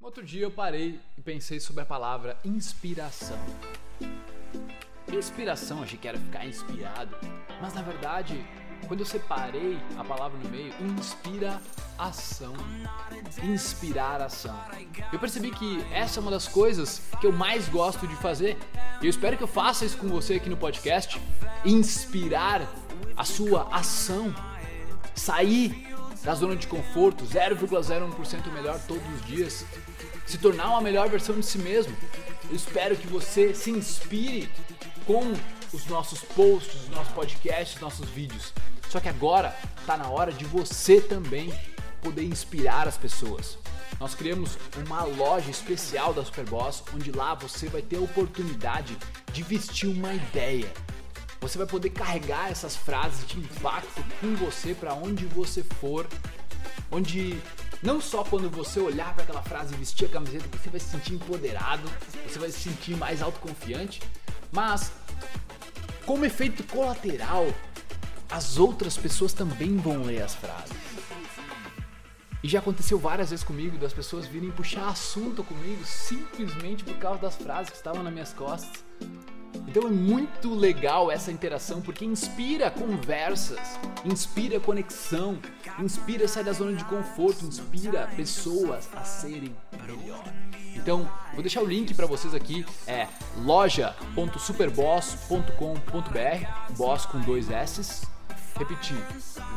Outro dia eu parei e pensei sobre a palavra inspiração. Inspiração, achei que era ficar inspirado, mas na verdade, quando eu separei a palavra no meio, inspira ação. Inspirar ação. Eu percebi que essa é uma das coisas que eu mais gosto de fazer. E eu espero que eu faça isso com você aqui no podcast. Inspirar a sua ação. Sair da zona de conforto, 0,01% melhor todos os dias, se tornar uma melhor versão de si mesmo. Eu espero que você se inspire com os nossos posts, os nossos podcasts, os nossos vídeos. Só que agora está na hora de você também poder inspirar as pessoas. Nós criamos uma loja especial da Superboss, onde lá você vai ter a oportunidade de vestir uma ideia. Você vai poder carregar essas frases de impacto com você para onde você for, onde não só quando você olhar para aquela frase e vestir a camiseta você vai se sentir empoderado, você vai se sentir mais autoconfiante, mas como efeito colateral, as outras pessoas também vão ler as frases. E já aconteceu várias vezes comigo das pessoas virem puxar assunto comigo simplesmente por causa das frases que estavam nas minhas costas. Então é muito legal essa interação porque inspira conversas, inspira conexão, inspira sair da zona de conforto, inspira pessoas a serem melhor. Então, vou deixar o link para vocês aqui, é loja.superboss.com.br, boss com dois S. Repetir,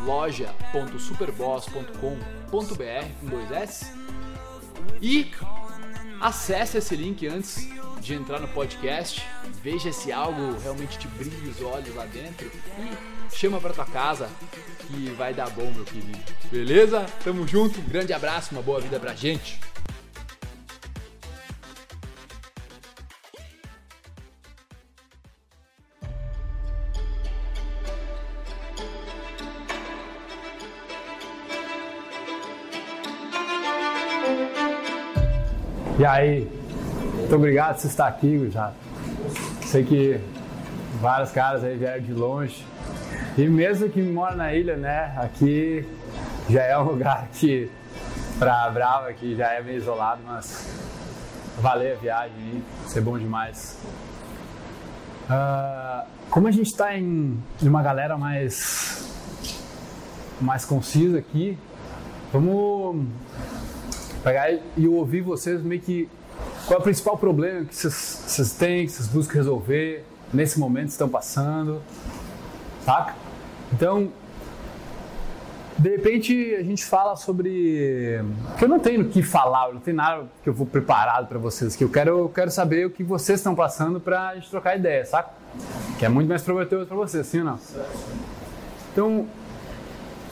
loja.superboss.com.br com dois S. E acesse esse link antes de entrar no podcast, veja se algo realmente te brilha os olhos lá dentro e chama para tua casa que vai dar bom, meu querido. Beleza? Tamo junto, um grande abraço, uma boa vida pra gente. E aí, muito obrigado por estar aqui, já. Sei que vários caras aí vieram de longe. E mesmo que mora na ilha, né, aqui já é um lugar que, pra Brava, aqui já é meio isolado, mas valeu a viagem aí, ser bom demais. Uh, como a gente está em uma galera mais, mais concisa aqui, vamos pegar e ouvir vocês meio que qual é o principal problema que vocês têm, que vocês buscam resolver nesse momento estão passando, saca? Então, de repente a gente fala sobre que eu não tenho o que falar, eu não tenho nada que eu vou preparado para vocês, que eu quero, eu quero saber o que vocês estão passando para a gente trocar ideia, saca? Que é muito mais proveitoso para vocês, sim ou não? Então,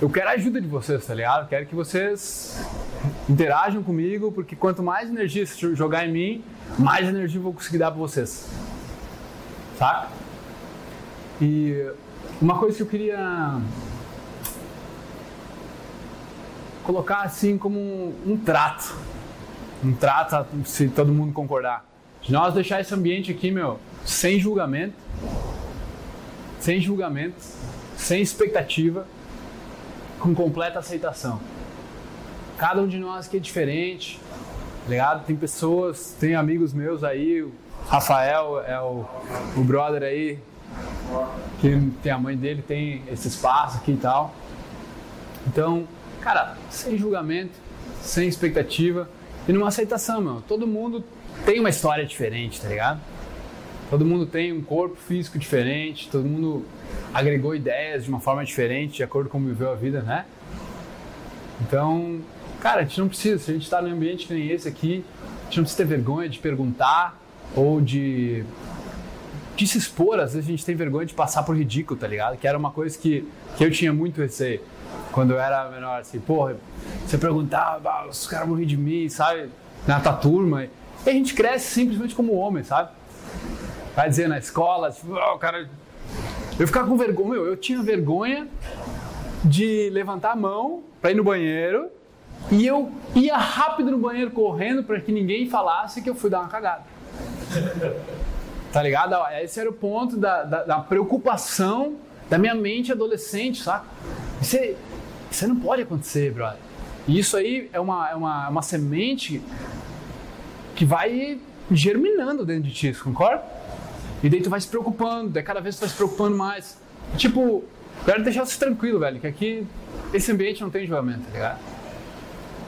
eu quero a ajuda de vocês, tá ligado? Quero que vocês interajam comigo, porque quanto mais energia jogar em mim, mais energia eu vou conseguir dar para vocês. Saca? E uma coisa que eu queria colocar assim como um, um trato, um trato, se todo mundo concordar, de nós deixar esse ambiente aqui, meu, sem julgamento, sem julgamento, sem expectativa com completa aceitação. Cada um de nós aqui é diferente, tá ligado? Tem pessoas, tem amigos meus aí, o Rafael é o, o brother aí, que tem a mãe dele, tem esse espaço aqui e tal. Então, cara, sem julgamento, sem expectativa e numa aceitação, meu. Todo mundo tem uma história diferente, tá ligado? Todo mundo tem um corpo físico diferente, todo mundo agregou ideias de uma forma diferente, de acordo com como viveu a vida, né? Então, cara, a gente não precisa, se a gente está num ambiente que nem esse aqui, a gente não precisa ter vergonha de perguntar ou de, de se expor. Às vezes a gente tem vergonha de passar por ridículo, tá ligado? Que era uma coisa que, que eu tinha muito receio quando eu era menor, assim, porra, você perguntava, os caras morriam de mim, sabe? Na tua turma. E a gente cresce simplesmente como homem, sabe? Vai dizer na escola, tipo, oh, cara. Eu ficava com vergonha, eu tinha vergonha de levantar a mão para ir no banheiro e eu ia rápido no banheiro correndo para que ninguém falasse que eu fui dar uma cagada. Tá ligado? Esse era o ponto da, da, da preocupação da minha mente adolescente, sabe? Isso, isso não pode acontecer, brother. E isso aí é uma, é uma, é uma semente que vai germinando dentro de ti, concorda? E daí tu vai se preocupando, daí cada vez tu vai se preocupando mais. Tipo, quero deixar você tranquilo, velho, que aqui esse ambiente não tem julgamento, tá ligado?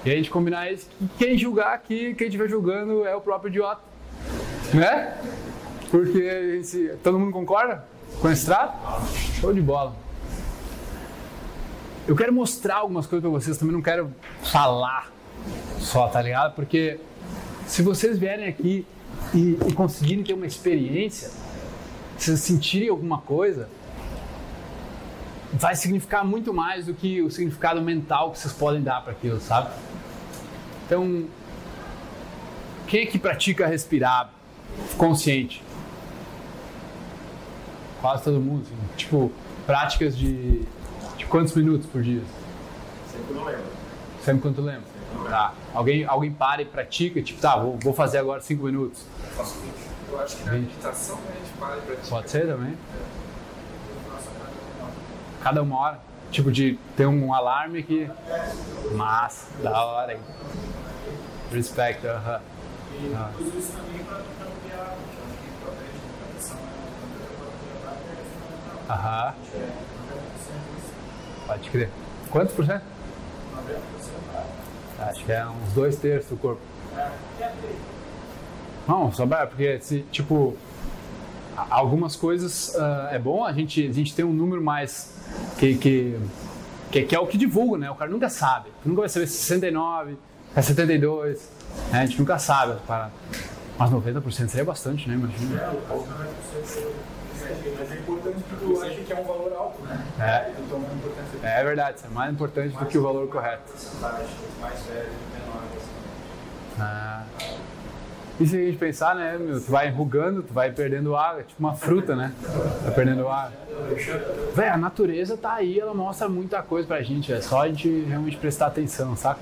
E a gente combinar isso, que quem julgar aqui, quem estiver julgando é o próprio idiota. Né? Porque todo mundo concorda com esse trato? Show de bola. Eu quero mostrar algumas coisas para vocês, também não quero falar só, tá ligado? Porque se vocês vierem aqui e, e conseguirem ter uma experiência, se vocês sentirem alguma coisa, vai significar muito mais do que o significado mental que vocês podem dar para aquilo, sabe? Então, quem é que pratica respirar consciente? Quase todo mundo. Assim. Tipo, práticas de, de quantos minutos por dia? Sempre não lembro. Sempre quando tu lembra? Tá. Alguém, alguém para e pratica, tipo, tá, vou, vou fazer agora cinco minutos. Eu faço 20. Eu acho que na meditação a gente para e pratica. Pode ser também? Cada uma hora? Tipo, de ter um alarme que. Massa, da hora. hein? Respect, aham. E Ah. uso isso também ampliar, proteção é Aham, é pode crer. Quantos por cento? Acho que é uns dois terços do corpo. Não, pra- porque se, tipo, algumas coisas ah, é bom a gente, a gente ter um número mais que, que, que, que é o que divulga, né? O cara nunca sabe. Nunca vai saber se é 69, se é 72, né? A gente nunca sabe. Para... Mas 90% seria bastante, né? Imagina. Mas é importante porque eu acho que é um valor alto, né? É, Então é é verdade, isso é mais importante do que o valor correto. mais velho, menor. Ah. E se a gente pensar, né, meu, tu vai enrugando, tu vai perdendo água, é tipo uma fruta, né? Vai perdendo água. Véi, a natureza tá aí, ela mostra muita coisa pra gente, é só a gente realmente prestar atenção, saca?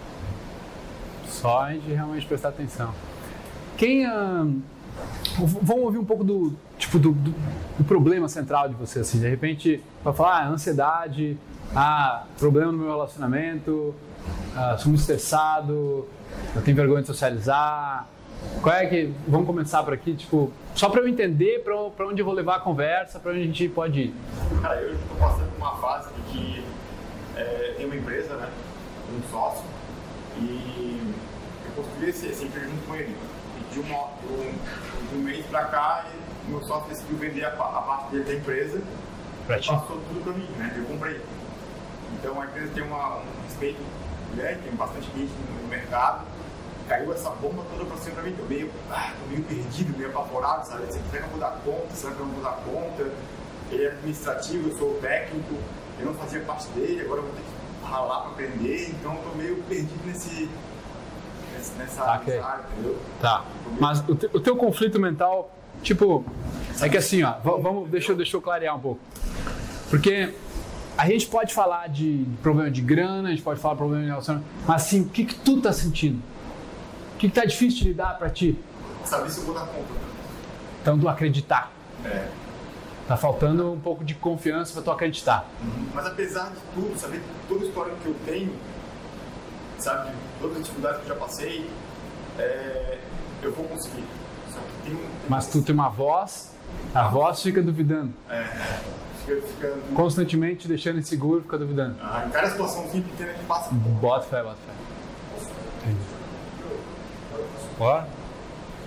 Só a gente realmente prestar atenção. Quem. ah, vamos ouvir um pouco do tipo do, do- do problema central de você, assim, de repente, vai falar, ah, ansiedade, ah, problema no meu relacionamento, ah, sou muito estressado, eu tenho vergonha de socializar. Qual é que. Vamos começar por aqui, tipo, só pra eu entender pra onde eu vou levar a conversa, pra onde a gente pode ir. Cara, eu estou passando por uma fase de que é, tem uma empresa, né? Um sócio, e eu construí esse, essa empresa junto com ele. E de, um, de um mês pra cá, e meu sócio decidiu vender a, a parte dele da empresa Pra e ti. passou tudo pra mim, né? Eu comprei. Então a empresa tem uma, um respeito grande, tem bastante gente no mercado. Caiu essa bomba toda pra cima pra mim, tô meio, ah, tô meio perdido, meio apavorado, sabe? Será que eu vou dar conta? Será que eu não vou dar conta? Ele é administrativo, eu sou técnico, eu não fazia parte dele, agora eu vou ter que ralar pra aprender, então eu tô meio perdido nesse, nessa, Saquei. nessa área, entendeu? Tá. Mas o, te- o teu conflito mental, tipo, é que assim, ó, va- vamos, deixa, eu- deixa eu clarear um pouco. Porque a gente pode falar de problema de grana, a gente pode falar de problema de relacionamento, mas assim, o que, que tu tá sentindo? O que, que tá difícil de lidar pra ti? Saber se eu vou dar conta. Então, tu acreditar. É. Tá faltando um pouco de confiança pra tu acreditar. Mas apesar de tudo, saber todo o histórico que eu tenho, sabe, todas as dificuldades que eu já passei, é, eu vou conseguir. Mas tu tem uma voz, a voz fica duvidando. Fica, fica, Constantemente te deixando inseguro, fica duvidando. ah, em cada situaçãozinha pequena que passa. Bota fé, bota fé. Entendi. Bora?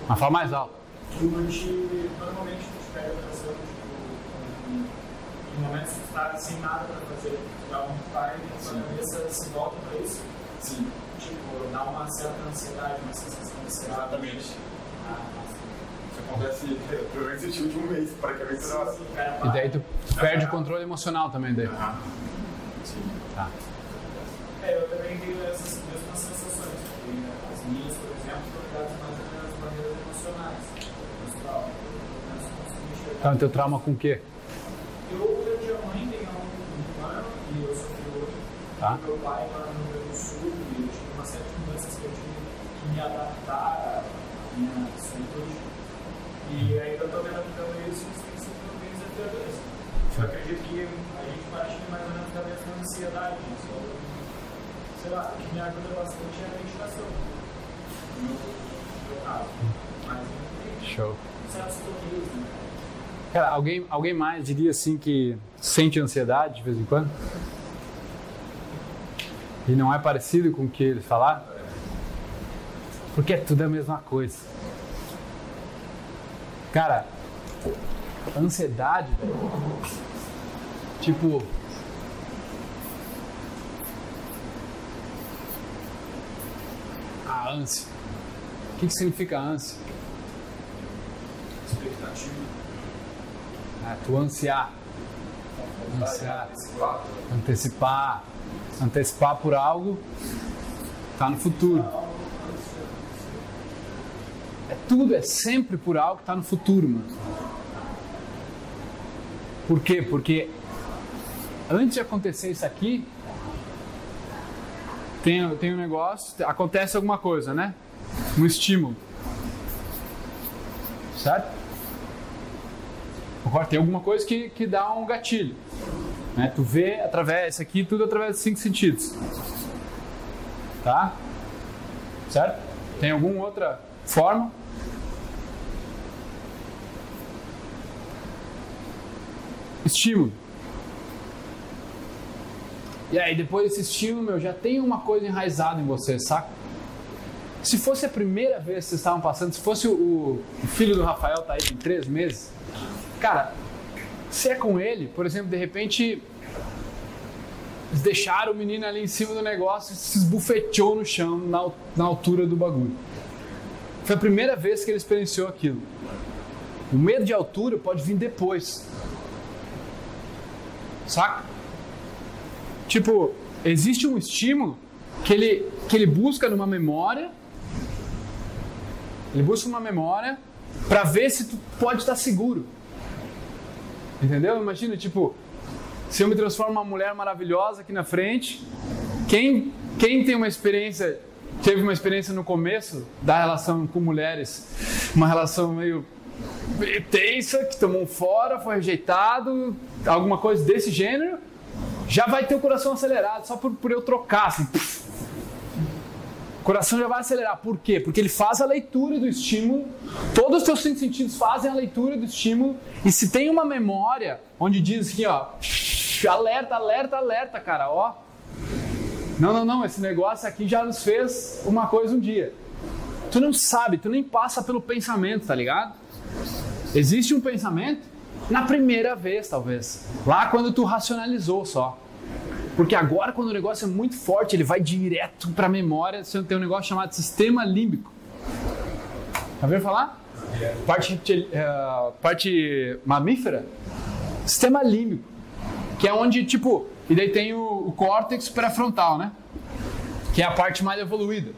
Mas fala mais alto. que a gente normalmente a gente pega pensando tipo, em- momentos que está sem nada para fazer, dá um pai e a cabeça se volta para isso. Sim. Tipo, dá uma certa ansiedade, uma sensação de ansiedade. Exatamente. Ah. Isso acontece pelo menos esse último mês, praticamente. Sim, cara, E daí tu perde o controle emocional também daí. Aham. Sim. Tá. É, eu também tenho essas mesmas sensações. porque As minhas, por exemplo, estão ligadas mais às maneiras emocionais. Então, teu trauma com o quê? Eu perdi a mãe tem um ano e eu sofri outro. Tá. Meu pai mora no Rio Grande do Sul e eu tive uma série de mudanças que eu tive que me adaptar à minha solitude. E ainda estou me adaptando a isso e isso tem sido bem desafiador. Eu acredito que a gente partilha mais ou menos da mesma ansiedade. Só, sei lá, o que me ajuda bastante é a meditação. No meu, caso. Show. certos bloqueios, né? Cara, alguém, alguém mais diria assim que sente ansiedade de vez em quando? E não é parecido com o que eles falaram? Porque é tudo a mesma coisa. Cara, ansiedade, velho. Tipo. A ânsia. O que, que significa ânsia? Expectativa. É, tu ansiar. Ansiar. Antecipar. Antecipar por algo. Tá no futuro. É tudo, é sempre por algo que tá no futuro, mano. Por quê? Porque antes de acontecer isso aqui, tem, tem um negócio, acontece alguma coisa, né? Um estímulo. Certo? Agora tem alguma coisa que, que dá um gatilho. Né? Tu vê através, isso aqui tudo através dos cinco sentidos. Tá? Certo? Tem alguma outra forma? Estímulo. E aí, depois desse estímulo, meu, já tem uma coisa enraizada em você, saca? Se fosse a primeira vez que vocês estavam passando, se fosse o, o filho do Rafael, tá aí, tem três meses, cara, se é com ele, por exemplo, de repente, eles deixaram o menino ali em cima do negócio e se esbufeteou no chão, na, na altura do bagulho. Foi a primeira vez que ele experienciou aquilo. O medo de altura pode vir depois. Saca? Tipo, existe um estímulo que ele, que ele busca numa memória. Ele busca uma memória para ver se tu pode estar seguro. Entendeu? Imagina, tipo, se eu me transformo numa mulher maravilhosa aqui na frente, quem, quem tem uma experiência, teve uma experiência no começo da relação com mulheres, uma relação meio tensa, que tomou fora, foi rejeitado, alguma coisa desse gênero, já vai ter o coração acelerado só por, por eu trocar, assim. O coração já vai acelerar. Por quê? Porque ele faz a leitura do estímulo, todos os teus cinco sentidos fazem a leitura do estímulo, e se tem uma memória onde diz aqui, ó, alerta, alerta, alerta, cara, ó. Não, não, não, esse negócio aqui já nos fez uma coisa um dia. Tu não sabe, tu nem passa pelo pensamento, tá ligado? Existe um pensamento na primeira vez, talvez. Lá quando tu racionalizou só. Porque agora, quando o negócio é muito forte, ele vai direto para a memória. Você tem um negócio chamado sistema límbico. Já ouviu falar? Parte, eh, parte mamífera? Sistema límbico. Que é onde, tipo, e daí tem o, o córtex pré-frontal, né? Que é a parte mais evoluída.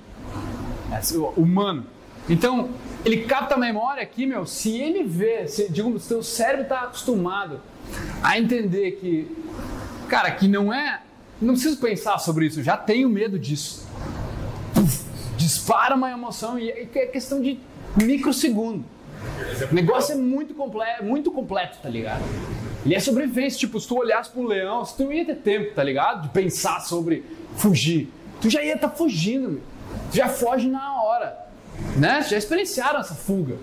É, humano. Então, ele capta a memória aqui, meu. Se ele vê, se, o teu cérebro está acostumado a entender que, cara, que não é. Não preciso pensar sobre isso, já tenho medo disso. Dispara uma emoção e é questão de microsegundo. O negócio é muito completo, muito completo, tá ligado? Ele é sobrevivência, tipo, se tu olhasse para um leão, se tu ia ter tempo, tá ligado? De pensar sobre fugir. Tu já ia estar tá fugindo, meu. Tu já foge na hora. Né? Já experienciaram essa fuga.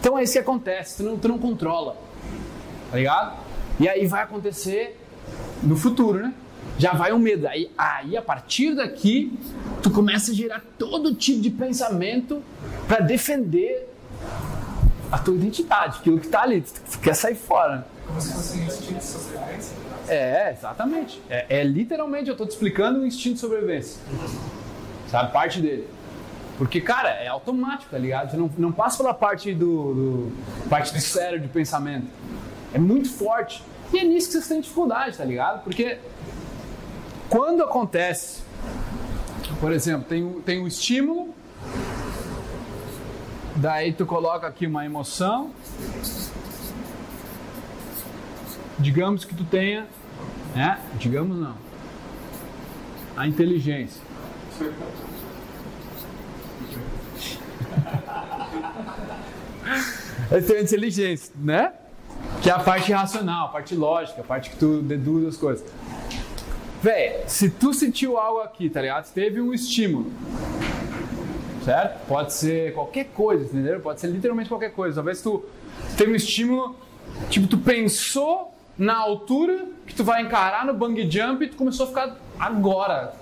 Então é isso que acontece, tu não, tu não controla. Tá ligado? E aí vai acontecer no futuro, né? Já vai o medo. Aí, aí a partir daqui, tu começa a gerar todo tipo de pensamento para defender a tua identidade, aquilo que tá ali, tu quer sair fora. Como se fosse um instinto de sobrevivência. É, exatamente. É, é literalmente, eu tô te explicando o instinto de sobrevivência. Sabe, parte dele. Porque, cara, é automático, tá ligado? Você não, não passa pela parte do, do parte do cérebro de pensamento. É muito forte. E é nisso que vocês têm dificuldade, tá ligado? Porque quando acontece, por exemplo, tem, o- tem um estímulo, daí tu coloca aqui uma emoção, digamos que tu tenha, né? Digamos não, a inteligência. Tem a inteligência, né? Que é a parte racional, a parte lógica, a parte que tu deduz as coisas. Véi, se tu sentiu algo aqui, tá ligado? Teve um estímulo. certo? Pode ser qualquer coisa, entendeu? Pode ser literalmente qualquer coisa. Talvez tu teve um estímulo, tipo, tu pensou na altura que tu vai encarar no bungee jump e tu começou a ficar agora.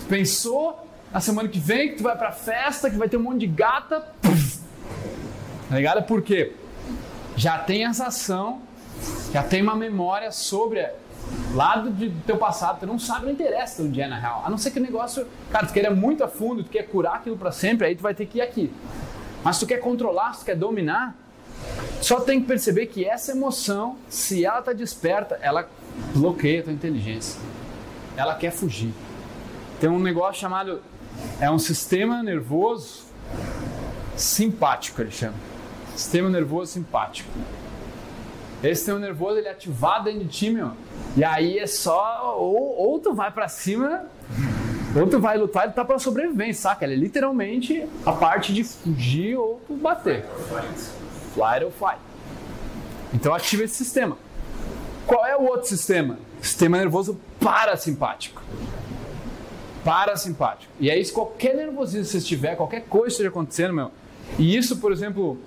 Tu pensou na semana que vem que tu vai pra festa, que vai ter um monte de gata. Puff, tá ligado? Por quê? Já tem essa ação, já tem uma memória sobre lá do, do teu passado, tu não sabe, não interessa onde é na real. A não ser que o negócio, cara, tu queira muito a fundo, tu quer curar aquilo para sempre, aí tu vai ter que ir aqui. Mas tu quer controlar, tu quer dominar, só tem que perceber que essa emoção, se ela tá desperta, ela bloqueia a tua inteligência. Ela quer fugir. Tem um negócio chamado é um sistema nervoso simpático, ele chama. Sistema nervoso simpático. Esse sistema nervoso ele é ativado dentro de ti, meu. E aí é só ou, ou tu vai para cima, ou tu vai lutar, ele tá para sobrevivência, saca? Ele é literalmente a parte de fugir ou bater. Flight or fight. Então ativa esse sistema. Qual é o outro sistema? Sistema nervoso parasimpático. Parasimpático. E aí, se qualquer nervosismo você estiver, qualquer coisa esteja acontecendo, meu. E isso, por exemplo,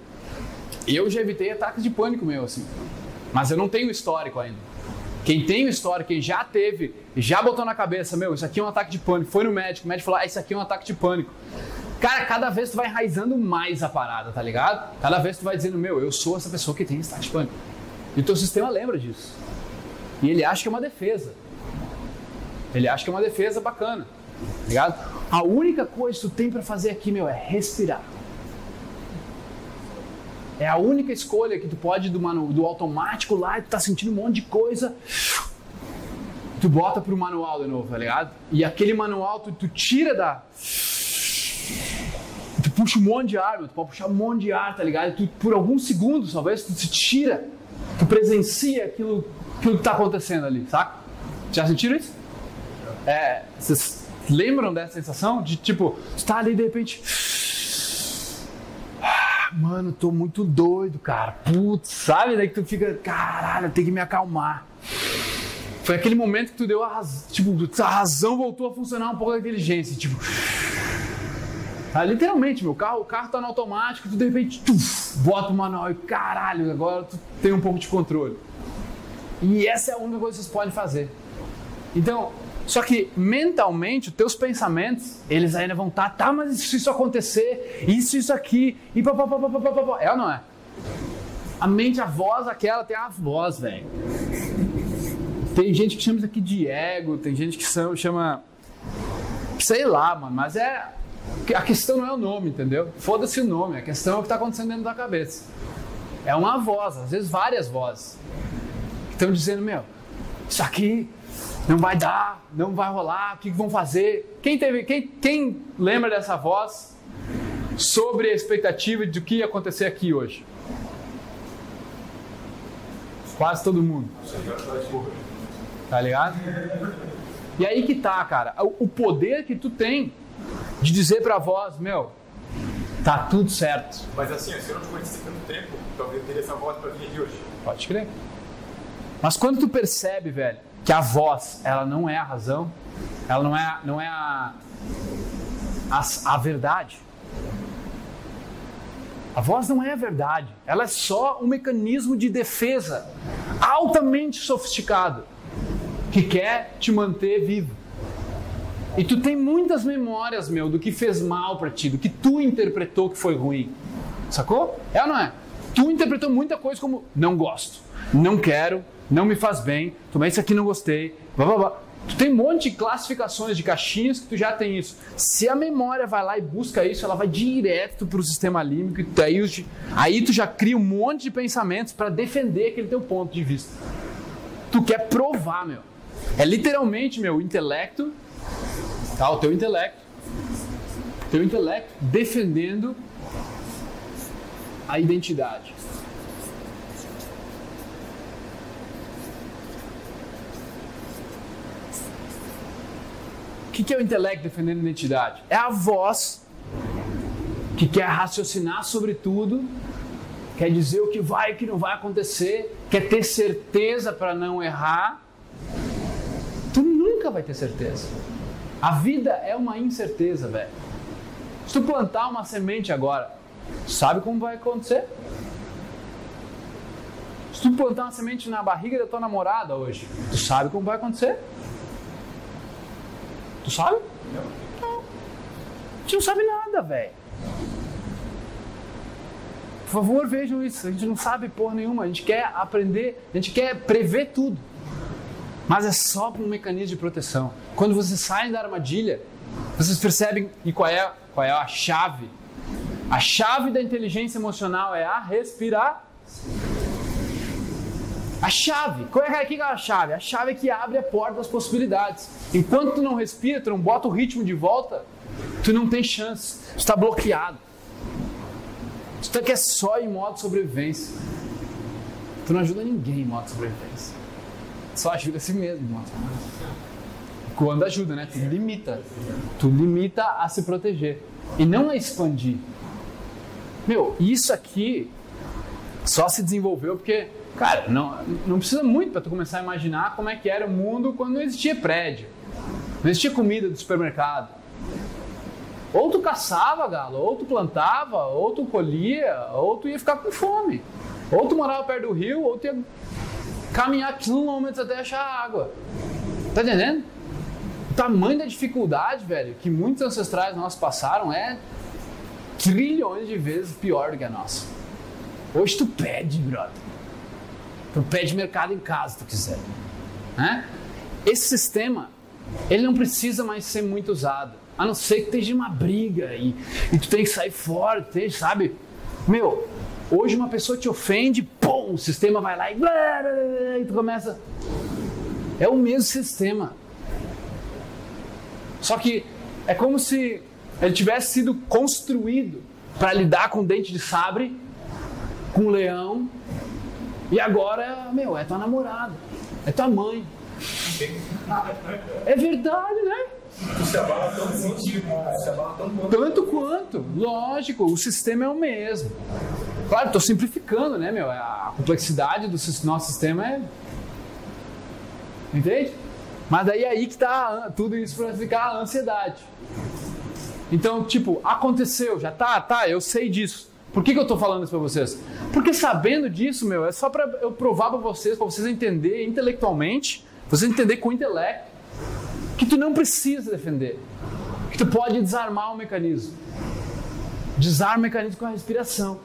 eu já evitei ataques de pânico meu, assim. Mas eu não tenho histórico ainda. Quem tem o histórico, quem já teve, já botou na cabeça, meu, isso aqui é um ataque de pânico, foi no médico, o médico falou, ah, isso aqui é um ataque de pânico. Cara, cada vez tu vai enraizando mais a parada, tá ligado? Cada vez tu vai dizendo, meu, eu sou essa pessoa que tem ataque de pânico. E o teu sistema lembra disso. E ele acha que é uma defesa. Ele acha que é uma defesa bacana. Ligado? A única coisa que tu tem para fazer aqui, meu, é respirar. É a única escolha que tu pode do, manu, do automático lá, tu tá sentindo um monte de coisa. Tu bota pro manual de novo, tá ligado? E aquele manual tu, tu tira da. Tu puxa um monte de ar, tu pode puxar um monte de ar, tá ligado? E tu, por alguns segundos, talvez, tu se tira, tu presencia aquilo, aquilo que tá acontecendo ali, saca? Já sentiram isso? É, vocês lembram dessa sensação? De tipo, estar ali de repente mano, tô muito doido, cara. Putz, sabe? Daí que tu fica, caralho, tem que me acalmar. Foi aquele momento que tu deu a razão, tipo, a razão voltou a funcionar um pouco da inteligência, tipo. Ah, literalmente, meu carro, o carro tá no automático, tu de repente tuf, bota o manual e caralho, agora tu tem um pouco de controle. E essa é a única coisa que vocês podem fazer. Então, só que mentalmente, os teus pensamentos, eles ainda vão estar, tá, tá, mas se isso acontecer, isso, isso aqui, e papapá, É ou não é? A mente, a voz, aquela tem a voz, velho. Tem gente que chama isso aqui de ego, tem gente que chama. Sei lá, mano, mas é. A questão não é o nome, entendeu? Foda-se o nome, a questão é o que está acontecendo dentro da cabeça. É uma voz, às vezes várias vozes. Estão dizendo, meu, isso aqui não vai dar, não vai rolar, o que, vão fazer? Quem, teve, quem, quem lembra dessa voz sobre a expectativa do que ia acontecer aqui hoje? Quase todo mundo. Tá ligado? E aí que tá, cara. O poder que tu tem de dizer pra voz, meu, tá tudo certo. Mas assim, se eu não te conhecesse tanto tempo, talvez eu teria essa voz pra vir aqui hoje. Pode crer. Mas quando tu percebe, velho, que a voz, ela não é a razão, ela não é, não é a, a, a verdade. A voz não é a verdade, ela é só um mecanismo de defesa altamente sofisticado que quer te manter vivo. E tu tem muitas memórias, meu, do que fez mal para ti, do que tu interpretou que foi ruim. Sacou? É ou não é? Tu interpretou muita coisa como não gosto, não quero, não me faz bem, tomei isso aqui não gostei, blá, blá, blá. Tu tem um monte de classificações de caixinhas que tu já tem isso. Se a memória vai lá e busca isso, ela vai direto para o sistema límbico e aí, aí tu já cria um monte de pensamentos para defender aquele teu ponto de vista. Tu quer provar, meu. É literalmente, meu, intelecto, tá? O teu intelecto, teu intelecto defendendo a identidade. que, que é o intelecto defendendo a identidade? É a voz que quer raciocinar sobre tudo, quer dizer o que vai e o que não vai acontecer, quer ter certeza para não errar. Tu nunca vai ter certeza. A vida é uma incerteza, velho. Se tu plantar uma semente agora, sabe como vai acontecer? Se tu plantar uma semente na barriga da tua namorada hoje, tu sabe como vai acontecer? Tu sabe? Não. A gente não sabe nada, velho. Por favor, vejam isso. A gente não sabe porra nenhuma. A gente quer aprender, a gente quer prever tudo. Mas é só por um mecanismo de proteção. Quando vocês saem da armadilha, vocês percebem e qual é, qual é a chave? A chave da inteligência emocional é a respirar. A chave. Qual é, que é a chave? A chave é que abre a porta das possibilidades. Enquanto tu não respira, tu não bota o ritmo de volta, tu não tem chance. Tu está bloqueado. Tu tá quer só em modo sobrevivência. Tu não ajuda ninguém em modo sobrevivência. Só ajuda a si mesmo em modo sobrevivência. Quando ajuda, né? Tu limita. Tu limita a se proteger. E não a expandir. Meu, isso aqui só se desenvolveu porque, cara, não, não precisa muito para tu começar a imaginar como é que era o mundo quando não existia prédio. Não existia comida do supermercado. Ou tu caçava, galo, ou tu plantava, ou tu colhia, ou tu ia ficar com fome. Ou tu morava perto do rio, ou tu ia caminhar quilômetros até achar água. Tá entendendo? O tamanho da dificuldade, velho, que muitos ancestrais nossos passaram é trilhões de vezes pior do que a nossa. Hoje tu pede, brother. Tu pede mercado em casa tu quiser. Né? Esse sistema, ele não precisa mais ser muito usado. A não ser que esteja uma briga e, e tu tem que sair fora, tem, sabe? Meu, hoje uma pessoa te ofende, pum, o sistema vai lá e, e tu começa. É o mesmo sistema. Só que é como se ele tivesse sido construído para lidar com dente de sabre, com leão, e agora, meu, é tua namorada, é tua mãe. É verdade, né? Se abala tão sentido, se abala tão quanto. Tanto quanto, lógico, o sistema é o mesmo. Claro, estou simplificando, né, meu? A complexidade do nosso sistema é. Entende? Mas daí é aí que está tudo isso para ficar a ansiedade. Então, tipo, aconteceu, já tá, tá, eu sei disso. Por que, que eu estou falando isso para vocês? Porque sabendo disso, meu, é só para eu provar para vocês, para vocês entenderem intelectualmente, vocês entenderem com o intelecto, que tu não precisa defender. Que tu pode desarmar o mecanismo. Desarma o mecanismo com a respiração.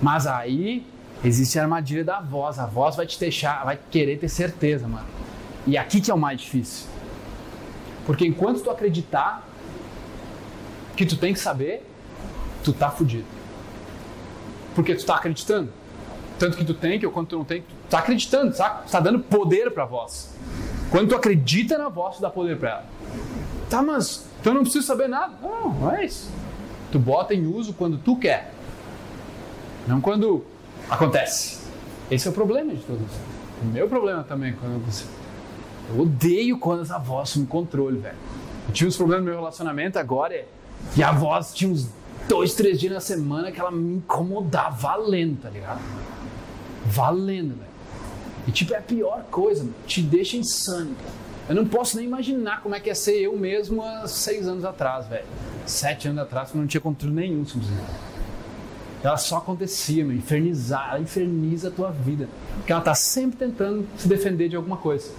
Mas aí existe a armadilha da voz. A voz vai te deixar, vai querer ter certeza, mano. E aqui que é o mais difícil. Porque enquanto tu acreditar que tu tem que saber, tu tá fudido. Porque tu tá acreditando. Tanto que tu tem, que ou quando tu não tem, tu tá acreditando, sabe? Tu tá dando poder pra voz. Quando tu acredita na voz, tu dá poder para ela. Tá, mas então eu não preciso saber nada. Não, não é isso. Tu bota em uso quando tu quer. Não quando acontece. Esse é o problema de tudo O meu problema também quando você. Eu odeio quando essa voz assume controle, velho. Eu tive uns problemas no meu relacionamento agora e a voz tinha uns dois, três dias na semana que ela me incomodava valendo, tá ligado? Valendo, velho. E tipo, é a pior coisa, te deixa insano. Eu não posso nem imaginar como é que ia ser eu mesmo há seis anos atrás, velho. Sete anos atrás, quando não tinha controle nenhum, simplesmente. Ela só acontecia, meu, infernizar, ela inferniza a tua vida. Porque ela tá sempre tentando se defender de alguma coisa.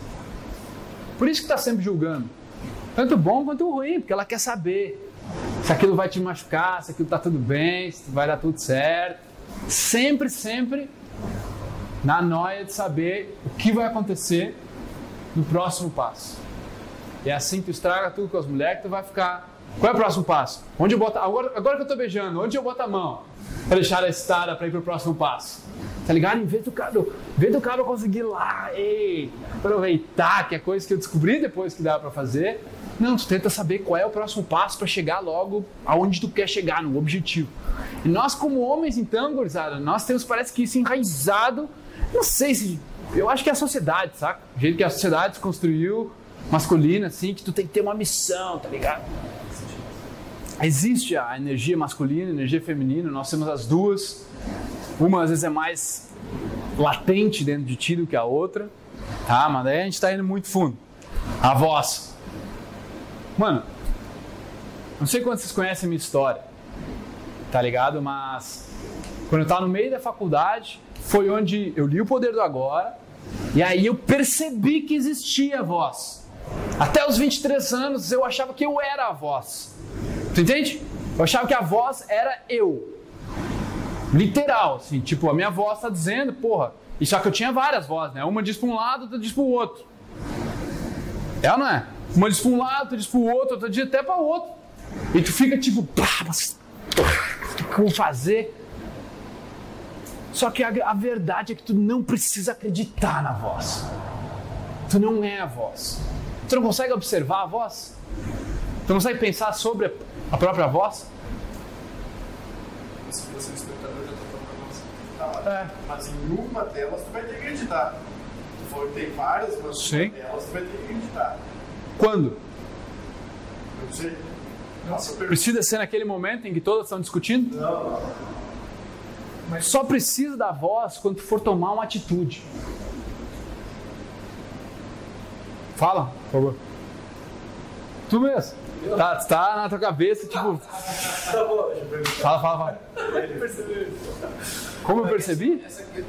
Por isso que tá sempre julgando. Tanto bom quanto ruim, porque ela quer saber se aquilo vai te machucar, se aquilo tá tudo bem, se vai dar tudo certo. Sempre, sempre na noia de saber o que vai acontecer no próximo passo. É assim que tu estraga tudo com as mulheres que tu vai ficar. Qual é o próximo passo? Onde eu boto, agora, agora que eu tô beijando, onde eu boto a mão para deixar ela estada para ir pro próximo passo? Tá ligado? Em vez do cara, em vez do cara conseguir ir lá, ei, aproveitar que é coisa que eu descobri depois que dá para fazer. Não, tu tenta saber qual é o próximo passo para chegar logo aonde tu quer chegar, no objetivo. E nós como homens então, gurizada, nós temos parece que isso enraizado não sei se. Eu acho que é a sociedade, saca? O jeito que a sociedade se construiu, masculina, assim, que tu tem que ter uma missão, tá ligado? Existe a energia masculina, a energia feminina, nós temos as duas. Uma às vezes é mais latente dentro de ti do que a outra, tá? Mas daí a gente tá indo muito fundo. A voz. Mano, Não sei quantos vocês conhecem a minha história, tá ligado? Mas quando eu estava no meio da faculdade, foi onde eu li o Poder do Agora, e aí eu percebi que existia a voz. Até os 23 anos eu achava que eu era a voz. Tu entende? Eu achava que a voz era eu. Literal, assim, tipo, a minha voz está dizendo, porra. E só que eu tinha várias vozes, né? Uma diz para um lado, outra diz para o outro. É ou não é? Uma diz para um lado, outra diz para o outro, outra diz até para o outro. E tu fica tipo, pá, mas, o que eu vou fazer? Só que a, a verdade é que tu não precisa acreditar na voz. Tu não é a voz. Tu não consegue observar a voz? Tu não consegue pensar sobre a própria voz? Se fosse um espectador, eu tô falando pra você. É. Mas em uma delas tu vai ter que acreditar. Tu falou que tem várias, mas em uma delas tu vai ter que acreditar. Quando? Eu não sei. Nossa. Precisa ser naquele momento em que todos estão discutindo? Não, Mas só precisa da voz quando tu for tomar uma atitude. Fala, por favor. Tu mesmo. Tá, tá na tua cabeça, tipo. tá bom, deixa eu perguntar. Fala, fala, fala. Como eu percebi? Essa é,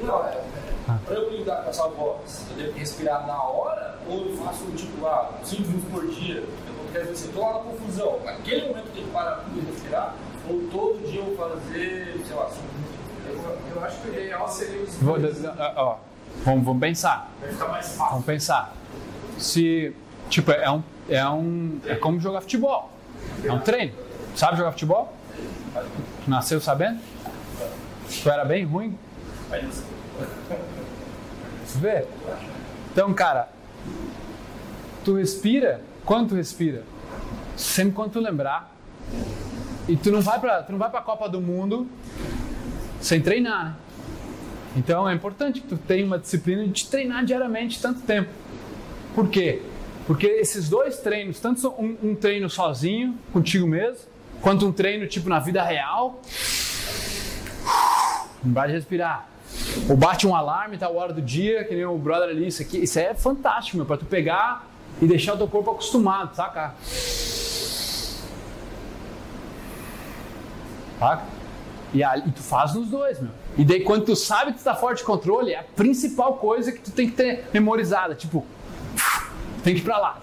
pra eu lidar com essa voz, eu devo respirar na hora ou eu faço tipo, ah, 5 minutos por dia? Eu não quero dizer tô lá na confusão. Naquele momento que parar tudo e respirar, ou todo dia eu vou fazer, sei lá, 5 minutos. Eu, eu acho que o ideal seria os Vou- ó, vamos, vamos pensar. Vai ficar mais fácil. Vamos pensar. Se, tipo, é um, é um, é como jogar futebol. É um treino. Sabe jogar futebol? Nasceu sabendo? Tu era bem ruim? Vê? Então, cara, tu respira. Quando tu respira? Sempre quando tu lembrar. E tu não vai pra, tu não vai pra Copa do Mundo sem treinar, né? Então é importante que tu tenha uma disciplina de treinar diariamente tanto tempo. Por quê? Porque esses dois treinos, tanto um, um treino sozinho, contigo mesmo, quanto um treino tipo na vida real, não vai respirar. Ou bate um alarme, tá a hora do dia, que nem o brother ali, isso aqui, isso é fantástico, meu, pra tu pegar e deixar o teu corpo acostumado, saca? Saca? E, aí, e tu faz nos dois, meu. E daí quando tu sabe que tu tá fora de controle, é a principal coisa que tu tem que ter memorizada. Tipo, tem que ir pra lá.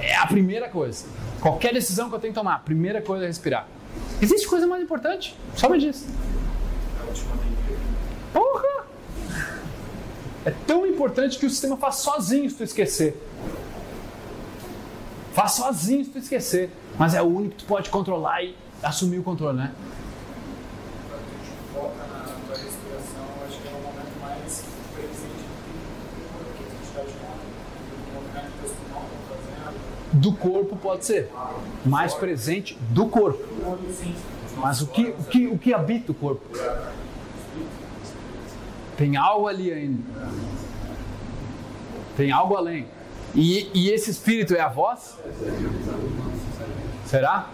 É a primeira coisa. Qualquer decisão que eu tenho que tomar, a primeira coisa é respirar. Existe coisa mais importante? Só me diz. Porra! É tão importante que o sistema faz sozinho se tu esquecer. Faz sozinho se tu esquecer. Mas é o único que tu pode controlar e assumir o controle, né? Quando a gente foca na tua respiração, eu acho que é o momento mais presente que a gente está de o movimento que os pulmões estão fazendo. Do corpo pode ser. Mais presente do corpo. Mas o que, o que, o que habita o corpo? Tem algo ali ainda. Tem algo além. E, e esse espírito é a voz? Será?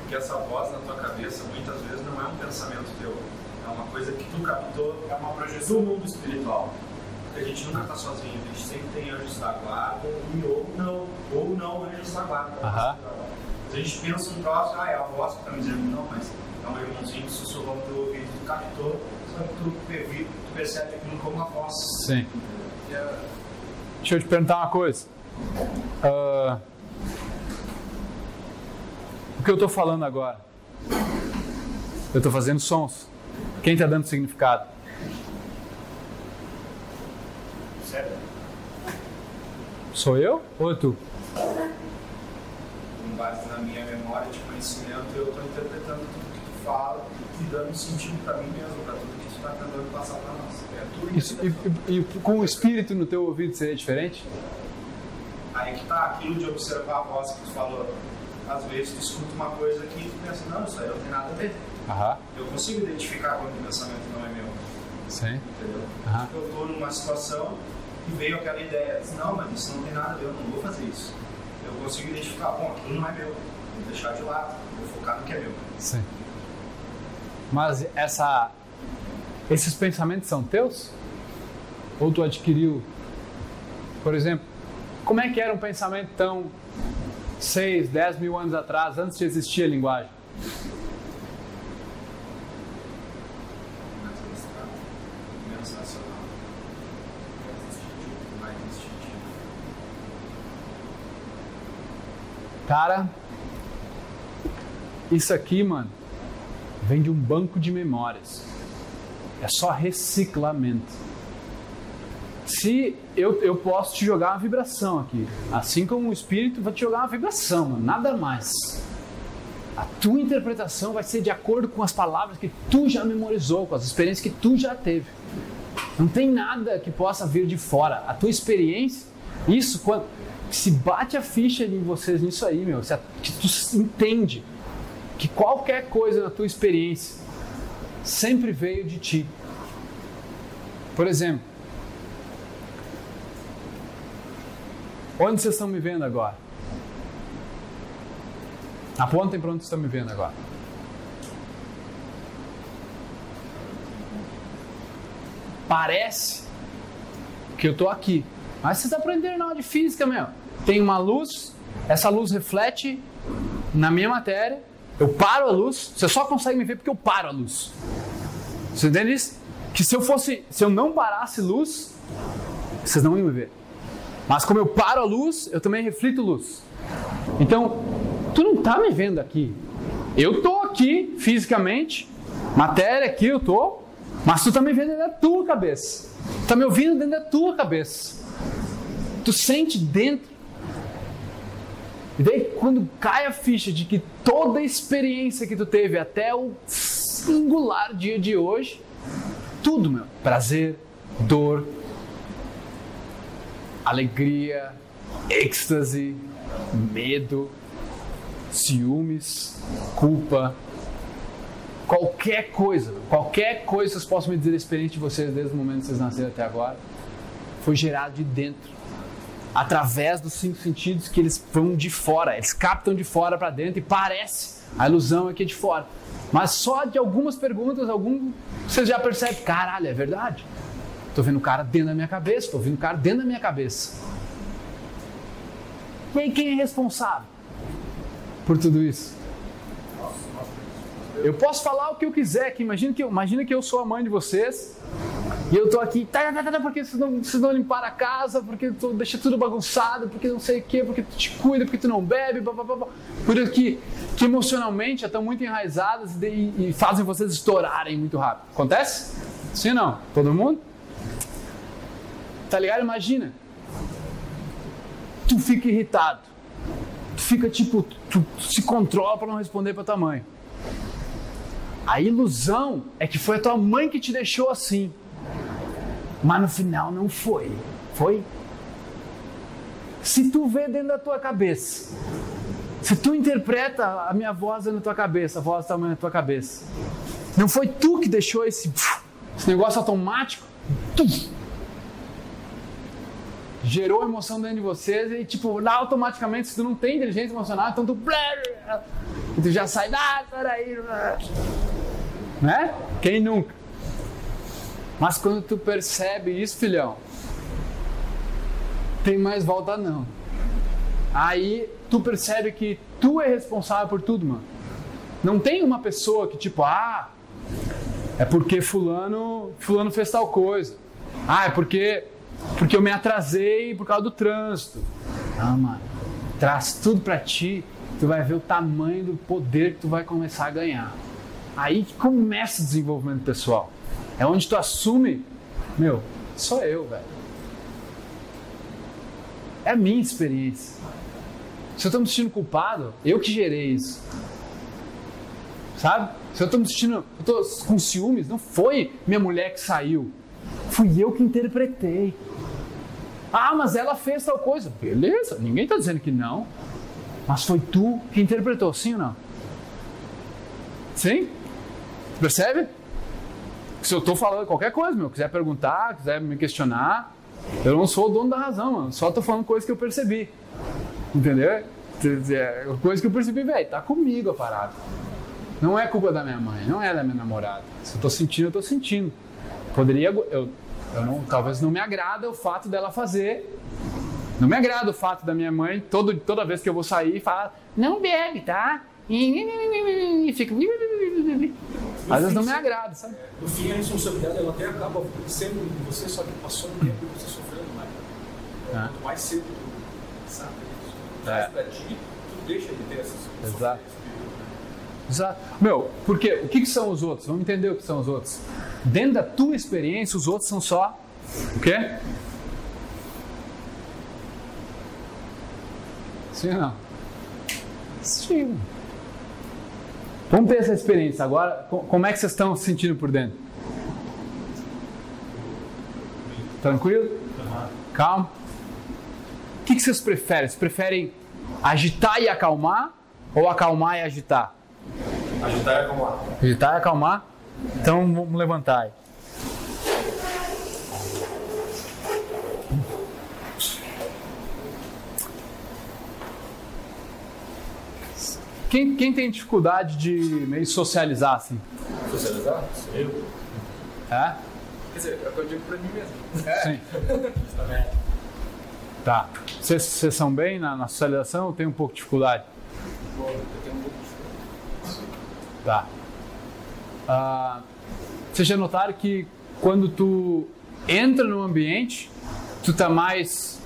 Porque essa voz na tua cabeça muitas vezes não é um pensamento teu, é uma coisa que tu captou É uma projeção. do mundo espiritual. A gente nunca está sozinho, a gente sempre tem anjos da guarda e ou não, ou não anjos da guarda. Aham. A gente pensa um troço, ah, é a voz que está me dizendo, não, mas é um irmãozinho sussurrou no teu ouvido, tu captou, só que tu, pervi- tu percebe aquilo como uma voz. Sim. Que é- Deixa eu te perguntar uma coisa. Ah, o que eu estou falando agora? Eu estou fazendo sons. Quem está dando significado? Sério? Sou eu ou é tu? com base na minha memória de conhecimento, eu estou interpretando tudo que tu fala e dando sentido para mim mesmo, para tudo que tu está tentando passar para nós. É Isso, e, e- e com o espírito no teu ouvido seria diferente? Aí que tá aquilo de observar a voz que tu falou. Às vezes tu escuta uma coisa que tu pensa, não, isso aí não tem nada a ver. Aham, Eu consigo identificar quando o pensamento não é meu, sim. entendeu? Aham. Eu estou numa situação e veio aquela ideia, diz, não, mas isso não tem nada a ver, eu não vou fazer isso. Eu consigo identificar, bom, aquilo não é meu, vou deixar de lado, vou focar no que é meu. Sim. Mas essa, esses pensamentos são teus? Ou tu adquiriu? Por exemplo, como é que era um pensamento tão 6, 10 mil anos atrás, antes de existir a linguagem? Mais abstrato, menos racional, mais instintivo, mais instintivo. Cara, isso aqui, mano, vem de um banco de memórias. É só reciclamento. Se eu, eu posso te jogar uma vibração aqui, assim como o espírito vai te jogar uma vibração, mano, nada mais. A tua interpretação vai ser de acordo com as palavras que tu já memorizou, com as experiências que tu já teve. Não tem nada que possa vir de fora. A tua experiência, isso quando se bate a ficha em vocês nisso aí, meu, se que tu entende que qualquer coisa na tua experiência sempre veio de ti. Por exemplo, onde vocês estão me vendo agora? Apontem para onde vocês estão me vendo agora. Parece que eu estou aqui, mas vocês aprenderam aula de física, meu. Tem uma luz, essa luz reflete na minha matéria, eu paro a luz, você só consegue me ver porque eu paro a luz. Você entende isso? Que se eu fosse, se eu não parasse luz, vocês não iam me ver. Mas como eu paro a luz, eu também reflito luz. Então, tu não tá me vendo aqui. Eu tô aqui fisicamente, matéria aqui eu tô, mas tu tá me vendo dentro da tua cabeça. Tu tá me ouvindo dentro da tua cabeça. Tu sente dentro. E daí quando cai a ficha de que toda a experiência que tu teve até o singular dia de hoje, tudo, meu, prazer, dor, alegria, êxtase, medo, ciúmes, culpa, qualquer coisa, qualquer coisa que vocês possam me dizer da experiência de vocês desde o momento que vocês nasceram até agora, foi gerado de dentro, através dos cinco sentidos que eles vão de fora, eles captam de fora para dentro e parece, a ilusão é que é de fora. Mas só de algumas perguntas, algum, vocês já percebem, caralho, é verdade. Estou vendo o cara dentro da minha cabeça, estou vendo o cara dentro da minha cabeça. E aí quem é responsável por tudo isso? Eu posso falar o que eu quiser, que imagina que eu, imagina que eu sou a mãe de vocês e eu tô aqui, tá, tá, tá, tá porque vocês não, vocês não limparam a casa, porque tu deixa tudo bagunçado, porque não sei o que, porque tu te cuida, porque tu não bebe, blá, blá, blá, blá. por isso que, que emocionalmente já estão muito enraizadas e, e fazem vocês estourarem muito rápido. Acontece? Sim ou não? Todo mundo? Tá ligado? Imagina. Tu fica irritado. Tu fica tipo, tu, tu se controla para não responder para tua mãe. A ilusão é que foi a tua mãe que te deixou assim. Mas no final não foi. Foi? Se tu vê dentro da tua cabeça, se tu interpreta a minha voz na tua cabeça, a voz da mãe na tua cabeça, não foi tu que deixou esse, esse negócio automático? Gerou emoção dentro de vocês e, tipo, automaticamente, se tu não tem inteligência emocional, então tu. Tu já sai, ah, peraí. Né? Quem nunca? Mas quando tu percebe isso, filhão, tem mais volta não. Aí tu percebe que tu é responsável por tudo, mano. Não tem uma pessoa que tipo, ah, é porque fulano, fulano fez tal coisa. Ah, é porque porque eu me atrasei por causa do trânsito. Ah, mano, traz tudo para ti, tu vai ver o tamanho do poder que tu vai começar a ganhar. Aí que começa o desenvolvimento pessoal. É onde tu assume, meu, sou eu, velho. É a minha experiência. Se eu estou me sentindo culpado, eu que gerei isso. Sabe? Se eu estou me sentindo eu tô com ciúmes, não foi minha mulher que saiu. Fui eu que interpretei. Ah, mas ela fez tal coisa. Beleza, ninguém está dizendo que não. Mas foi tu que interpretou, sim ou não? Sim? Percebe? Se eu estou falando qualquer coisa, meu, quiser perguntar, quiser me questionar, eu não sou o dono da razão, mano. Só estou falando coisas que eu percebi. Entendeu? É, coisa que eu percebi, velho, tá comigo a parada. Não é culpa da minha mãe, não é da minha namorada. Se eu estou sentindo, eu estou sentindo. Poderia. Eu, eu não, talvez não me agrada o fato dela fazer, Não me agrada o fato da minha mãe, todo, toda vez que eu vou sair, falar, não bebe, tá? E fica. Às vezes não me agrada, sabe? No fim, a responsabilidade ela até acaba sendo em você, só que passou um tempo você sofrendo mais. É. Quanto mais cedo tu sabe isso, tu É. faz pra ti, tu deixa de ter essas Exato. Exato. Meu, porque o que, que são os outros? Vamos entender o que são os outros. Dentro da tua experiência, os outros são só o quê? Sim ou não? Sim. Vamos ter essa experiência agora. Co- Como é que vocês estão se sentindo por dentro? Tranquilo? Calmo? O que, que vocês preferem? Vocês preferem agitar e acalmar ou acalmar e agitar? Agitar e acalmar. Agitar e acalmar? Então vamos levantar aí. Quem, quem tem dificuldade de meio socializar assim? Socializar? Eu. É? Quer dizer, é o que eu digo pra mim mesmo. Sim. Também. Tá. Vocês vocês são bem na, na socialização ou tem um pouco de dificuldade? Bom, eu tenho um pouco de Tá. Ah, vocês já notaram que quando tu entra no ambiente, tu tá mais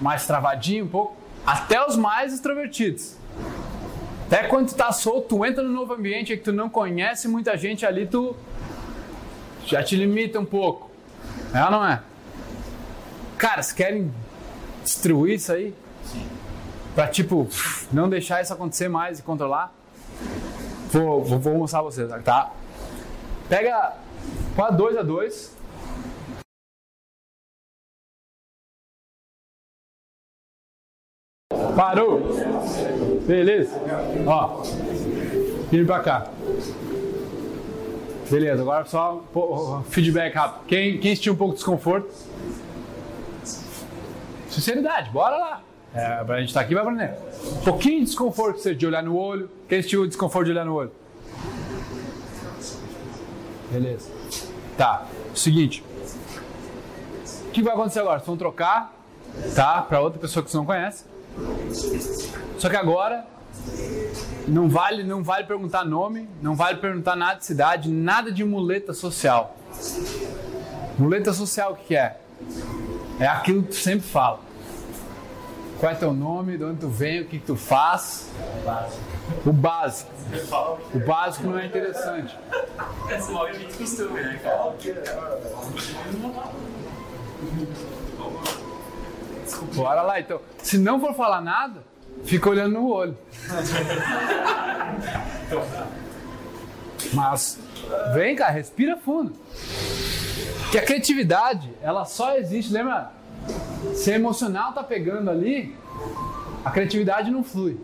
mais travadinho um pouco, até os mais extrovertidos. Até quando tu tá solto, tu entra no novo ambiente que tu não conhece muita gente ali, tu já te limita um pouco. É ou não é? Cara, vocês querem distribuir isso aí? Pra tipo, não deixar isso acontecer mais e controlar? Vou, vou, vou mostrar pra vocês, tá? Pega quase dois a dois. Parou. Beleza. Ó. Vem pra cá. Beleza, agora só feedback rápido. Quem, quem sentiu um pouco de desconforto? Sinceridade, bora lá. É, a gente tá aqui vai aprender. Um pouquinho de desconforto você de olhar no olho. Quem sentiu desconforto de olhar no olho? Beleza. Tá, seguinte. O que vai acontecer agora? Vocês vão trocar, tá? Pra outra pessoa que você não conhece. Só que agora não vale, não vale perguntar nome, não vale perguntar nada de cidade, nada de muleta social. Muleta social o que é? É aquilo que tu sempre fala. Qual é teu nome, de onde tu vem, o que, tu faz. O básico. O básico não é interessante. Esse mal é gente costume, né, cara? Bora lá então. Se não for falar nada, fica olhando no olho. Mas vem, cara, respira fundo. Que a criatividade, ela só existe, lembra? Se a emocional tá pegando ali, a criatividade não flui.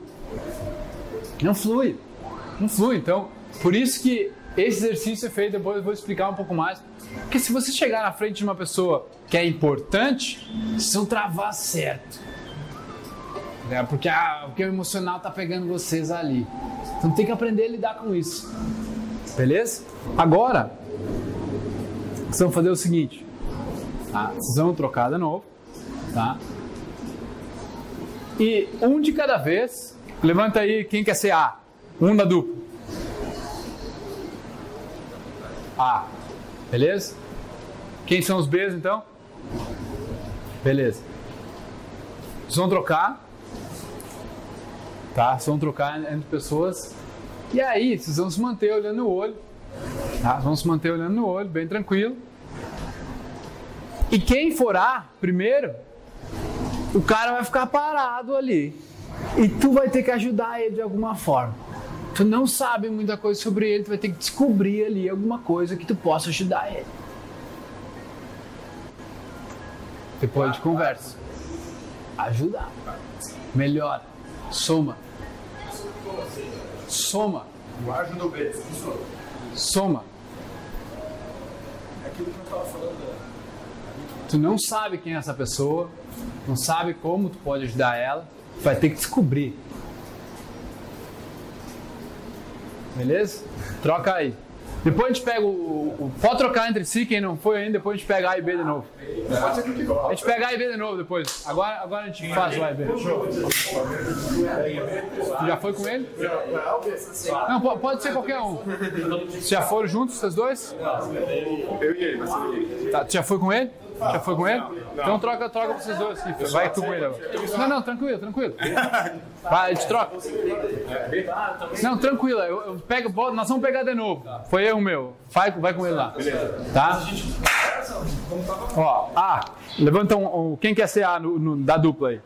Não flui. Não flui. Então, por isso que esse exercício é feito, depois eu vou explicar um pouco mais. Porque se você chegar na frente de uma pessoa que é importante, vocês vão travar certo. É, porque, ah, porque o emocional tá pegando vocês ali. Então tem que aprender a lidar com isso. Beleza? Agora, vocês vão fazer o seguinte. Tá? Vocês vão trocar de novo. Tá? E um de cada vez. Levanta aí quem quer ser A. Um da dupla. A. Beleza? Quem são os Bs então? Beleza. Vocês vão trocar. Tá? Vocês vão trocar entre pessoas. E aí, vocês vão se manter olhando no olho. Tá? Vão se manter olhando no olho, bem tranquilo. E quem for A primeiro, o cara vai ficar parado ali. E tu vai ter que ajudar ele de alguma forma. Tu não sabe muita coisa sobre ele, tu vai ter que descobrir ali alguma coisa que tu possa ajudar ele. Depois de conversa. Ajudar. Melhora. Soma. Soma. Soma. É aquilo que eu tava falando. né? Tu não sabe quem é essa pessoa, não sabe como tu pode ajudar ela, vai ter que descobrir. Beleza? Troca aí. Depois a gente pega o, o. Pode trocar entre si, quem não foi ainda, depois a gente pega A e B de novo. A gente pega A e B de novo depois. Agora, agora a gente faz o A e B. Tu já foi com ele? Não, po- pode ser qualquer um. Vocês já foram juntos, vocês dois? Eu e ele, ser ele. Tá, tu já foi com ele? Já foi com ele? Então troca, troca pra vocês dois aqui. Vai tu com ele agora. Não, não, tranquilo, tranquilo. Vai, a gente troca. Não, tranquilo. Eu, eu pego, nós vamos pegar de novo. Foi erro meu. Vai, vai com ele lá. Tá? Ó, A. Levanta um, um- Quem quer ser A no- no- da dupla aí?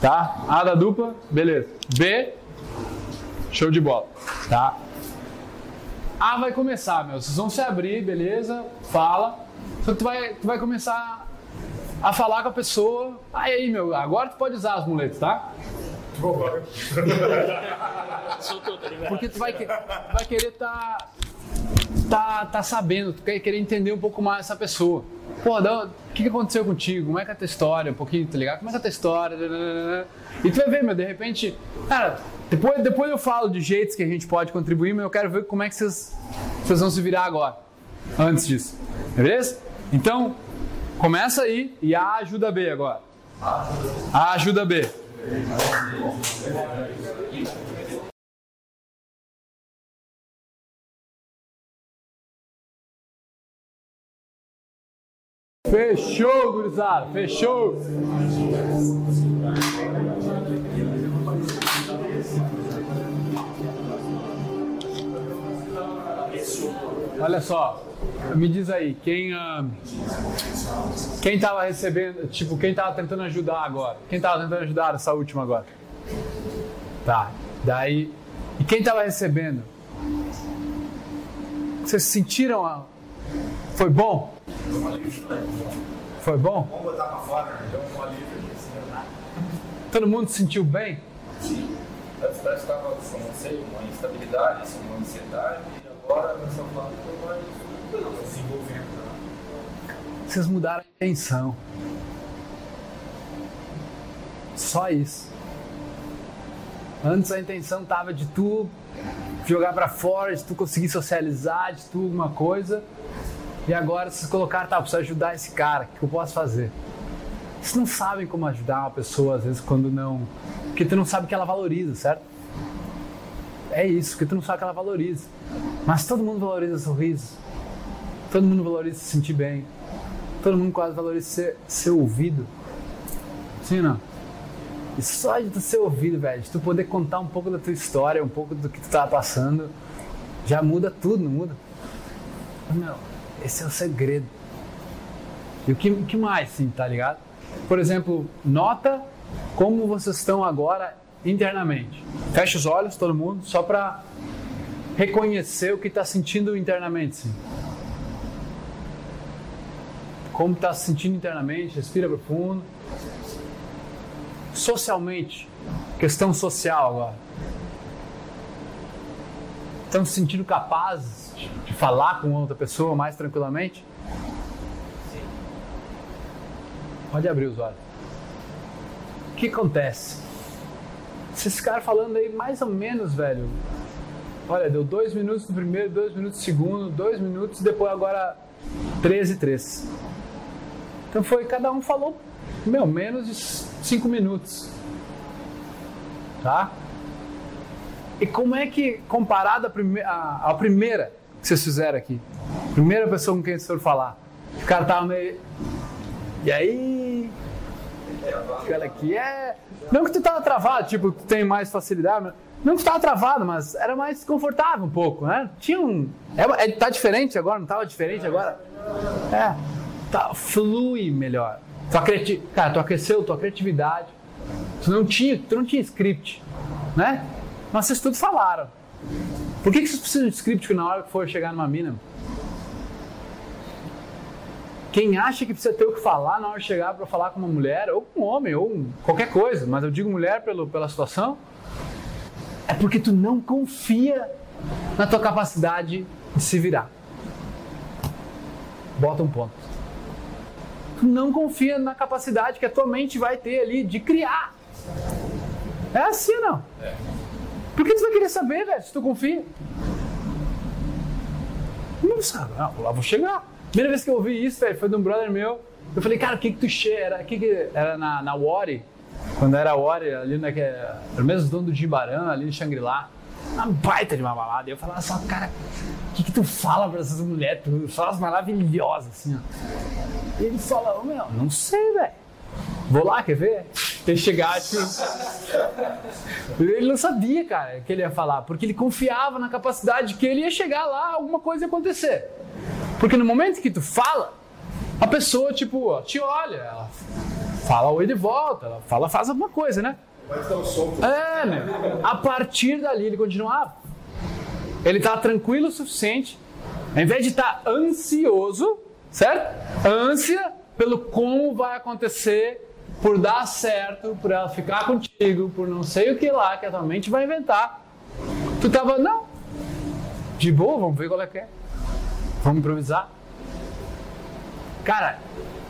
Tá? A da dupla, beleza. B. Show de bola. Tá? A vai começar, meu. Vocês vão se abrir, beleza? Fala. Só que tu vai, tu vai começar a falar com a pessoa. Aí, aí, meu, agora tu pode usar as muletas, tá? Porque tu vai, tu vai querer tá, tá, tá sabendo, tu quer querer entender um pouco mais essa pessoa. Pô, o que, que aconteceu contigo? Como é que é a tua história? Um pouquinho, tá ligado? Como é que é a tua história? E tu vai ver, meu, de repente. Cara, depois, depois eu falo de jeitos que a gente pode contribuir, mas eu quero ver como é que vocês, vocês vão se virar agora. Antes disso. Beleza? Então, começa aí e A ajuda B agora. A ajuda B. Fechou, gurizada. Fechou. Olha só, me diz aí, quem ah, quem tava recebendo, tipo, quem tava tentando ajudar agora? Quem tava tentando ajudar nessa última agora? Tá, daí, e quem tava recebendo? Vocês sentiram a... Foi bom? Foi bom? Vamos botar pra fora, né? Deu um alívio aqui. Todo mundo se sentiu bem? Antes parece que estava, não sei, uma instabilidade, assim, uma ansiedade, e agora nessa fase eu? Vocês mudaram a intenção. Só isso. Antes a intenção tava de tu jogar pra fora, de tu conseguir socializar, de tu alguma coisa. E agora vocês colocaram, tá, preciso ajudar esse cara, o que eu posso fazer? Vocês não sabem como ajudar uma pessoa, às vezes, quando não. Porque tu não sabe que ela valoriza, certo? É isso, porque tu não sabe que ela valoriza. Mas todo mundo valoriza sorriso. Todo mundo valoriza se sentir bem. Todo mundo quase valoriza ser, ser ouvido. Sim, não? E só de tu ser ouvido, velho, de tu poder contar um pouco da tua história, um pouco do que tu tá passando, já muda tudo, não muda? Meu, esse é o segredo. E o que, que mais, sim, tá ligado? Por exemplo, nota como vocês estão agora internamente. Fecha os olhos, todo mundo, só pra reconhecer o que tá sentindo internamente, sim. Como tá se sentindo internamente, respira profundo. Socialmente, questão social agora. Estão se sentindo capazes de- falar com outra pessoa mais tranquilamente? Pode abrir os olhos. O que acontece? Vocês ficaram falando aí mais ou menos, velho. Olha, deu dois minutos no primeiro, dois minutos no segundo, dois minutos, depois agora 13 e 3. Então foi, cada um falou, meu, menos de cinco minutos. Tá? E como é que, comparado à, prime à primeira que vocês fizeram aqui, primeira pessoa com quem vocês foram falar, o cara tava meio. E aí? Cara, que é. Não que tu tava travado, tipo, tu tem mais facilidade, mas... não que tu tava travado, mas era mais confortável um pouco, né? Tinha um. É, é- tá diferente agora, não tava diferente agora? É. Tá, flui melhor. Tua criati... Cara, tu aqueceu tua criatividade. Tu não tinha, tu não tinha script, né? Mas vocês tudo falaram. Por que, que vocês precisam de script na hora que for chegar numa mina? Quem acha que precisa ter o que falar na hora de chegar para falar com uma mulher, ou com um homem, ou um- qualquer coisa, mas eu digo mulher pelo, pela situação, é porque tu não confia na tua capacidade de se virar. Bota um ponto. Tu não confia na capacidade que a tua mente vai ter ali de criar. É assim não? Por que tu vai querer saber, velho, se tu confia? pensava, não, lá vou chegar. Primeira vez que eu ouvi isso, velho, foi de um brother meu. Eu falei, cara, o que que tu cheira? O que que era na, na Wari? Quando era Wari, ali naquele... Era o mesmo dono do Jibarã, ali em Shangri-La. Uma baita de uma balada. E eu falava só, cara, o que que tu fala pra essas mulheres? Tu fala as maravilhosas, assim, ó. E ele fala, ô, meu, não sei, velho. Vou lá, quer ver? Tem que chegar, tipo... Ele não sabia, cara, o que ele ia falar, porque ele confiava na capacidade que ele ia chegar lá, alguma coisa ia acontecer. Porque no momento que tu fala, a pessoa, tipo, ó, te olha, ela fala oi de volta, ela fala, faz alguma coisa, né? É, né? A partir dali ele continuava. Ele tá tranquilo o suficiente, ao invés de estar ansioso, certo? Ânsia pelo como vai acontecer, por dar certo, por ela ficar contigo, por não sei o que lá que a tua mente vai inventar. Tu tava, não, de boa, vamos ver qual é que é. Vamos improvisar. Cara,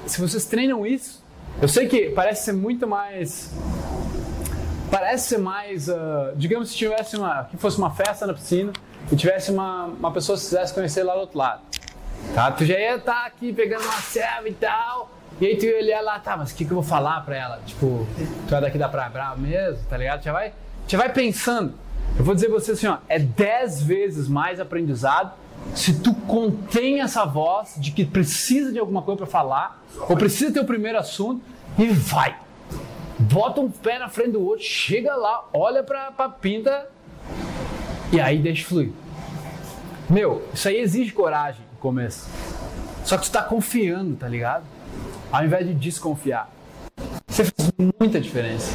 se vocês treinam isso, eu sei que parece ser muito mais. Parece mais. ah, digamos se tivesse uma. que fosse uma festa na piscina e tivesse uma, uma pessoa que quisesse conhecer lá do outro lado. Tá? Tu já ia estar aqui pegando uma selva e tal. E aí tu ia olhar lá, tá, mas o que, que eu vou falar pra ela? Tipo, tu é daqui da Praia Brava mesmo, tá ligado? Já vai, já vai pensando. Eu vou dizer pra você assim, ó, é 10 vezes mais aprendizado se tu contém essa voz de que precisa de alguma coisa pra falar, ou precisa ter o primeiro assunto, e vai. Bota um pé na frente do outro, chega lá, olha pra, pra pinta e aí deixa fluir. Meu, isso aí exige coragem no começo. Só que tu tá confiando, tá ligado? Ao invés de desconfiar. Você faz muita diferença.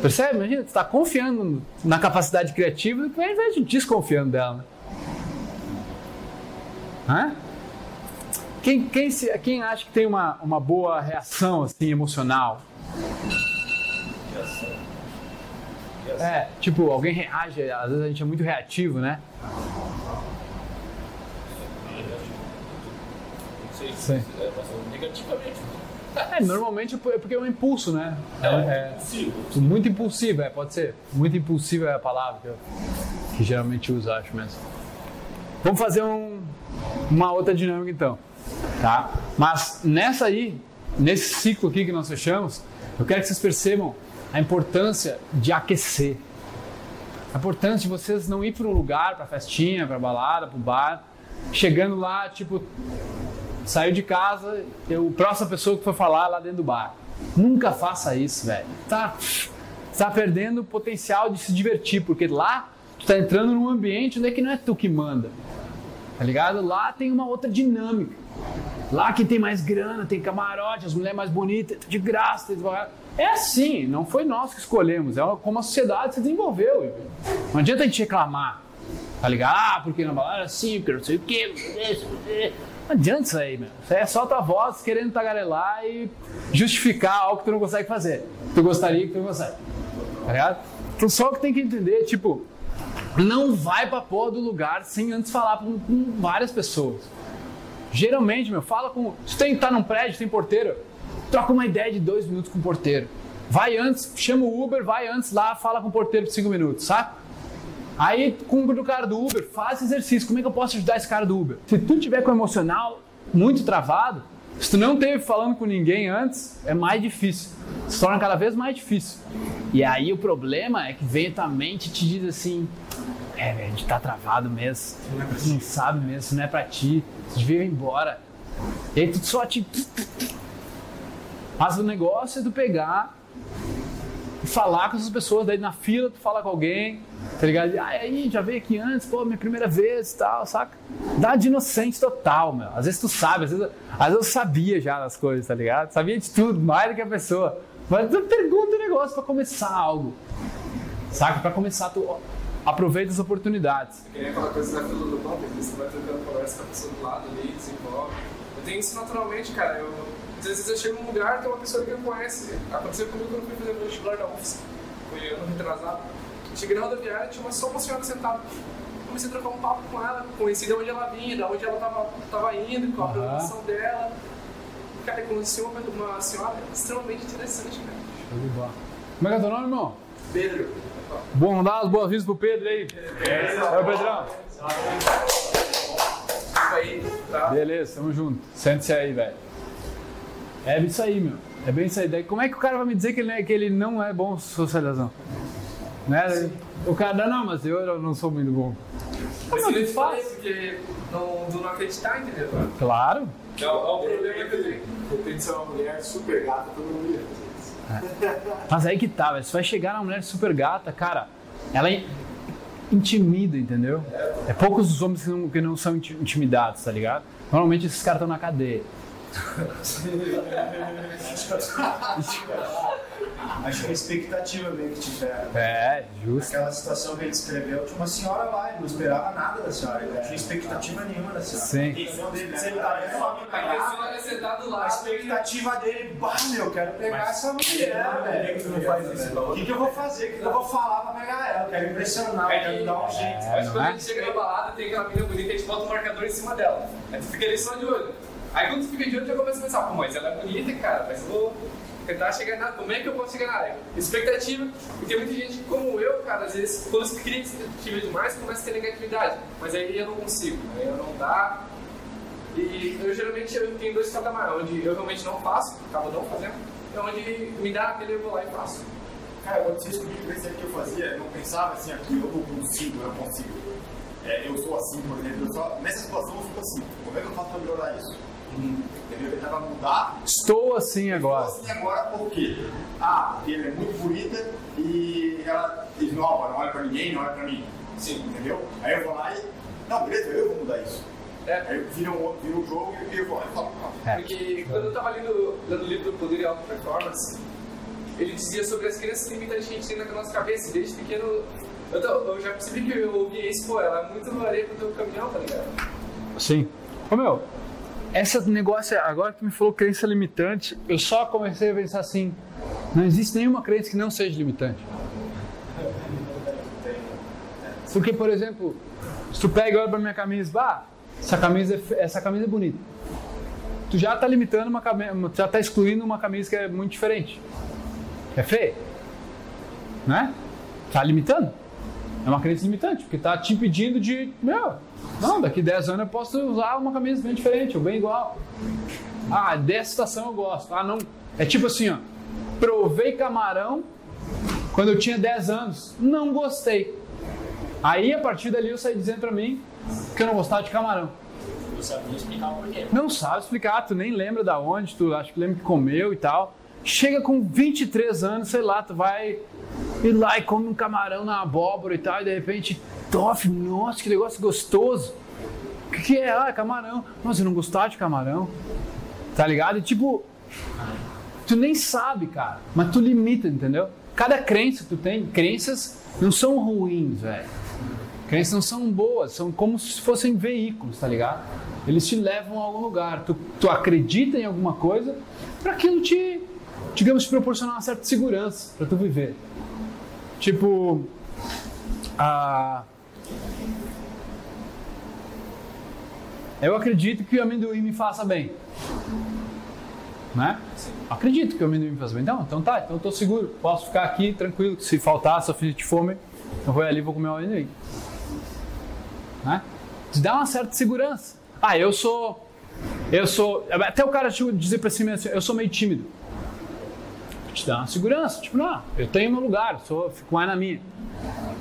Percebe? Imagina, tu tá confiando na capacidade criativa ao invés de desconfiando dela. Né? Hã? Quem, quem, se- quem acha que tem uma, uma boa reação assim, emocional? É, tipo, alguém reage, às vezes a gente é muito reativo, né? Não sei, é, mas negativamente. É, normalmente é porque é um impulso, né? É, é Sim. muito impulsivo, é, pode ser. Muito impulsivo é a palavra que, eu, que geralmente uso, acho mesmo. Vamos fazer um- uma outra dinâmica então, tá? Mas nessa aí, nesse ciclo aqui que nós fechamos, eu quero que vocês percebam a importância de aquecer. A importância de vocês não ir para um lugar, para festinha, para balada, para bar, chegando lá, tipo, saiu de casa, eu, próxima pessoa que for falar lá dentro do bar. Nunca faça isso, velho. Tá, tá perdendo o potencial de se divertir, porque lá tu tá entrando num ambiente onde é que não é tu que manda. Tá ligado? Lá tem uma outra dinâmica. Lá quem tem mais grana, tem camarote, as mulheres mais bonitas, de graça. Tem... É assim, não foi nós que escolhemos, é como a sociedade se desenvolveu. Não adianta a gente reclamar. Tá ligado? Ah, porque na balada assim, porque não sei o quê. Não adianta isso aí, meu. Isso aí é só tua voz querendo tagarelar e justificar algo que tu não consegue fazer. Tu gostaria que tu não consegue. Tá ligado? Então só que tem que entender, tipo, não vai pra porra do lugar sem antes falar com várias pessoas. Geralmente, meu, fala com. Se tem tá num prédio, tem porteiro, troca uma ideia de dois minutos com o porteiro. Vai antes, chama o Uber, vai antes lá, fala com o porteiro por cinco minutos, saca? Aí, com o cara do Uber, faz exercício. Como é que eu posso ajudar esse cara do Uber? Se tu tiver com o emocional muito travado, se tu não teve falando com ninguém antes, é mais difícil. Se torna cada vez mais difícil. E aí o problema é que vem tua mente e te diz assim: é, velho, tá travado mesmo. Tu não sabe mesmo, isso não é pra ti. Ir embora. E aí tu só te. Mas o negócio é tu pegar e falar com essas pessoas, daí na fila tu fala com alguém, tá ligado? Ah, aí, já veio aqui antes, pô, minha primeira vez e tal, saca? Dá de inocente total, meu. Às vezes tu sabe, às vezes, às vezes eu sabia já das coisas, tá ligado? Sabia de tudo, mais do que a pessoa. Mas tu pergunta o negócio pra começar algo, saca? Pra começar, tu aproveita as oportunidades. Que nem aquela coisa da fila do pão, que você vai trocando conversa com a pessoa do lado ali, desenvolve. Eu tenho isso naturalmente, cara. Eu, às vezes eu chego num lugar, tem uma pessoa que eu conhece. Aconteceu comigo quando eu fui fazer o vestibular da UFS. Foi ano retrasado. Cheguei na rodoviária, tinha uma, só uma senhora sentada. Comecei a trocar um papo com ela, conheci de onde ela vinha, de onde ela tava, tava indo, qual a programação dela. Cara, eu conheci uma, uma senhora extremamente interessante, cara. Show de bola. Como é que é teu nome, irmão? Pedro. Bom, dá as boas-vindas pro Pedro aí. É, o Pedrão. Beleza, tamo junto. Sente-se aí, velho. É isso aí, meu. É bem isso aí. Daí, como é que o cara vai me dizer que ele, não é- que ele não é bom socialização? Né? O cara, não, mas eu não sou muito bom. Mas que te faz? porque não, do não acreditar, entendeu? Claro. É o, é o problema que eu tenho. Depende de ser uma mulher super gata, todo mundo ia. Mas aí que tá, velho. Você vai chegar numa mulher super gata, cara, ela in- intimida, entendeu? É poucos os homens que não, que não são inti- intimidados, tá ligado? Normalmente esses caras estão na cadeia. Acho que a expectativa meio que tiveram. É, justo. Aquela situação que ele descreveu, tinha uma senhora lá, ele não esperava nada da senhora, ele não tinha expectativa nenhuma da senhora. Sim. A intenção dele, se ele tá vendo uma A expectativa dele, bah, meu, eu quero pegar essa mulher, velho. isso, O que, que eu vou fazer? O que, que eu vou falar pra pegar ela? Eu quero impressionar, eu quero dar um jeito. Mas quando é? a gente chega na balada, tem aquela menina bonita, a gente bota um marcador em cima dela. Aí tu fica ali só de olho. Aí quando tu fica de olho, tu já começa a pensar, pô, mas ela é bonita, cara, mas eu vou tentar chegar na. Como é que eu posso chegar na área? Expectativa. E tem muita gente como eu, cara, às vezes, quando se cria expectativa demais, começa a ter negatividade. Mas aí eu não consigo, aí eu não dá. E eu geralmente eu tenho dois patamares, onde eu realmente não faço, acabo não fazendo, e onde me dá aquele eu vou lá e faço. Cara, quando vocês comigo, pensei que eu fazia, eu não pensava assim, aqui eu não consigo, eu consigo. É, eu sou assim, por exemplo, eu só, nessa situação eu fico assim, como é que eu faço pra melhorar isso? Entendeu? Mudar, Estou assim agora. assim agora por quê? Ah, porque ela é muito bonita e ela ignora, não olha pra ninguém, não olha pra mim. Sim. Entendeu? Aí eu vou lá e, não, beleza, eu vou mudar isso. É. Aí eu viro um, viro um jogo e eu vou lá e falo, É. Porque quando eu tava lendo, lendo o livro do Poder e Alta Performance, ele dizia sobre as crianças limitantes que a gente tem na nossa cabeça. Desde pequeno, eu, tô- eu já percebi que eu ouvi isso, pô, ela é muito areia pro teu caminhão, tá ligado? Sim. Ô meu, esse negócio, agora que me falou crença limitante, eu só comecei a pensar assim: não existe nenhuma crença que não seja limitante. Porque, por exemplo, se tu pega e olha pra minha camisa, bah, essa camisa é, essa camisa é bonita. Tu já tá limitando uma camisa, já tá excluindo uma camisa que é muito diferente. É feia. Né? Tá limitando. É uma crença limitante, porque tá te impedindo de. Meu, não, daqui 10 anos eu posso usar uma camisa bem diferente, ou bem igual. Ah, dessa estação eu gosto. Ah, não. É tipo assim, ó. Provei camarão quando eu tinha 10 anos. Não gostei. Aí a partir dali eu saí dizendo pra mim que eu não gostava de camarão. Eu sabia explicar o porquê. Não sabe explicar, tu nem lembra da onde, tu acho que lembra que comeu e tal. Chega com 23 anos, sei lá, tu vai ir lá e come um camarão na abóbora e tal, e de repente, tof, nossa, que negócio gostoso. O que, que é? Ah, é camarão. Nossa, eu não gostava de camarão. Tá ligado? E tipo, tu nem sabe, cara, mas tu limita, entendeu? Cada crença que tu tem, crenças não são ruins, velho. Crenças não são boas, são como se fossem veículos, tá ligado? Eles te levam a algum lugar. Tu, tu acredita em alguma coisa para aquilo te, digamos, te proporcionar uma certa segurança para tu viver. Tipo, a... eu acredito que o amendoim me faça bem. Né? Acredito que o amendoim me faça bem. Então, então tá, então eu tô seguro. Posso ficar aqui tranquilo. Se faltar, se eu fizer de fome, eu vou ali e vou comer o amendoim né? Te dá uma certa segurança. Ah, eu sou. Eu sou. Até o cara dizer pra si mesmo assim, eu sou meio tímido. Te dá uma segurança. Tipo, não, eu tenho meu lugar, sou, fico mais na minha.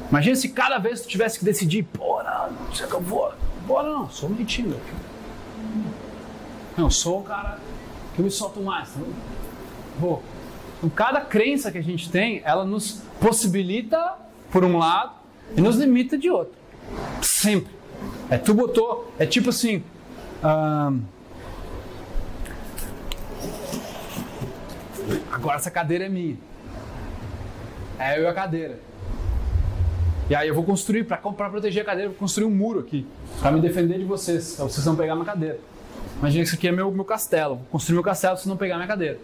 Imagina se cada vez tu tivesse que decidir, pô, não, não sei que eu vou. Bora não, sou meio tímido. Não, sou o cara que me solto mais. Então, vou. Então, cada crença que a gente tem, ela nos possibilita, por um lado, e nos limita de outro. Sempre. É tu botou. É tipo assim. Agora essa cadeira é minha. É eu e a cadeira. E aí eu vou construir, para proteger a cadeira, vou construir um muro aqui. Para me defender de vocês. Pra vocês não pegar minha cadeira. Imagina que isso aqui é meu, meu castelo. Vou construir meu castelo vocês não pegar minha cadeira.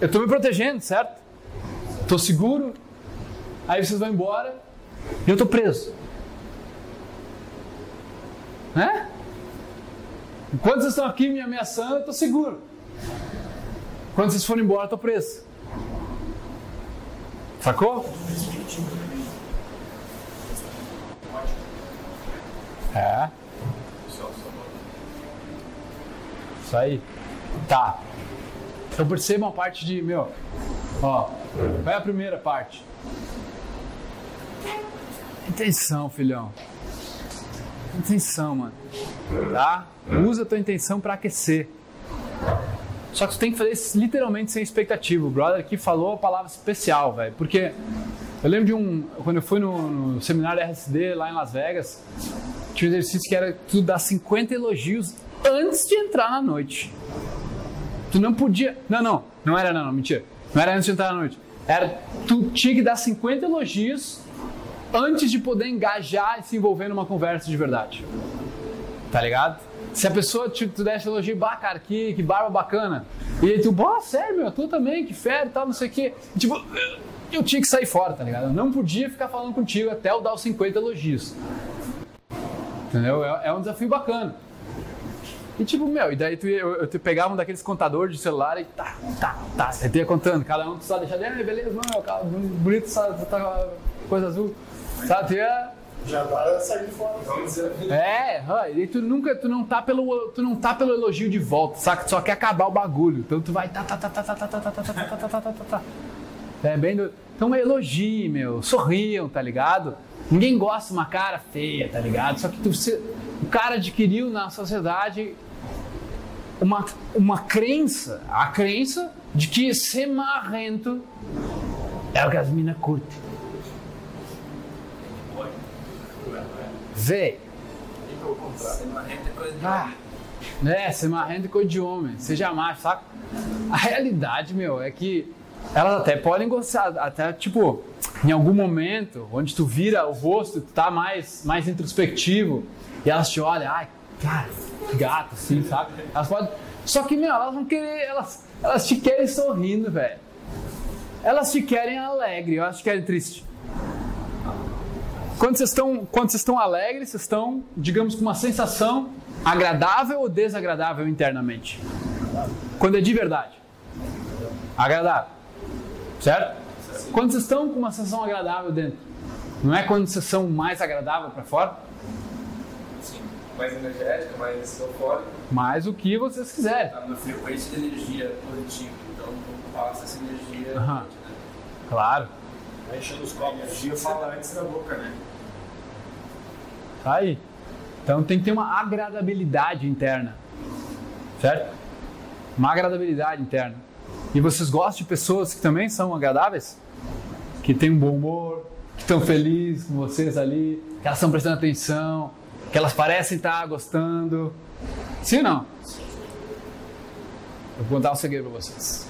Eu tô me protegendo, certo? Tô seguro. Aí vocês vão embora. E eu tô preso. Né? Enquanto vocês estão aqui me ameaçando, eu tô seguro. Quando vocês forem embora, eu tô preso. Sacou? É. Isso aí. Tá. Então percebam a parte de, meu, ó, vai a primeira parte. Intenção, filhão. Intenção, mano. Tá? Usa a tua intenção para aquecer. Só que tu tem que fazer literalmente sem expectativa. O brother aqui falou a palavra especial, velho. Porque eu lembro de um. Quando eu fui no, no seminário RSD lá em Las Vegas, tinha um exercício que era tu dar 50 elogios antes de entrar na noite. Tu não podia. Não, não. Não era, não, não, mentira. Não era antes de entrar na noite. Era. Tu tinha que dar 50 elogios antes de poder engajar e se envolver numa conversa de verdade. Tá ligado? Se a pessoa te, te desse elogio, bah, cara, que, que barba bacana. E aí tu, bah, sério, meu, tu também, que fera e tal, não sei o quê. Tipo, eu tinha que sair fora, tá ligado? Eu não podia ficar falando contigo até eu dar os 50 elogios. Entendeu? É, é um desafio bacana. E tipo, meu, e daí tu, eu, eu te pegava um daqueles contadores de celular e tá, tá, tá. Você ia contando, cada um tu só deixava, ah, beleza, mano, cara, bonito, sabe, tá, coisa azul. Sabe, tu ia Já dá sair fora. é, e tu nunca, tu não tá pelo, tu não tá pelo elogio de volta, saca? Tu só quer acabar o bagulho. Então tu vai tá tá tá tá tá tá tá tá tá tá tá tá tá tá tá. É bem do... Então elogie, meu, sorriam, tá ligado? Ninguém gosta de uma cara feia, tá ligado? Só que tu, você, o cara adquiriu na sociedade uma, uma crença, a crença de que ser marrento é o que as minas curtem. Vê. Ah, né, ser marrento é coisa de homem, seja macho, saca? A realidade, meu, é que elas até podem gostar, até tipo, em algum momento, onde tu vira o rosto, tu tá mais, mais introspectivo, e elas te olham, ai, cara, gato, assim, sabe? Elas podem. Só que, meu, elas vão querer, elas, elas te querem sorrindo, velho. Elas te querem alegre, elas te querem triste. Quando vocês estão, quando vocês estão alegres, vocês estão, digamos, com uma sensação agradável ou desagradável internamente? Quando é de verdade. Agradável. Certo? Quando vocês estão com uma sensação agradável dentro. Não é quando vocês são mais agradável para fora? Sim, mais energética, mais eufórica. Mais o que vocês quiserem. Na frequência de energia positiva. Então passa essa energia. Aham. Claro. Vai enchendo os copos. Energia fala antes da boca, né? Tá aí. Então tem que ter uma agradabilidade interna. Certo? Uma agradabilidade interna. E vocês gostam de pessoas que também são agradáveis? Que têm um bom humor, que estão felizes com vocês ali, que elas estão prestando atenção, que elas parecem estar gostando. Sim ou não? Eu vou contar um segredo para vocês.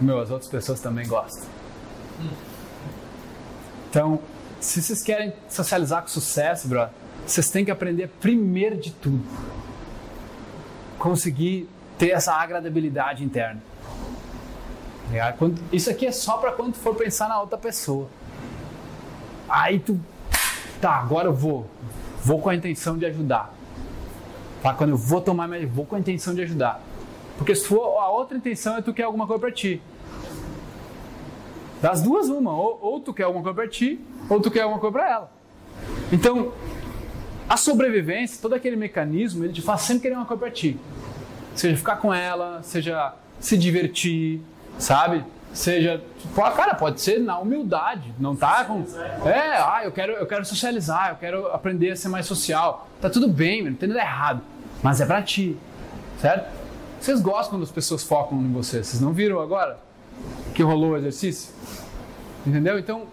Meu, as outras pessoas também gostam. Então, se vocês querem socializar com sucesso, bro, vocês têm que aprender primeiro de tudo. Conseguir ter essa agradabilidade interna. Quando- Isso aqui é só para quando tu for pensar na outra pessoa. Aí tu, tá, agora eu vou, vou com a intenção de ajudar. Tá? Quando eu vou tomar, minha- vou com a intenção de ajudar. Porque se for a outra intenção é tu quer alguma coisa para ti. Das duas, uma. Ou, ou tu quer alguma coisa pra ti, ou tu quer alguma coisa pra ela. Então, a sobrevivência, todo aquele mecanismo, ele te faz sempre querer uma coisa pra ti. Seja ficar com ela, seja se divertir, sabe? Seja, cara, pode ser na humildade, não tá com. É, ah, eu quero, eu quero socializar, eu quero aprender a ser mais social. Tá tudo bem, não tem nada errado. Mas é pra ti, certo? Vocês gostam quando as pessoas focam em vocês. Vocês não viram agora que rolou o exercício? Entendeu? Então,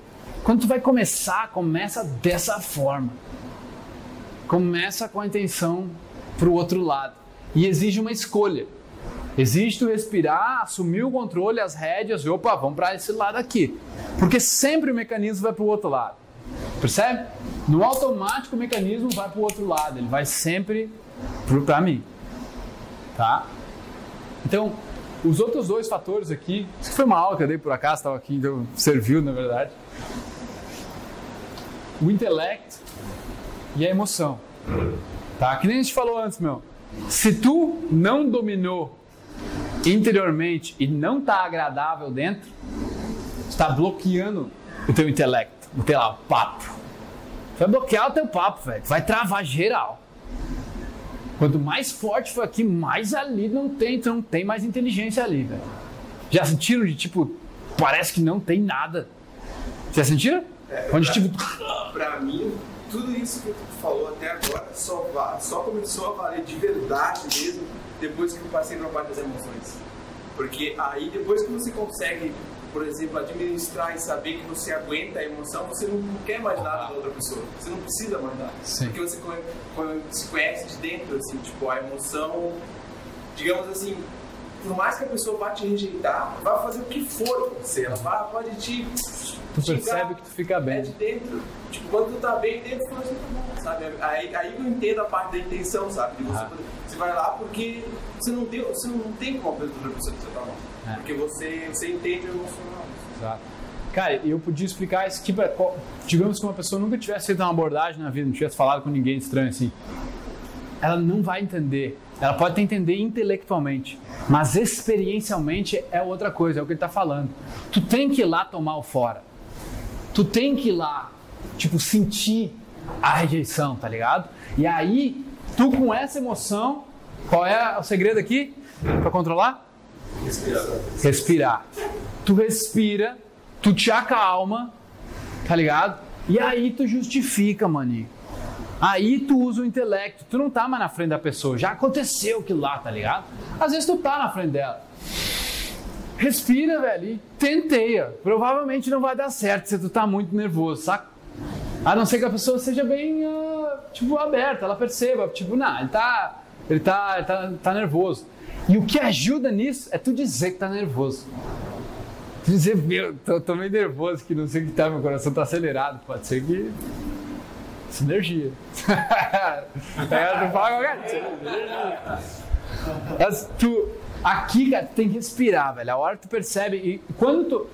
quando tu vai começar, começa dessa forma. Começa com a intenção para o outro lado. E exige uma escolha. Exige tu respirar, assumir o controle, as rédeas e opa, vamos para esse lado aqui. Porque sempre o mecanismo vai para o outro lado. Percebe? No automático o mecanismo vai para o outro lado. Ele vai sempre para mim. Tá? Então, os outros dois fatores aqui, isso foi uma aula que eu dei por acaso, estava aqui, então serviu na verdade. O intelecto e a emoção. Tá? Que nem a gente falou antes, meu. Se tu não dominou interiormente e não está agradável dentro, está bloqueando o teu intelecto, o teu papo. Vai bloquear o teu papo, velho. Vai travar geral. Quanto mais forte for aqui, mais ali não tem, então não tem mais inteligência ali, velho. Já sentiram de tipo, parece que não tem nada. Já sentiram? Onde tipo. Pra mim, tudo isso que tu falou até agora só, só começou a valer de verdade mesmo depois que eu passei por parte das emoções. Porque aí, depois que você consegue, por exemplo, administrar e saber que você aguenta a emoção, você não quer mais nada da outra pessoa. Você não precisa mais nada. Sim. Porque você se conhece de dentro, assim, tipo, a emoção, digamos assim, por mais que a pessoa vá te rejeitar, vai fazer o que for com você. Ela vai, pode te. Tu xingar, percebe que tu fica é bem. de dentro. Tipo, quando tu tá bem dentro, tu tá bom, sabe? Aí, aí eu entendo a parte da intenção, sabe? De você, Ah. você vai lá porque você não, deu, você não tem como aprender outra pessoa que você tá mal. É. Porque você, você entende o emocional. Exato. Cara, eu podia explicar isso aqui pra. qual- Digamos que uma pessoa nunca tivesse feito uma abordagem na vida, não tivesse falado com ninguém estranho assim. Ela não vai entender. Ela pode até entender intelectualmente, mas experiencialmente é outra coisa, é o que ele tá falando. Tu tem que ir lá tomar o fora. Tu tem que ir lá, tipo, sentir a rejeição, tá ligado? E aí, tu com essa emoção, qual é o segredo aqui pra controlar? respirar. Tu respira, tu te acalma, tá ligado? E aí tu justifica, maninho. Aí tu usa o intelecto, tu não tá mais na frente da pessoa, já aconteceu aquilo lá, tá ligado? Às vezes tu tá na frente dela. Respira, velho, e tenteia. Provavelmente não vai dar certo se tu tá muito nervoso, saca? A não ser que a pessoa seja bem, ah, tipo, aberta, ela perceba, tipo, não, ele tá, ele tá, ele tá, tá nervoso. E o que ajuda nisso é tu dizer que tá nervoso. Tu dizer, meu, tô, tô meio nervoso que não sei o que tá, meu coração tá acelerado. Pode ser que. Sinergia. é, tu fala qualquer coisa. Mas tu, aqui, cara, tem que respirar, velho. A hora tu percebe. E quando tu.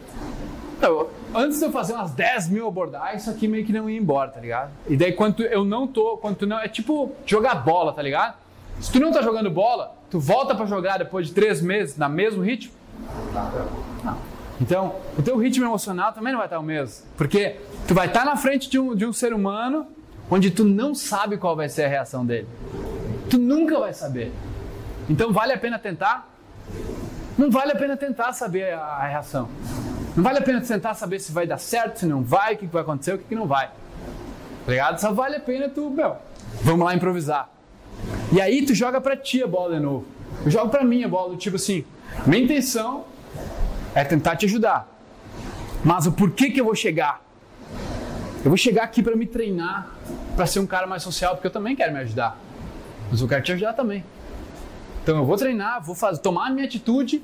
Antes de eu fazer umas 10 mil abordagens, isso aqui meio que não ia embora, tá ligado? E daí quando tu- eu não tô, quando tu não. É tipo jogar bola, tá ligado? Se tu não tá jogando bola, tu volta pra jogar depois de três meses na mesmo ritmo? Não. Então, o teu ritmo emocional também não vai estar o mesmo. Porque tu vai estar na frente de um, de um ser humano onde tu não sabe qual vai ser a reação dele. Tu nunca vai saber. Então, vale a pena tentar? Não vale a pena tentar saber a, reação. Não vale a pena tentar saber se vai dar certo, se não vai, o que vai acontecer, o que, não vai. Tá ligado? Só vale a pena tu, meu, vamos lá improvisar. E aí tu joga pra ti a bola de novo. Eu jogo pra mim a bola, do tipo assim, minha intenção é tentar te ajudar. Mas o porquê que eu vou chegar? Eu vou chegar aqui pra me treinar, pra ser um cara mais social, porque eu também quero me ajudar. Mas eu quero te ajudar também. Então eu vou treinar, vou fazer, tomar a minha atitude,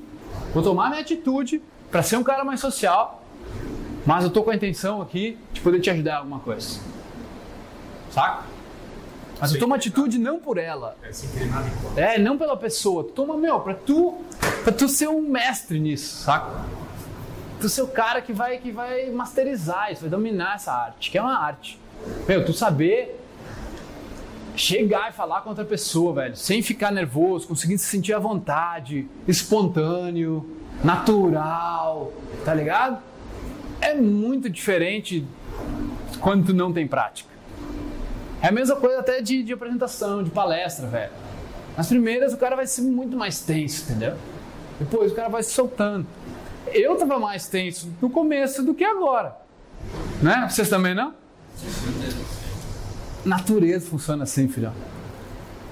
vou tomar a minha atitude pra ser um cara mais social, mas eu tô com a intenção aqui de poder te ajudar em alguma coisa. Saca? Mas eu tomo atitude não por ela. É. É, não pela pessoa. Tu toma, meu, pra tu, pra tu ser um mestre nisso, saca? Tu ser o cara que vai, que vai masterizar isso, vai dominar essa arte, que é uma arte. Meu, tu saber chegar e falar com outra pessoa, velho, sem ficar nervoso, conseguindo se sentir à vontade, espontâneo, natural, tá ligado? É muito diferente quando tu não tem prática. É a mesma coisa até de, de apresentação, de palestra, velho. Nas primeiras o cara vai ser muito mais tenso, entendeu? Depois o cara vai se soltando. Eu tava mais tenso no começo do que agora. Né? Vocês também não? Natureza funciona assim, filhão.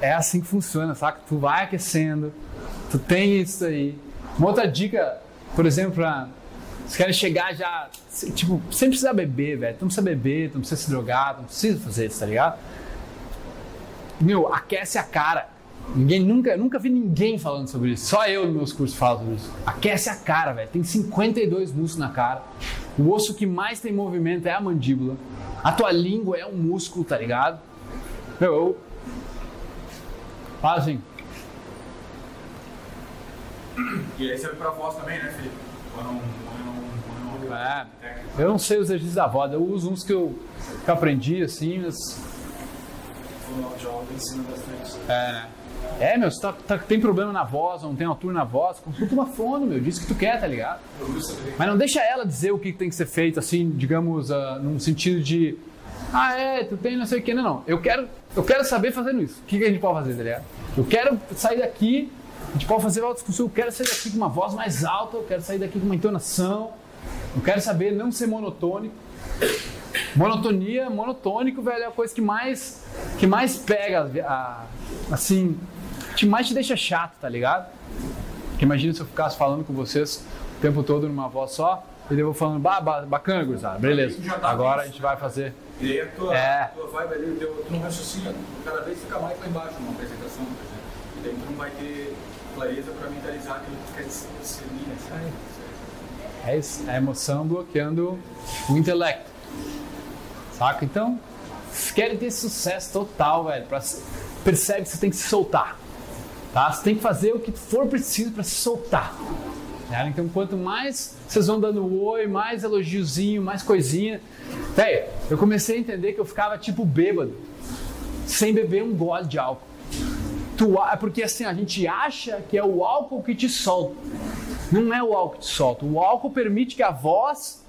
É assim que funciona, saca? Tu vai aquecendo, tu tem isso aí. Uma outra dica, por exemplo, pra. Vocês querem chegar já. Tipo, sem precisar beber, velho. Tu não precisa beber, tu não precisa se drogar, tu não precisa fazer isso, tá ligado? Meu, aquece a cara. Ninguém nunca, nunca vi ninguém falando sobre isso. Só eu nos meus cursos falo sobre isso. Aquece a cara, velho. Tem 52 músculos na cara. O osso que mais tem movimento é a mandíbula. A tua língua é um músculo, tá ligado? Meu, eu. Fala assim. E aí serve pra voz também, né, Felipe? Não, ou não É, eu não sei os exercícios da voz. Eu uso uns que eu, que eu aprendi, assim, mas. O João ensina bastante. É, né? É, meu, se tá, tá- tem problema na voz, ou não tem altura na voz, consulta uma fono, meu, diz o que tu quer, tá ligado? Mas não deixa ela dizer o que tem que ser feito, assim, digamos, ah, num sentido de. Ah, é, tu tem não sei o que, não, não. Eu quero, eu quero saber fazendo isso. O que, que a gente pode fazer, tá ligado? Eu quero sair daqui, a gente pode fazer uma discussão, eu quero sair daqui com uma voz mais alta, eu quero sair daqui com uma entonação, eu quero saber não ser monotônico. Monotonia, monotônico, velho, é a coisa que mais, que mais pega, a- assim, que mais te deixa chato, tá ligado? Porque imagina se eu ficasse falando com vocês o tempo todo numa voz só, e eu vou falando, bah, bacana, gurizada, beleza. Agora a gente vai fazer. E aí a tua, É. a tua vibe ali, tu não raciocina, cada vez fica mais lá embaixo numa apresentação, por exemplo. E daí tu não vai ter clareza para mentalizar aquilo que tu quer discernir, sabe? É isso, é a emoção bloqueando o intelecto. Saca? Então, se querem ter sucesso total, velho, pra, percebe que você tem que se soltar. Tá? Você tem que fazer o que for preciso para se soltar. né? Então, quanto mais vocês vão dando oi, mais elogiozinho, mais coisinha. Véi, eu comecei a entender que eu ficava tipo bêbado, sem beber um gole de álcool. Tu, é porque assim, a gente acha que é o álcool que te solta. Não é o álcool que te solta. O álcool permite que a voz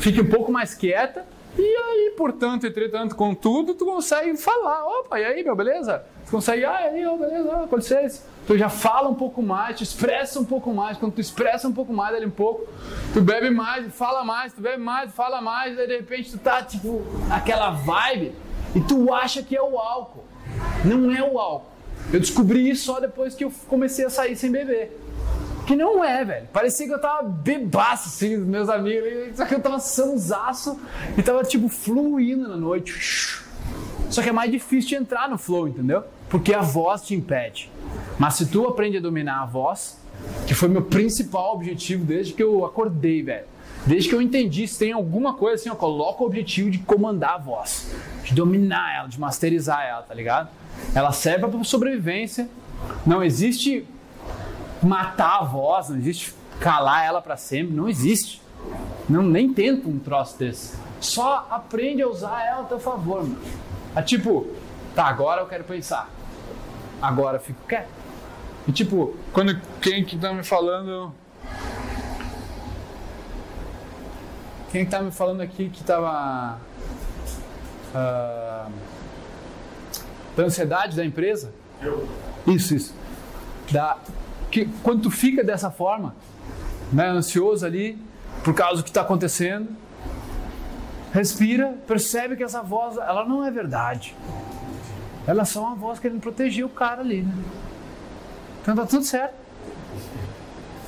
fique um pouco mais quieta. E aí, portanto, entretanto, contudo, tu consegue falar. Opa, e aí, meu, beleza? Tu consegue, ah, e aí, ó, beleza, ó, com licença. Tu já fala um pouco mais, te expressa um pouco mais. Quando tu expressa um pouco mais, ali um pouco, tu bebe mais, fala mais, tu bebe mais, fala mais. De repente, tu tá, tipo, naquela vibe e tu acha que é o álcool. Não é o álcool. Eu descobri isso só depois que eu comecei a sair sem beber. Que não é, velho. Parecia que eu tava bebaço, assim, dos meus amigos. Só que eu tava sansaço e tava, tipo, fluindo na noite. Só que é mais difícil de entrar no flow, entendeu? Porque a voz te impede. Mas se tu aprende a dominar a voz, que foi meu principal objetivo desde que eu acordei, velho. Desde que eu entendi se tem alguma coisa assim, eu coloco o objetivo de comandar a voz, de dominar ela, de masterizar ela, tá ligado? Ela serve para sobrevivência. Não existe matar a voz, não existe calar ela para sempre, não existe. Não nem tenta um troço desse. Só aprende a usar ela a teu favor, mano. É tipo, tá, agora eu quero pensar. Agora eu fico quieto. E tipo, quando quem que tá me falando. Quem que tá me falando aqui que tava. ah, da ansiedade da empresa? Isso, isso. Da, que, quando tu fica dessa forma, né, ansioso ali, por causa do que está acontecendo, respira, percebe que essa voz, ela não é verdade. Ela é só uma voz querendo proteger o cara ali, né? Então tá tudo certo.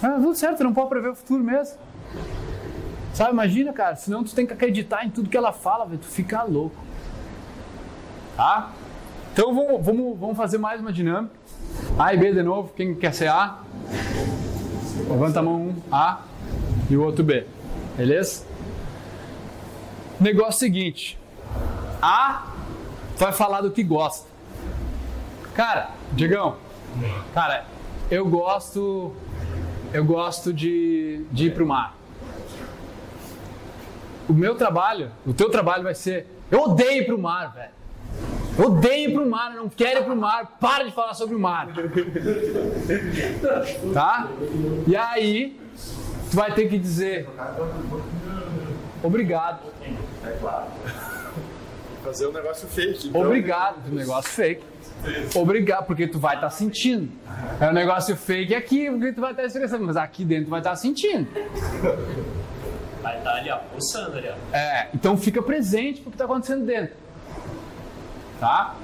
Tá tudo certo, tu não pode prever o futuro mesmo. Sabe, imagina, cara, senão tu tem que acreditar em tudo que ela fala, velho, tu fica louco. Tá? Então vamos, vamos, vamos fazer mais uma dinâmica. A e B de novo, quem quer ser A? Levanta a mão um, A e o outro B. Beleza? Negócio seguinte. A vai falar do que gosta. Cara, Diegão, cara, eu gosto. Eu gosto de, de ir pro mar. O meu trabalho, o teu trabalho vai ser. Eu odeio ir pro mar, velho. Odeio ir pro mar, não quero ir pro mar. Para de falar sobre o mar. Tá? E aí, tu vai ter que dizer. Obrigado. Fazer um negócio fake. Então, Obrigado do negócio fake. Obrigado, porque tu vai estar sentindo. É um negócio fake aqui, porque tu vai estar expressando, mas aqui dentro tu vai estar sentindo. Vai estar ali, ó, pulsando ali, ó. É, então fica presente pro que tá acontecendo dentro. Tá?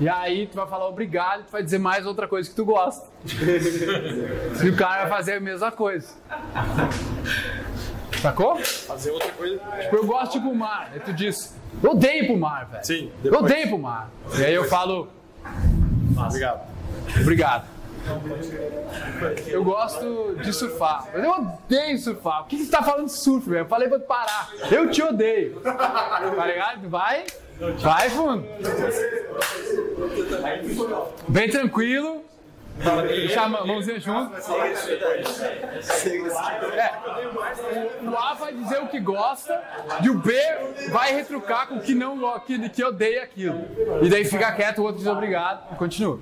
E aí tu vai falar obrigado e tu vai dizer mais outra coisa que tu gosta. e o cara vai fazer a mesma coisa. Sacou? Fazer outra coisa. Tipo, eu gosto de ir pro mar. Aí tu diz, eu odeio ir pro mar, velho. Sim, Eu depois. odeio ir pro mar. E aí eu falo, Obrigado. obrigado. Eu gosto de surfar. Mas eu odeio surfar. O que que você tá falando de surf, velho? Eu falei pra tu parar. Eu te odeio. Tá ligado? Vai. Vai fundo. Bem tranquilo. Deixar a mãozinha junto. É, o A vai dizer o que gosta e o B vai retrucar com o que não que, que odeia aquilo. E daí fica quieto, o outro diz obrigado e continua.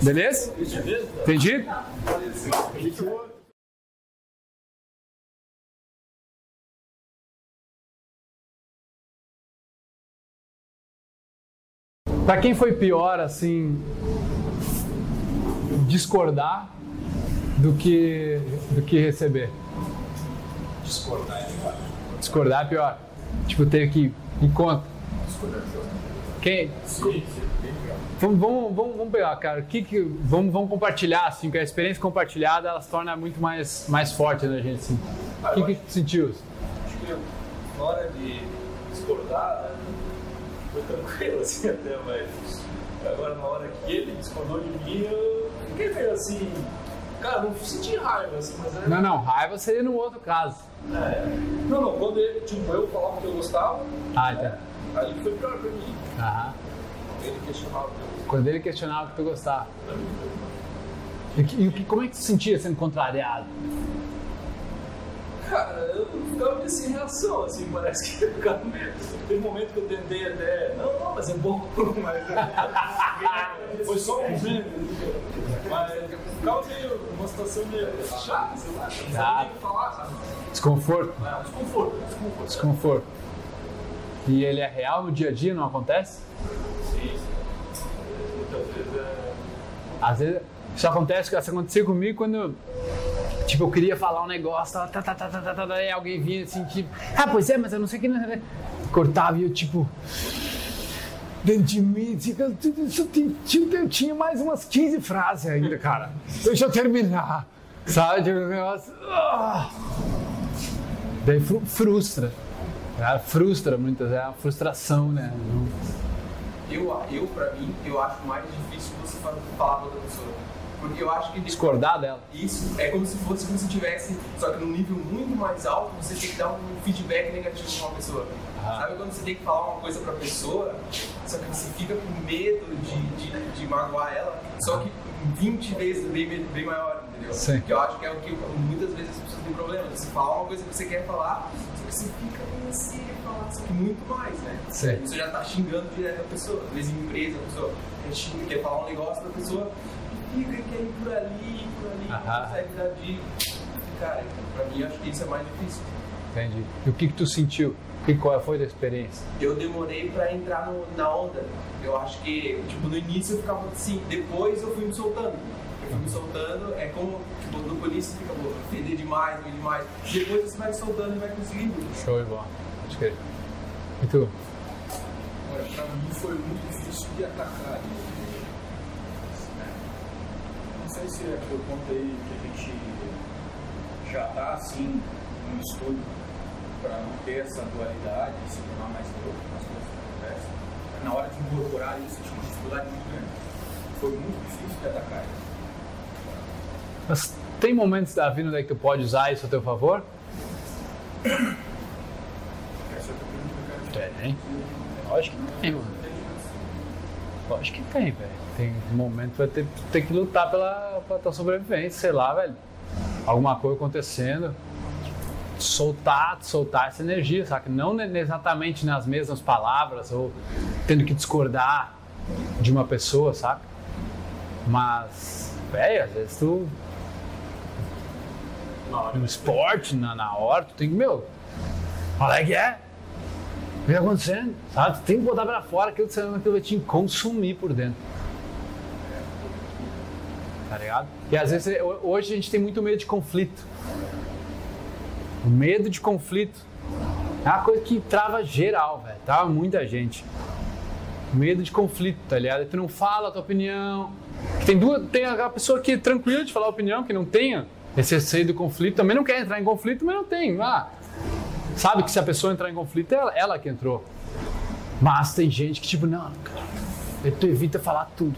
Beleza? Entendido? Pra quem foi pior, assim, discordar do que, do que receber? Discordar é pior. Discordar é pior. Tipo, ter que ir contra. Quem? Vamos, vamos, vamos, vamos pegar, cara. O Que que, vamos, vamos compartilhar, assim, que a experiência compartilhada ela se torna muito mais, mais forte na gente, assim. O que, que tu sentiu? Acho que na hora de discordar, né, foi tranquilo assim até, mas agora na hora que ele discordou de mim, eu fiquei meio assim. Cara, não senti raiva, assim, mas era. Não, não, raiva seria no outro caso. É. Não, não, quando ele, tipo, eu falava que eu gostava, Ah, tá. aí foi pior pra mim. Aham. Ele questionava que eu Quando ele questionava o que tu gostava. E, e como é que tu se sentia sendo contrariado? Cara, eu ficava meio sem reação, assim, parece que eu ficava meio. Teve um momento que eu tentei até. Não, não, mas é bom, mas. Foi só um momento. Mas eu ficava meio. uma situação meio chata, sei lá. Não que falar, sabe? Desconforto? Ah, desconforto, desconforto. Desconforto. E ele é real no dia a dia, não acontece? Sim, sim. Muitas vezes é. Às vezes, isso acontece, isso acontecia comigo quando, tipo, eu queria falar um negócio, tá, tá, tá, tá, tá, tá, tá, e alguém vinha assim, tipo, ah, pois é, mas eu não sei o que, que. Cortava e eu, tipo, dentro de mim, assim, eu, tinha- mais umas 15 frases ainda, cara. Deixa eu terminar, sabe? Tipo, um negócio, ah. Daí fru- frustra. Cara, frustra muitas vezes, é uma frustração, né? Eu, eu, pra mim, eu acho mais difícil você fa- falar pra outra pessoa. Porque eu acho que Discordar dela. Isso é como se fosse como se tivesse, só que num nível muito mais alto, você tem que dar um feedback negativo pra uma pessoa. Ah. Sabe quando você tem que falar uma coisa pra pessoa, só que você fica com medo de, de, de magoar ela, só que 20 vezes bem, bem maior, entendeu? Sim. Que eu acho que é o que muitas vezes as pessoas têm problema. Você fala uma coisa que você quer falar, você fica meio assim de falar, que muito mais, né? Sim. Você já tá xingando direto a pessoa, às vezes em empresa, a pessoa quer, xinga, quer falar um negócio pra pessoa e fica, quer ir por ali, por ali, Aham. não consegue dar de. Cara, pra mim acho que isso é mais difícil. Entendi. E o que, que tu sentiu? Que, qual foi a experiência? Eu demorei pra entrar no- na onda. Eu acho que, tipo, no início eu ficava assim, depois eu fui me soltando. Eu fui me soltando, é como, tipo, no polícia fica, pô, feder demais, feder demais. Depois você vai se soltando e vai conseguindo. Show e bola. Pode crer. E tu? Olha, pra mim foi muito difícil de atacar né? Não sei se é que eu contei que a gente já tá assim no estudo para não ter essa dualidade e se tornar mais neutro nas coisas que acontecem. Na hora de incorporar isso, eu tinha uma dificuldade muito grande. Foi muito difícil de atacar. Mas tem momentos da vida onde tu pode usar isso a teu favor? Que Tem. Lógico que tem, mano. Lógico que tem, velho. Tem momento que vai ter, ter que lutar pela, pela tua sobrevivência, sei lá, velho. Alguma coisa acontecendo. Soltar, soltar essa energia, saca? Não exatamente nas mesmas palavras ou tendo que discordar de uma pessoa, saca? Mas, velho, às vezes tu. No esporte, na, na hora, tu tem que, meu, qual é que é? O que está acontecendo? Sabe? Tu tem que botar pra fora aquilo que aquilo vai te consumir por dentro. Tá ligado? E às vezes, ho- hoje a gente tem muito medo de conflito. O medo de conflito é uma coisa que trava geral, velho. Trava muita gente. Medo de conflito, tá ligado? Tu não fala a tua opinião. Tem duas, tem a pessoa que é tranquila de falar a opinião, que não tenha receio do conflito, também não quer entrar em conflito, mas não tem. Ah, sabe que se a pessoa entrar em conflito, é ela, ela que entrou. Mas tem gente que, tipo, não, cara, tu evita falar tudo.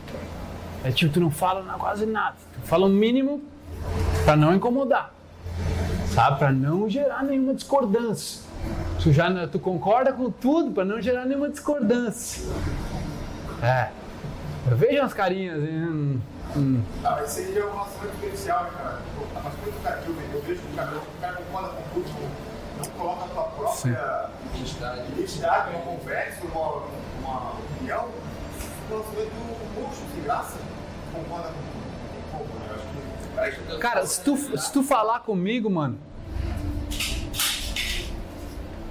É tipo, tu não fala quase nada. Tu fala o mínimo pra não incomodar. Sabe? Pra não gerar nenhuma discordância. Tu, já, tu concorda com tudo pra não gerar nenhuma discordância. É. Eu vejo umas carinhas. assim, hum, Ah, isso aí é um relacionamento diferencial, né, cara? Pô, Mas muito cara que eu vejo, eu vejo que o cara, o cara concorda com tudo, não, não coloca a tua própria Identidade. identidade, uma conversa, uma, uma opinião, um relacionamento murcho, sem graça, concorda com tudo. Cara, se tu, se tu falar comigo, mano,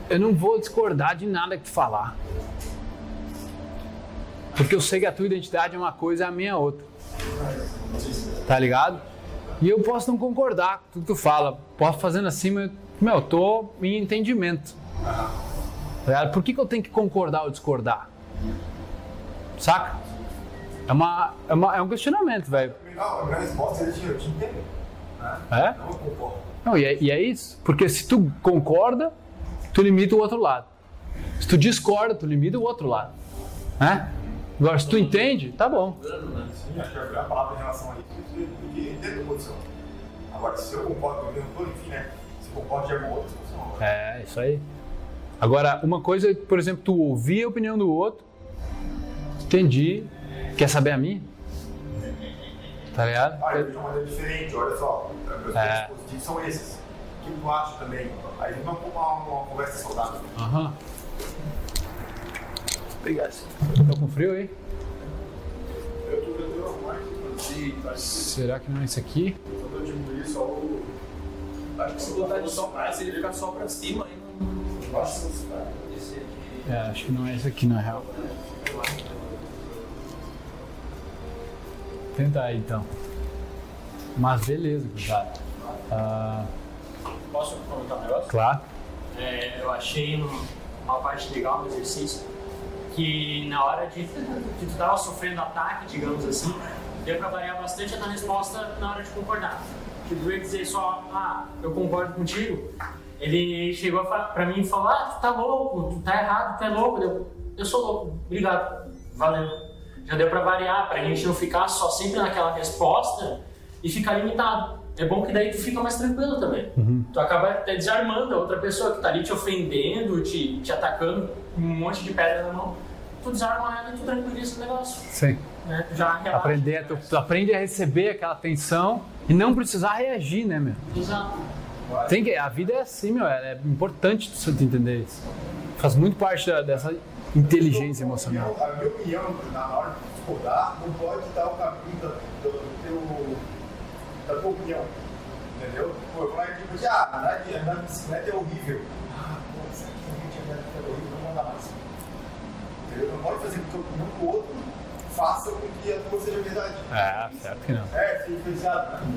eu não vou discordar de nada que tu falar. Porque eu sei que a tua identidade é uma coisa e a minha é outra. Tá ligado? E eu posso não concordar com tudo que tu fala. Posso fazendo assim, mas, meu, eu tô em entendimento. Tá? Por que, que eu tenho que concordar ou discordar? Saca? É, uma, é, uma, é um questionamento, velho. Não, a minha resposta é eu te entendo. É? Não, eu concordo. Não, e é, e é isso. Porque se tu concorda, tu limita o outro lado. Se tu discorda, tu limita o outro lado. Né? Agora, se tu entende, tá bom. Sim, acho que a palavra em relação a isso, entendo a posição. Agora, se eu concordo com o mesmo todo, enfim, né? Se eu concordo de alguma outra discussão. É, isso aí. Agora, uma coisa, por exemplo, tu ouvir a opinião do outro, entendi, quer saber a minha? Tá ligado? Ah, eu de uma maneira diferente, olha só. Meus É. positivos são esses. O que tu acha também? Aí uma, uma, uma conversa saudável. Aham. Obrigado. Tô com frio aí? Eu tô tentando arrumar aqui, mano. Será que não é esse aqui? só pra diminuir só o. Acho que se botar ele só pra, ele ficar só pra cima, aí não. Nossa, cara. Esse aqui. É, acho que não é esse aqui, na real. Tenta aí, então. Mas beleza, cara. Ah, Posso comentar um negócio? claro. É, eu achei um- uma parte legal do exercício que na hora de que tu tava sofrendo ataque, digamos assim, deu pra variar bastante a tua resposta na hora de concordar. Tipo, eu ia dizer só, ah, eu concordo contigo. Ele chegou a pra mim e falou, ah, tu tá louco, tu tá errado, tu é louco. Eu, eu sou louco, obrigado, valeu. Já deu pra variar, pra gente não ficar só sempre naquela resposta e ficar limitado. É bom que daí tu fica mais tranquilo também. Tu acaba até desarmando a outra pessoa que tá ali te ofendendo, te, te atacando, um monte de pedra na mão. Tu desarma ela e tu tranquiliza o negócio. Sim. Né? Tu já relaxa. Aprender, tu, tu aprende a receber aquela tensão e não precisar reagir, né, meu? Exato. Tem que, a vida é assim, meu. É importante tu entender isso. Faz muito parte da- dessa inteligência emocional. A minha opinião, na hora de discordar, não pode dar o caminho da, do, do teu, da tua opinião. Entendeu? Pô, eu falar tipo assim, ah, andar de, andar de bicicleta é horrível. Ah, pô, será que alguém tinha andado de bicicleta é horrível? Não andar mais. Entendeu? Não pode fazer com que do outro faça com que a tua seja verdade. É, certo que não. É, sim, influenciado. né?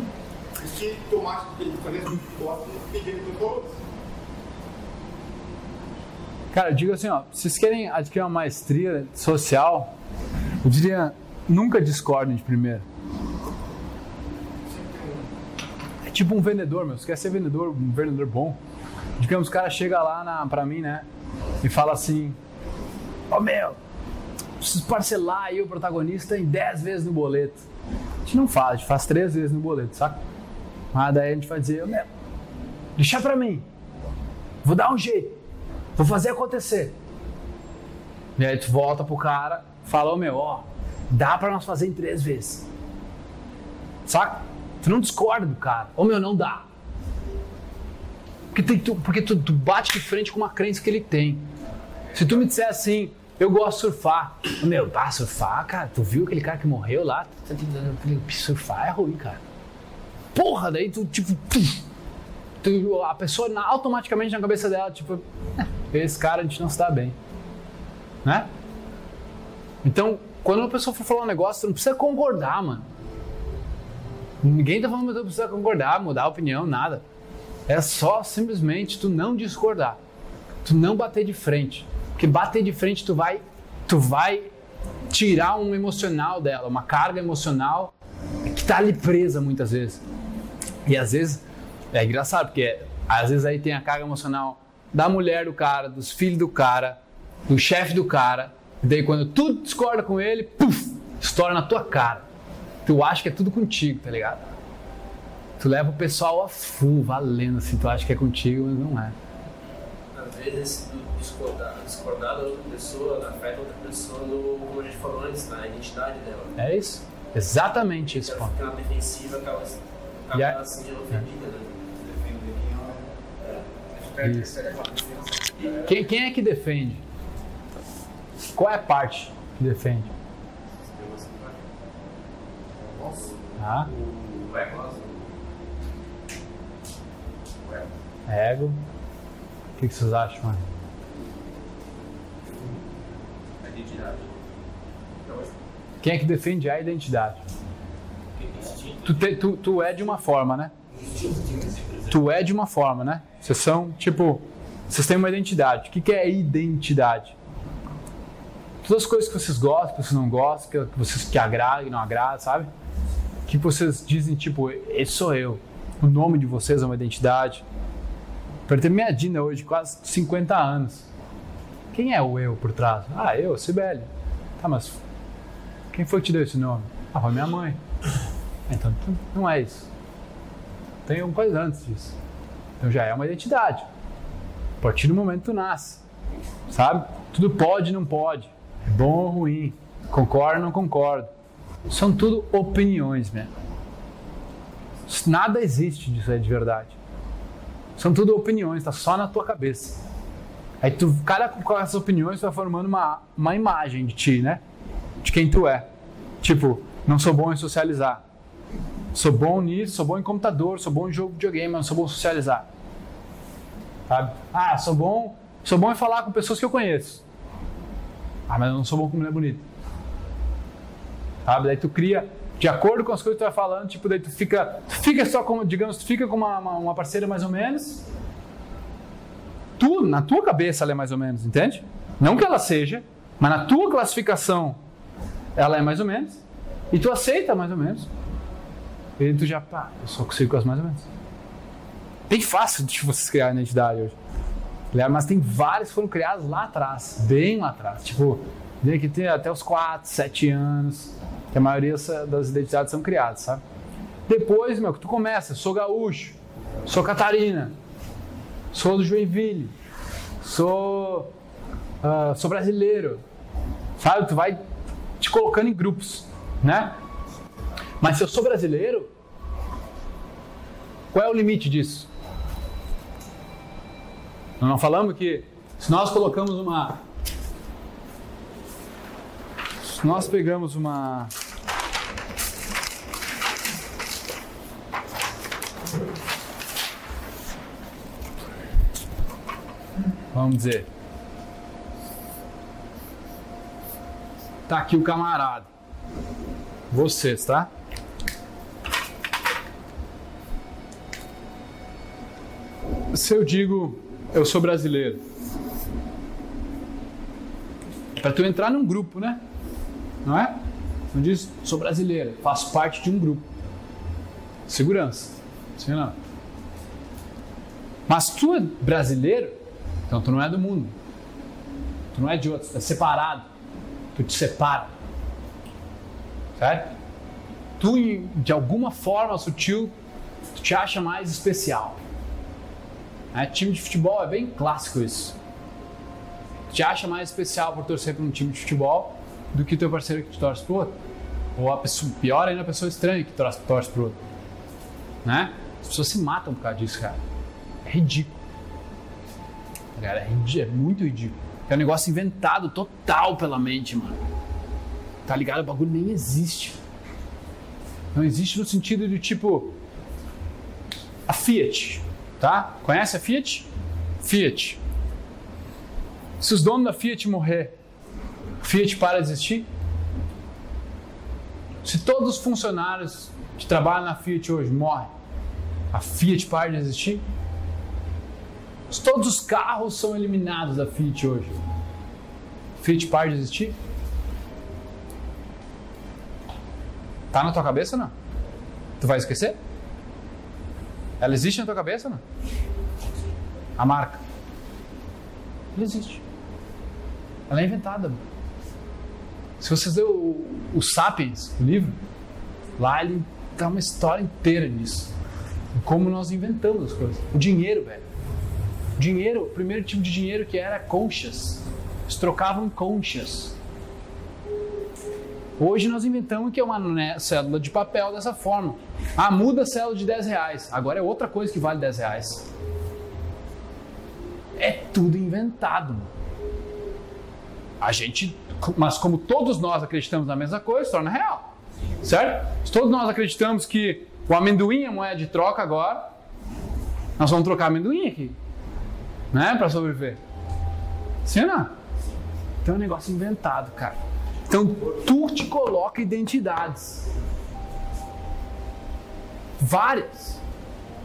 Isso que tomate de diferença muito forte pedindo por todos. Cara, eu digo assim, ó, se vocês querem adquirir uma maestria social, eu diria, nunca discordem de primeiro. É tipo um vendedor, meu. Você quer ser vendedor, um vendedor bom? Digamos, o cara chega lá na, pra mim, né? E fala assim: Ó, meu, preciso parcelar aí o protagonista em 10 vezes no boleto. A gente não faz, a gente faz 3 vezes no boleto, saca? Mas daí a gente vai dizer: Ô, meu, deixa pra mim. Vou dar um jeito. Vou fazer acontecer. E aí tu volta pro cara, fala, ô meu, ó, dá pra nós fazer em três vezes. Saca? Tu não discorda do cara. Ô meu, não dá. Porque, tu, porque tu, tu bate de frente com uma crença que ele tem. Se tu me disser assim, eu gosto de surfar. Meu, tá, surfar, cara, tu viu aquele cara que morreu lá? Tá? Surfar é ruim, cara. Porra, daí tu, tipo, tu, a pessoa automaticamente na cabeça dela, tipo, "É, esse cara a gente não se bem. Né? Então, quando uma pessoa for falar um negócio, tu não precisa concordar, mano. Ninguém tá falando que tu precisa concordar, mudar a opinião, nada. É só simplesmente tu não discordar. Tu não bater de frente. Porque bater de frente tu vai tu vai tirar um emocional dela, uma carga emocional que tá ali presa muitas vezes. E às vezes é engraçado, porque às vezes aí tem a carga emocional da mulher do cara, dos filhos do cara, do chefe do cara. E daí quando tu discorda com ele, puf, estoura na tua cara. Tu acha que é tudo contigo, tá ligado? Tu leva o pessoal a full, valendo assim, tu acha que é contigo, mas não é. Às vezes, discordar, discordar da outra pessoa afeta a outra pessoa no, como a gente falou antes, na identidade dela. É isso? Exatamente esse ponto. Aquela defensiva acaba, E a- acaba se sentindo ofendida, né? Isso. Quem, quem é que defende? Qual é a parte que defende? Ah, O ego, ego. O que, que vocês acham, mano? a identidade. Quem é que defende a identidade? Tu, te- tu, tu é de uma forma, né? Tu é de uma forma, né? Vocês são, tipo, vocês têm uma identidade. O que, que é identidade? Todas as coisas que vocês gostam, que vocês não gostam, que, que vocês que agradam e não agradam, sabe? Que vocês dizem, tipo, esse sou eu. O nome de vocês é uma identidade. Para ter minha Dina hoje, quase 50 anos. Quem é o eu por trás? Ah, eu, Sibeli. Tá, mas quem foi que te deu esse nome? Ah, foi minha mãe. Então não é isso. Tem alguma coisa antes disso. Então já é uma identidade. A partir do momento que tu nasce. Sabe? Tudo pode não pode. É bom ou ruim. Concordo ou não concordo. São tudo opiniões, mesmo. Nada existe disso aí de verdade. São tudo opiniões, tá só na tua cabeça. Aí tu, cada com essas opiniões, tu vai formando uma, uma imagem de ti, né? De quem tu é. Tipo, não sou bom em socializar. Sou bom nisso, sou bom em computador, sou bom em jogo de videogame, mas não sou bom em socializar. Sabe? Ah, sou bom, sou bom em falar com pessoas que eu conheço. Ah, mas eu não sou bom com mulher bonita. Sabe? Daí tu cria, de acordo com as coisas que tu vai falando, tipo, daí tu fica, tu fica só como, digamos, tu fica com uma, uma, uma parceira mais ou menos. Tu, na tua cabeça ela é mais ou menos, entende? Não que ela seja, mas na tua classificação ela é mais ou menos. E tu aceita mais ou menos. E tu já, pá, eu só consigo com as mais ou menos. Bem fácil de vocês criarem identidade hoje. Mas tem vários que foram criados lá atrás, bem lá atrás. Tipo, tem que ter até os 4, 7 anos, que a maioria das identidades são criadas, sabe? Depois, meu, que tu começa, sou gaúcho, sou Catarina, sou do Joinville, sou, ah, sou brasileiro, sabe? Tu vai te colocando em grupos, né? Mas se eu sou brasileiro, qual é o limite disso? Nós não falamos que se nós colocamos uma. Se nós pegamos uma. Vamos dizer. Tá aqui o camarada. Vocês, tá? Se eu digo eu sou brasileiro, para tu entrar num grupo, né? Não é? Não diz sou brasileiro, faço parte de um grupo. Segurança. Não? Mas tu é brasileiro, então tu não é do mundo. Tu não é de outro, tu é separado. Tu te separa. Certo? Tu, de alguma forma sutil, tu te acha mais especial. Né? Time de futebol é bem clássico isso. Tu te acha mais especial por torcer para um time de futebol do que o teu parceiro que te torce pro outro. Ou a pessoa, pior ainda, a pessoa estranha que torce, pro outro. Né? As pessoas se matam por causa disso, cara. É ridículo. Cara, é, é muito ridículo. É um negócio inventado total pela mente, mano. Tá ligado? O bagulho nem existe. Não existe no sentido de tipo. A Fiat, tá? Conhece a Fiat? Fiat. Se os donos da Fiat morrer, a Fiat para de existir? Se todos os funcionários que trabalham na Fiat hoje morrem, a Fiat para de existir? Todos os carros são eliminados da Fiat hoje, Fiat para de existir? Tá na tua cabeça ou não? Tu vai esquecer? Ela existe na tua cabeça ou não? A marca. Ela existe. Ela é inventada. Se vocês lerem o, o Sapiens, o livro, lá ele dá uma história inteira nisso. Como nós inventamos as coisas. O dinheiro, velho. Dinheiro, o primeiro tipo de dinheiro que era conchas. Eles trocavam em conchas. Hoje nós inventamos que é uma né, cédula de papel dessa forma. Ah, muda a cédula de 10 reais. Agora é outra coisa que vale 10 reais. É tudo inventado. A gente, mas como todos nós acreditamos na mesma coisa, se torna real. Certo? Todos nós acreditamos que o amendoim é moeda de troca agora, nós vamos trocar amendoim aqui. Né? Para sobreviver. Sim ou não? Então é um negócio inventado, cara. Então tu te coloca identidades. Várias.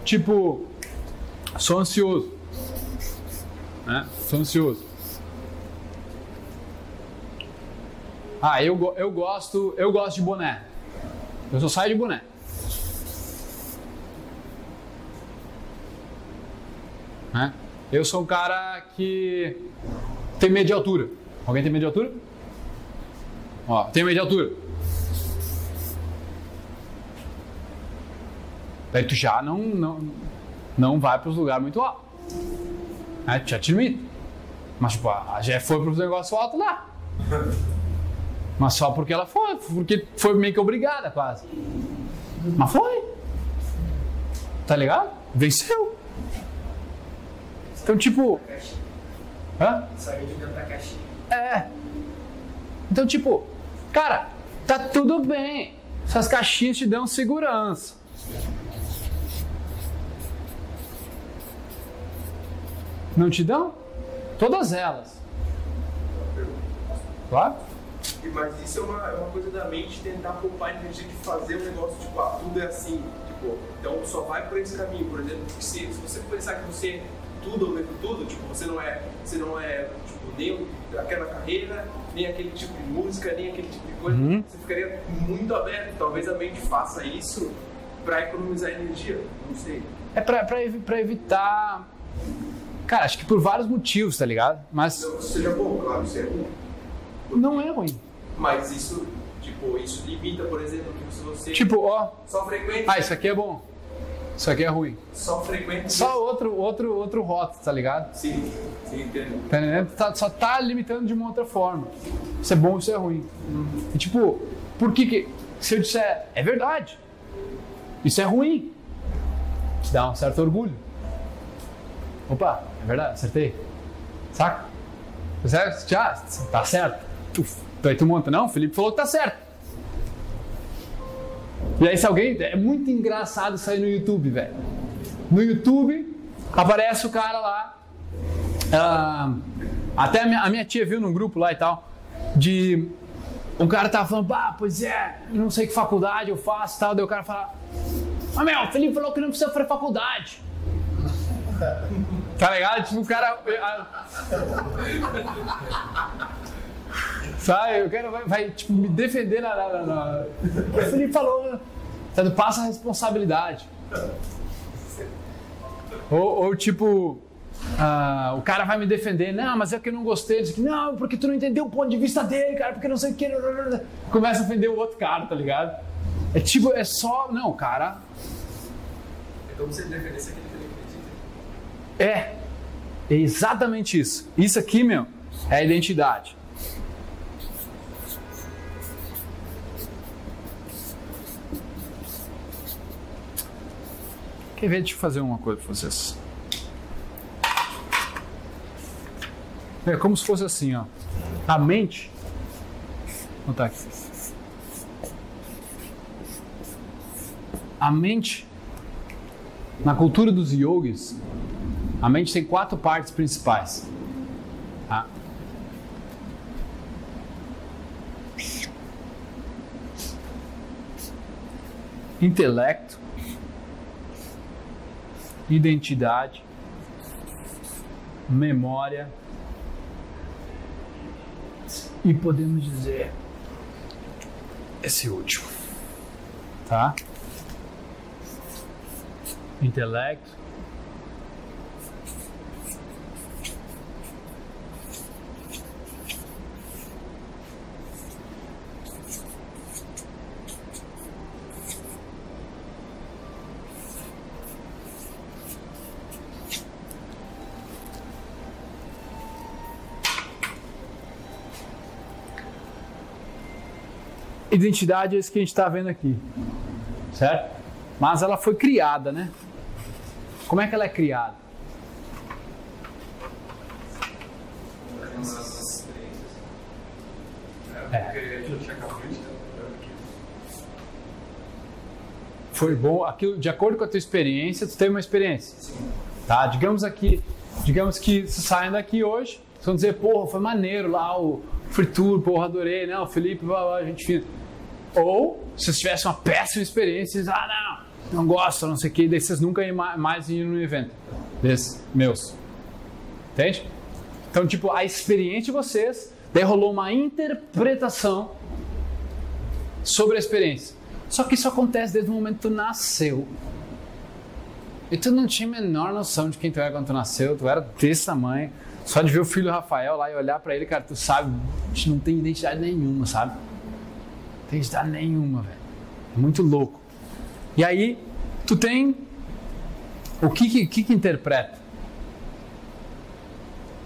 Tipo, sou ansioso. Né? Sou ansioso. Ah, eu, eu gosto, eu gosto de boné. Eu só saio de boné. Né? Eu sou um cara que tem medo de altura. Alguém tem medo de altura? Ó, tem medo de altura. Daí tu já não, não, não vai para os lugares muito altos. Né? Tu já te limita. Mas tipo, a já foi para os negócios altos lá. Mas só porque ela foi, porque foi meio que obrigada quase. Mas foi. Tá ligado? Venceu. Então, tipo. Hã? Saiu de dentro da caixinha. É. Então, tipo, cara, tá tudo bem. Essas caixinhas te dão segurança. Não te dão? Todas elas. Claro? Mas isso é uma, é uma coisa da mente tentar poupar energia de fazer um negócio tipo, ah, tudo é assim. Tipo, então só vai por esse caminho, por exemplo, se, se você pensar que você tudo ou mesmo tudo, tipo, você não é, você não é tipo, nem aquela carreira, nem aquele tipo de música, nem aquele tipo de coisa, Uhum. você ficaria muito aberto. Talvez a mente faça isso para economizar energia, não sei. É pra evitar. Cara, acho que por vários motivos, tá ligado? Mas Não seja bom, claro, isso é ruim. não é ruim. Mas isso, tipo, isso limita, por exemplo, que se você Tipo, ó. só frequenta, Ah, isso aqui é bom. Isso aqui é ruim. só frequenta. Só outro, outro, outro rótulo, tá ligado? Sim, sim, entendo. Tá entendendo? Tá- só tá limitando de uma outra forma. Isso é bom, isso é ruim. E tipo, por que que. Se eu disser, é verdade. Isso é ruim. Te dá um certo orgulho. Opa, é verdade, acertei. Saca? Certo? Já, tá certo. Uf. Daí tu monta, não, o Felipe falou que tá certo. E aí se alguém. É muito engraçado aí no YouTube, velho. No YouTube aparece o cara lá. ah, até a minha, a minha tia viu num grupo lá e tal. De. Um cara tava falando, bah, pois é, não sei que faculdade eu faço e tal. Daí o cara fala, mas meu, o Felipe falou que não precisa fazer faculdade. Tá ligado? Tipo, o cara. Sabe, o cara vai, vai, tipo, me defender na. na, na- O Felipe falou, sabe, passa a responsabilidade. Ou, ou, tipo, ah, o cara vai me defender, não, mas é que eu não gostei disso aqui, não, porque tu não entendeu o ponto de vista dele, cara, porque não sei o que. Começa a ofender o outro cara, tá ligado? É tipo, é só. Não, cara, defendesse que ele acredita. É. É exatamente isso. Isso aqui, meu, é a identidade. Quer ver? Deixa eu fazer uma coisa pra vocês. É como se fosse assim, ó. A mente. Vou botar aqui. A mente na cultura dos yogis, a mente tem quatro partes principais. Tá? Intelecto, identidade, memória e podemos dizer esse último, tá? intelecto, identidade é isso que a gente está vendo aqui, certo? Mas ela foi criada, né? Como é que ela é criada? É. Foi bom, aquilo, de acordo com a tua experiência, tu teve uma experiência. Tá? Digamos aqui, digamos que saem daqui hoje, vão dizer, porra, foi maneiro lá o free tour, porra, adorei, né? O Felipe, blá, gente fina. Ou, se vocês tivessem uma péssima experiência, vocês, ah, não, não gosto, não sei o que, daí vocês nunca mais ir no evento desses meus. Entende? Então, tipo, a experiência de vocês, daí rolou uma interpretação sobre a experiência. Só que isso acontece desde o momento que tu nasceu. E tu não tinha a menor noção de quem tu era quando tu nasceu, tu era desse tamanho. Só de ver o filho Rafael lá e olhar pra ele, cara, tu sabe, a gente não tem identidade nenhuma, sabe? Identidade nenhuma, velho. Muito louco. E aí, tu tem. O que que, que, que interpreta?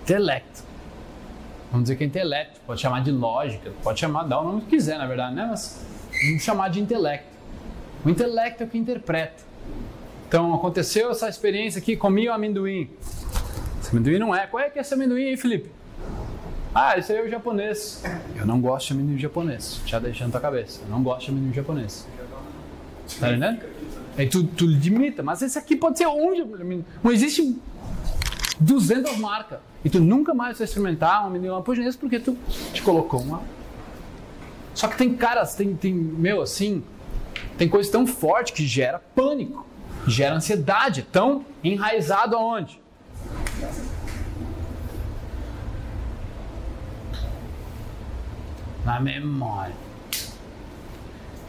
Intelecto. Vamos dizer que é intelecto. Pode chamar de lógica, pode chamar, dar o nome que quiser, na verdade, né? Mas vamos chamar de intelecto. O intelecto é o que interpreta. Então, aconteceu essa experiência aqui, comi o amendoim. Esse amendoim não é. Qual é que é esse amendoim aí, Felipe? Ah, esse aí é o japonês. Eu não gosto de amendoim japonês. Já deixando tua cabeça. Eu não gosto de amendoim japonês. Tá entendendo? Aí tu, tu limita, mas esse aqui pode ser um. de- Não existe 200 marcas. E tu nunca mais vai experimentar um amendoim japonês porque tu te colocou uma. Só que tem caras, tem, tem meu, assim, tem coisa tão forte que gera pânico, gera ansiedade, tão enraizado aonde? Na memória.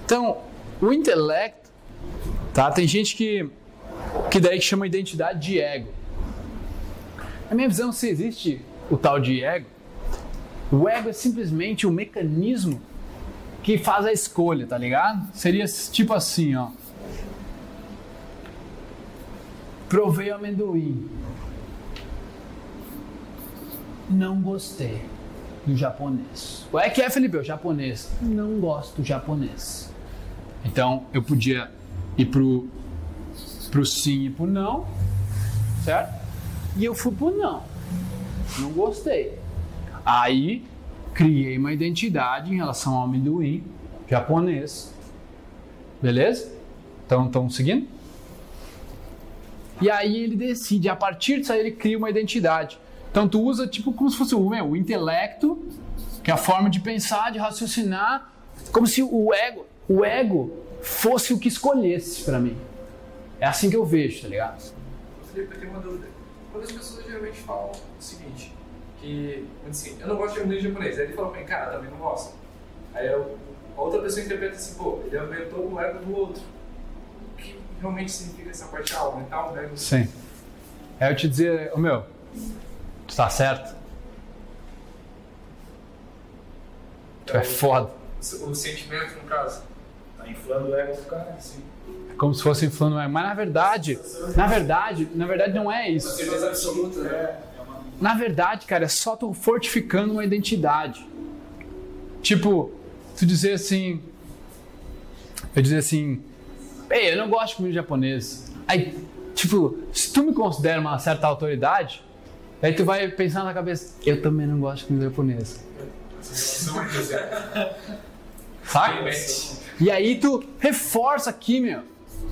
Então, o intelecto, tá? Tem gente que que daí chama identidade de ego. Na minha visão, se existe o tal de ego, o ego é simplesmente o mecanismo que faz a escolha, tá ligado? Seria tipo assim, ó. Provei o amendoim. Não gostei do japonês. O é que é, Felipe? O japonês. Não gosto do japonês. Então, eu podia ir pro, pro sim e pro não, certo? E eu fui pro não. Não gostei. Aí, criei uma identidade em relação ao amendoim japonês. Beleza? Então, estão seguindo? E aí ele decide, a partir disso aí ele cria uma identidade. Então tu usa tipo como se fosse o, meu, o intelecto, que é a forma de pensar, de raciocinar, como se o ego, o ego fosse o que escolhesse pra mim. É assim que eu vejo, tá ligado? Felipe, eu tenho uma dúvida. Quando as pessoas geralmente falam o seguinte, que, assim, eu não gosto de amendoim japonês, aí ele falou pra mim, cara, também não gosto. Aí eu, a outra pessoa interpreta assim, pô, ele aumentou o ego do outro. O que realmente significa essa parte? Ah, aumentar o ego Sim. É eu te dizer, ô meu, tu tá certo? Tu é foda. O sentimento, no caso. Tá inflando o ego do cara, assim. É como se fosse inflando o ego. Mas na verdade, na verdade, na verdade não é isso. Certeza absoluta, né? Na verdade, cara, é só tu fortificando uma identidade. Tipo, tu dizer assim. Eu dizer assim. Ei, eu não gosto de comida japonesa. Aí, tipo, se tu me considera uma certa autoridade, aí tu vai pensar na cabeça, eu também não gosto de comida japonesa. Saca? E aí tu reforça aqui, meu.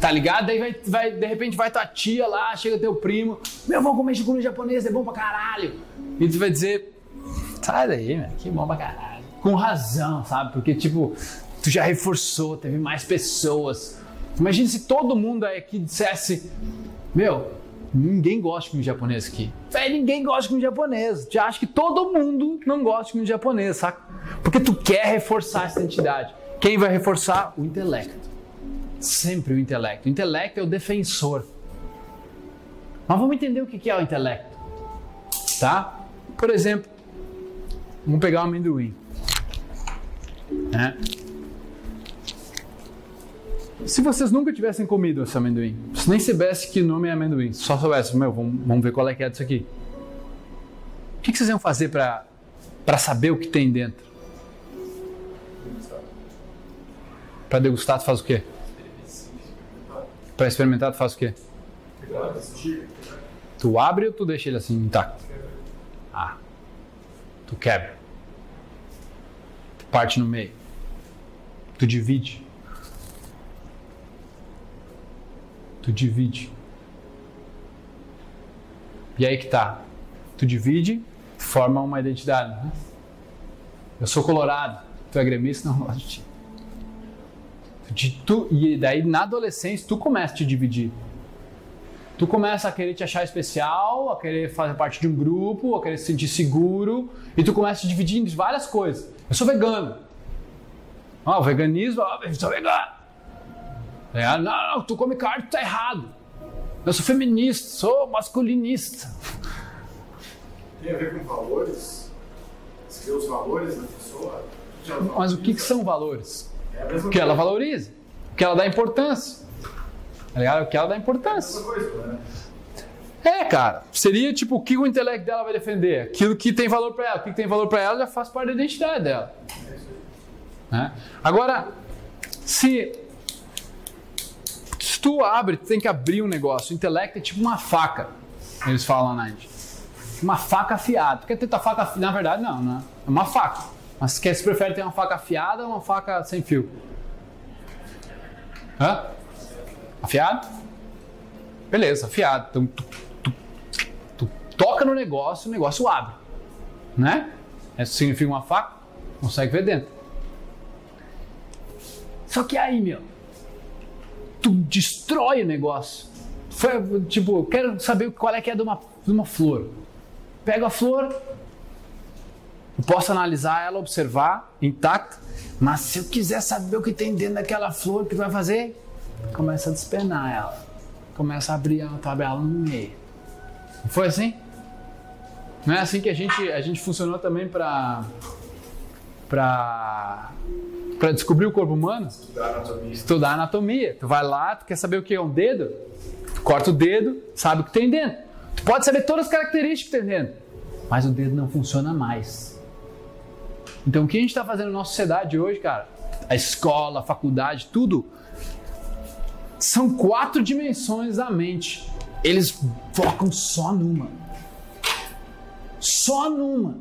Tá ligado? Daí vai, vai, de repente vai tua tia lá, chega teu primo, meu, vamos comer comida japonesa, é bom pra caralho. E tu vai dizer, sai daí, meu, que bom pra caralho. Com razão, sabe? Porque, tipo, tu já reforçou, teve mais pessoas. Imagina se todo mundo aqui dissesse, meu, ninguém gosta de comida japonesa aqui. Véi, ninguém gosta de comida japonesa. Tu acha que todo mundo não gosta de comida japonesa, saca? Porque tu quer reforçar essa identidade. Quem vai reforçar? O intelecto. Sempre o intelecto. O intelecto é o defensor. Mas vamos entender o que é o intelecto. Tá? Por exemplo, vamos pegar o amendoim. Né? Se vocês nunca tivessem comido esse amendoim, se nem soubesse que nome é amendoim, só soubesse, meu, vamos, vamos ver qual é que é disso aqui. O que, que vocês iam fazer para saber o que tem dentro? Para degustar, tu faz o quê? Para experimentar, tu faz o quê? Tu abre ou tu deixa ele assim intacto? Ah. Tu quebra. Tu parte no meio. Tu divide. Tu divide. E aí que tá. Tu divide, forma uma identidade. Né? Eu sou colorado, tu é gremista, não gosto de ti. De tu, e daí na adolescência tu começa a te dividir. Tu começa a querer te achar especial, a querer fazer parte de um grupo, a querer se sentir seguro, e tu começa a te dividir em várias coisas. Eu sou vegano. Ah, o veganismo, ah, eu sou vegano. É, não, não, tu come carne, tu tá errado. Eu sou feminista, sou masculinista. Tem a ver com valores? Vê os valores da pessoa? Mas o que, que são valores? É a mesma O que ela valoriza, o que ela dá importância. Tá ligado? O que ela dá importância. Mesma coisa, né? É, cara, seria tipo o que o intelecto dela vai defender, aquilo que tem valor pra ela, o que tem valor pra ela já faz parte da identidade dela. Né? Agora, se, se tu abre, tu tem que abrir um negócio. O intelecto é tipo uma faca, eles falam na Índia. Uma faca afiada. Tu quer ter tua faca afiada? Na verdade, não, né? É uma faca. Mas quer, se prefere ter uma faca afiada ou uma faca sem fio? Hã? Afiado? Beleza, afiado. Então, tu, tu, tu toca no negócio, o negócio abre. Né? Isso significa uma faca, consegue ver dentro. Só que aí, meu, tu destrói o negócio. Foi, tipo, eu quero saber qual é que é de uma, de uma flor. Pego a flor, eu posso analisar ela, observar, intacta, mas se eu quiser saber o que tem dentro daquela flor, o que vai fazer? Começa a despenar ela. Começa a abrir ela, tu abre ela no meio. Não foi assim? Não é assim que a gente, a gente funcionou também para para para descobrir o corpo humano? Estudar anatomia. Estudar anatomia. Tu vai lá, tu quer saber o que é um dedo? Tu corta o dedo, sabe o que tem dentro. Tu pode saber todas as características que tem dentro, mas o dedo não funciona mais. Então o que a gente está fazendo na nossa sociedade hoje, cara? A escola, a faculdade, tudo são quatro dimensões da mente. Eles focam só numa. Só numa.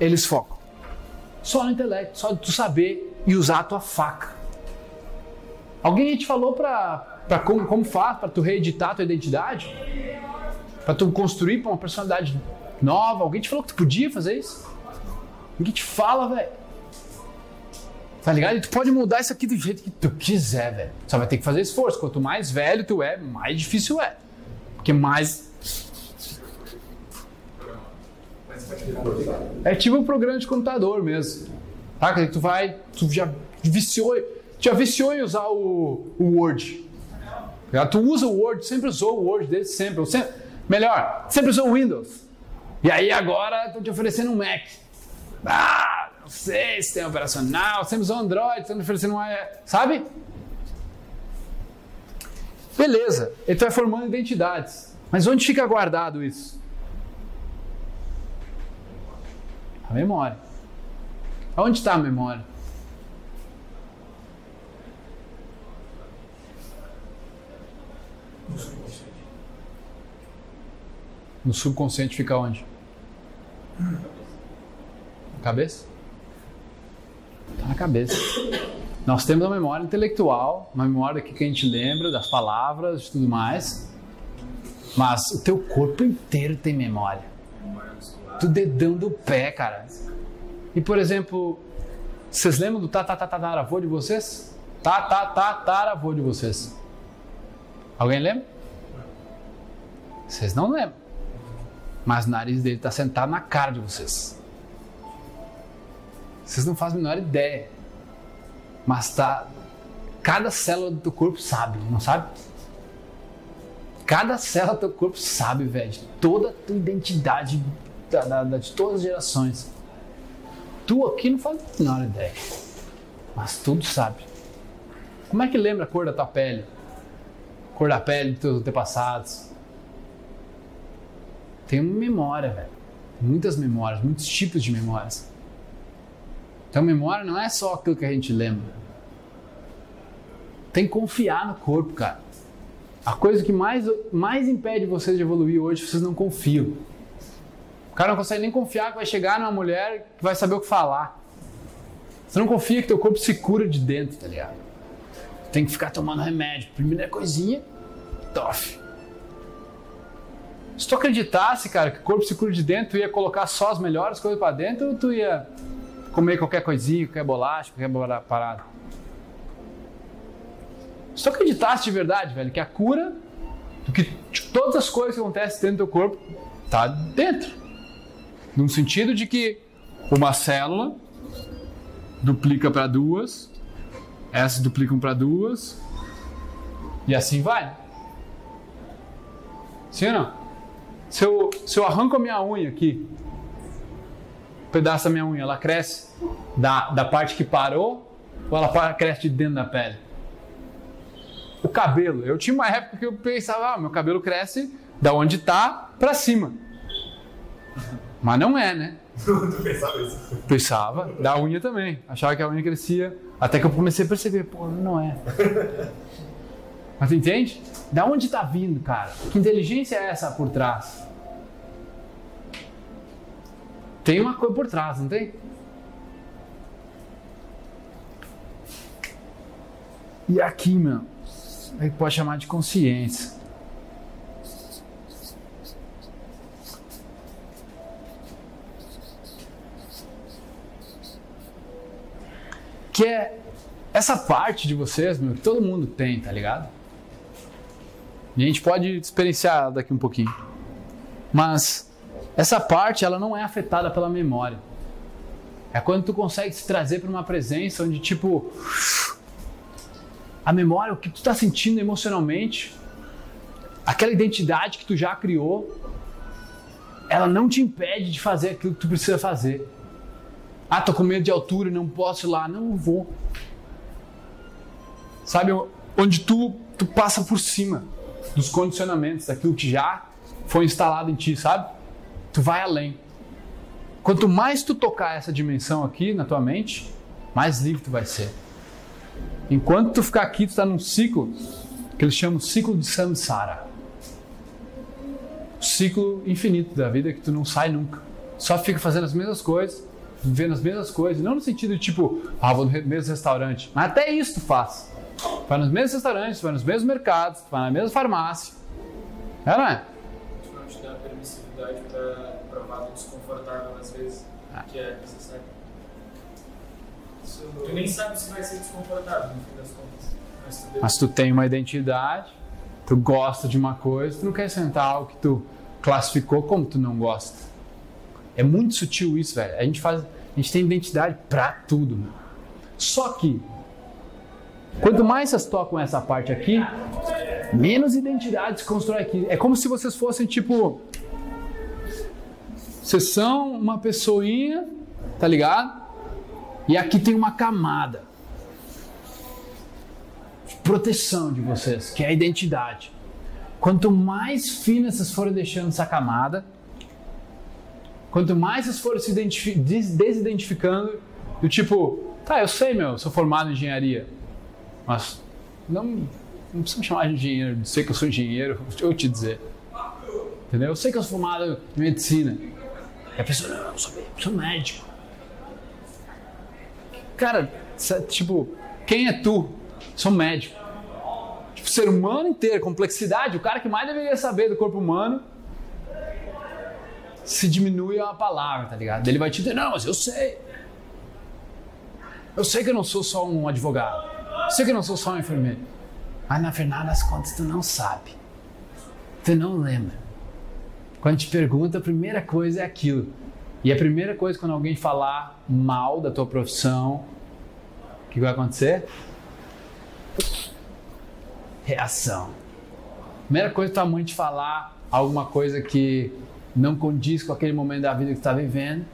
Eles focam. Só no intelecto, só de tu saber e usar a tua faca. Alguém te falou pra como, como faz para tu reeditar a tua identidade? Pra tu construir uma personalidade nova? Alguém te falou que tu podia fazer isso? Ninguém te fala, velho. Tá ligado? E tu pode mudar isso aqui do jeito que tu quiser, velho. Só vai ter que fazer esforço. Quanto mais velho tu é, mais difícil é. Porque mais. É tipo um programa de computador mesmo. Tá? Que tu vai. Tu já viciou. Já viciou em usar o, o Word. Tu usa o Word, sempre usou o Word desde sempre. Melhor, sempre usou o Windows. E aí agora estão te oferecendo um Mac. Ah, não sei, sistema operacional, sempre usou Android, estão te oferecendo um. Sabe? Beleza, ele vai formando identidades. Mas onde fica guardado isso? A memória. Onde está a memória? No subconsciente fica onde? Na cabeça? Tá na cabeça. Nós temos uma memória intelectual, uma memória que a gente lembra das palavras e tudo mais. Mas o teu corpo inteiro tem memória. Do dedão do pé, cara. E por exemplo, vocês lembram do tatataravô de vocês? Tatataravô de vocês. Alguém lembra? Vocês não lembram. Mas o nariz dele está sentado na cara de vocês. Vocês não fazem a menor ideia. Mas tá. Cada célula do teu corpo sabe, não sabe? Cada célula do teu corpo sabe, velho, toda a tua identidade da, da- da- de todas as gerações. Tu aqui não faz a menor ideia. Mas tudo sabe. Como é que lembra a cor da tua pele? Cor da pele dos teus antepassados? Tem uma memória, velho. Muitas memórias, muitos tipos de memórias. Então, memória não é só aquilo que a gente lembra. Tem que confiar no corpo, cara. A coisa que mais, mais impede vocês de evoluir hoje, vocês não confiam. Cara não consegue nem confiar que vai chegar numa mulher que vai saber o que falar. Você não confia que teu corpo se cura de dentro, tá ligado? Tem que ficar tomando remédio. Primeira coisinha, tof. Se tu acreditasse, cara, que o corpo se cura de dentro, tu ia colocar só as melhores coisas pra dentro ou tu ia comer qualquer coisinha, qualquer bolacha, qualquer parada? Se tu acreditasse de verdade, velho, que a cura, do que de todas as coisas que acontecem dentro do teu corpo, tá dentro. No sentido de que uma célula duplica para duas, essas duplicam para duas, e assim vai. Sim ou não? Se eu, se eu arranco a minha unha aqui, um pedaço da minha unha, ela cresce da, da parte que parou ou ela cresce de dentro da pele? O cabelo. Eu tinha uma época que eu pensava, ah, meu cabelo cresce da onde tá para cima. Mas não é, né? Tu pensava isso? Pensava, da unha também. Achava que a unha crescia. Até que eu comecei a perceber, pô, não é. Mas entende? Da onde tá vindo, cara? Que inteligência é essa por trás? Tem uma coisa por trás, não tem? E aqui, meu, a gente pode chamar de consciência. Que é essa parte de vocês, meu, que todo mundo tem, tá ligado? E a gente pode experienciar daqui um pouquinho. Mas essa parte, ela não é afetada pela memória. É quando tu consegue se trazer para uma presença onde, tipo, a memória, o que tu está sentindo emocionalmente, aquela identidade que tu já criou, ela não te impede de fazer aquilo que tu precisa fazer. Ah, tô com medo de altura não posso ir lá. Não vou. Sabe, onde tu, tu passa por cima dos condicionamentos, daquilo que já foi instalado em ti, sabe? Tu vai além. Quanto mais tu tocar essa dimensão aqui na tua mente, mais livre tu vai ser. Enquanto tu ficar aqui, tu está num ciclo que eles chamam ciclo de samsara. O ciclo infinito da vida que tu não sai nunca. Só fica fazendo as mesmas coisas, vivendo as mesmas coisas. Não no sentido de tipo, ah, vou no mesmo restaurante. Mas até isso tu faz. Tu vai nos mesmos restaurantes, tu vai nos mesmos mercados, tu vai na mesma farmácia. É, não é? Não te dá permissividade para provar desconfortável às vezes, que é necessário. Tu nem sabe se vai ser desconfortável no fim das contas. Mas tu, Mas tu tem uma identidade, tu gosta de uma coisa, tu não quer sentar algo que tu classificou como tu não gosta. É muito sutil isso, velho. A gente faz, a gente tem identidade pra tudo. Só que quanto mais vocês tocam essa parte aqui, menos identidade se constrói aqui. É como se vocês fossem tipo vocês são uma pessoinha, tá ligado? E aqui tem uma camada de proteção de vocês, que é a identidade. Quanto mais fina vocês forem deixando essa camada, quanto mais vocês forem se des desidentificando, do tipo, tá, eu sei, meu, sou formado em engenharia, mas não, não precisa me chamar de engenheiro, sei que eu sou engenheiro, eu te dizer. Entendeu? Eu sei que eu sou formado em medicina. E a pessoa, não, eu sou, eu sou médico. Cara, tipo, quem é tu? Sou médico. Tipo, ser humano inteiro, complexidade, o cara que mais deveria saber do corpo humano se diminui a palavra, tá ligado? Ele vai te dizer, não, mas eu sei. Eu sei que eu não sou só um advogado. Eu sei que eu não sou só um enfermeiro. Mas na final das contas tu não sabe. Tu não lembra. Quando te pergunta, a primeira coisa é aquilo. E a primeira coisa, quando alguém falar mal da tua profissão, o que vai acontecer? Reação. Primeira coisa, tua mãe te falar alguma coisa que não condiz com aquele momento da vida que está vivendo.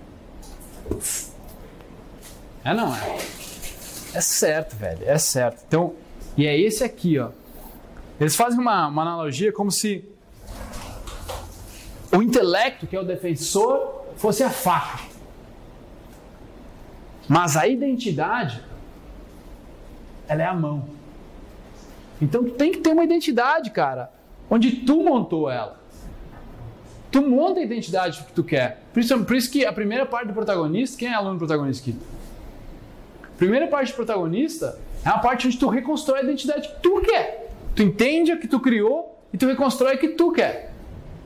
É não é? É certo, velho. É certo. Então, e é esse aqui, ó. Eles fazem uma, uma analogia como se o intelecto, que é o defensor, fosse a faca. Mas a identidade, ela é a mão. Então tem que ter uma identidade, cara, onde tu montou ela. Tu monta a identidade que tu quer. Por isso, por isso que a primeira parte do protagonista, quem é aluno protagonista aqui? A primeira parte do protagonista é a parte onde tu reconstrói a identidade que tu quer. Tu entende o que tu criou e tu reconstrói o que tu quer.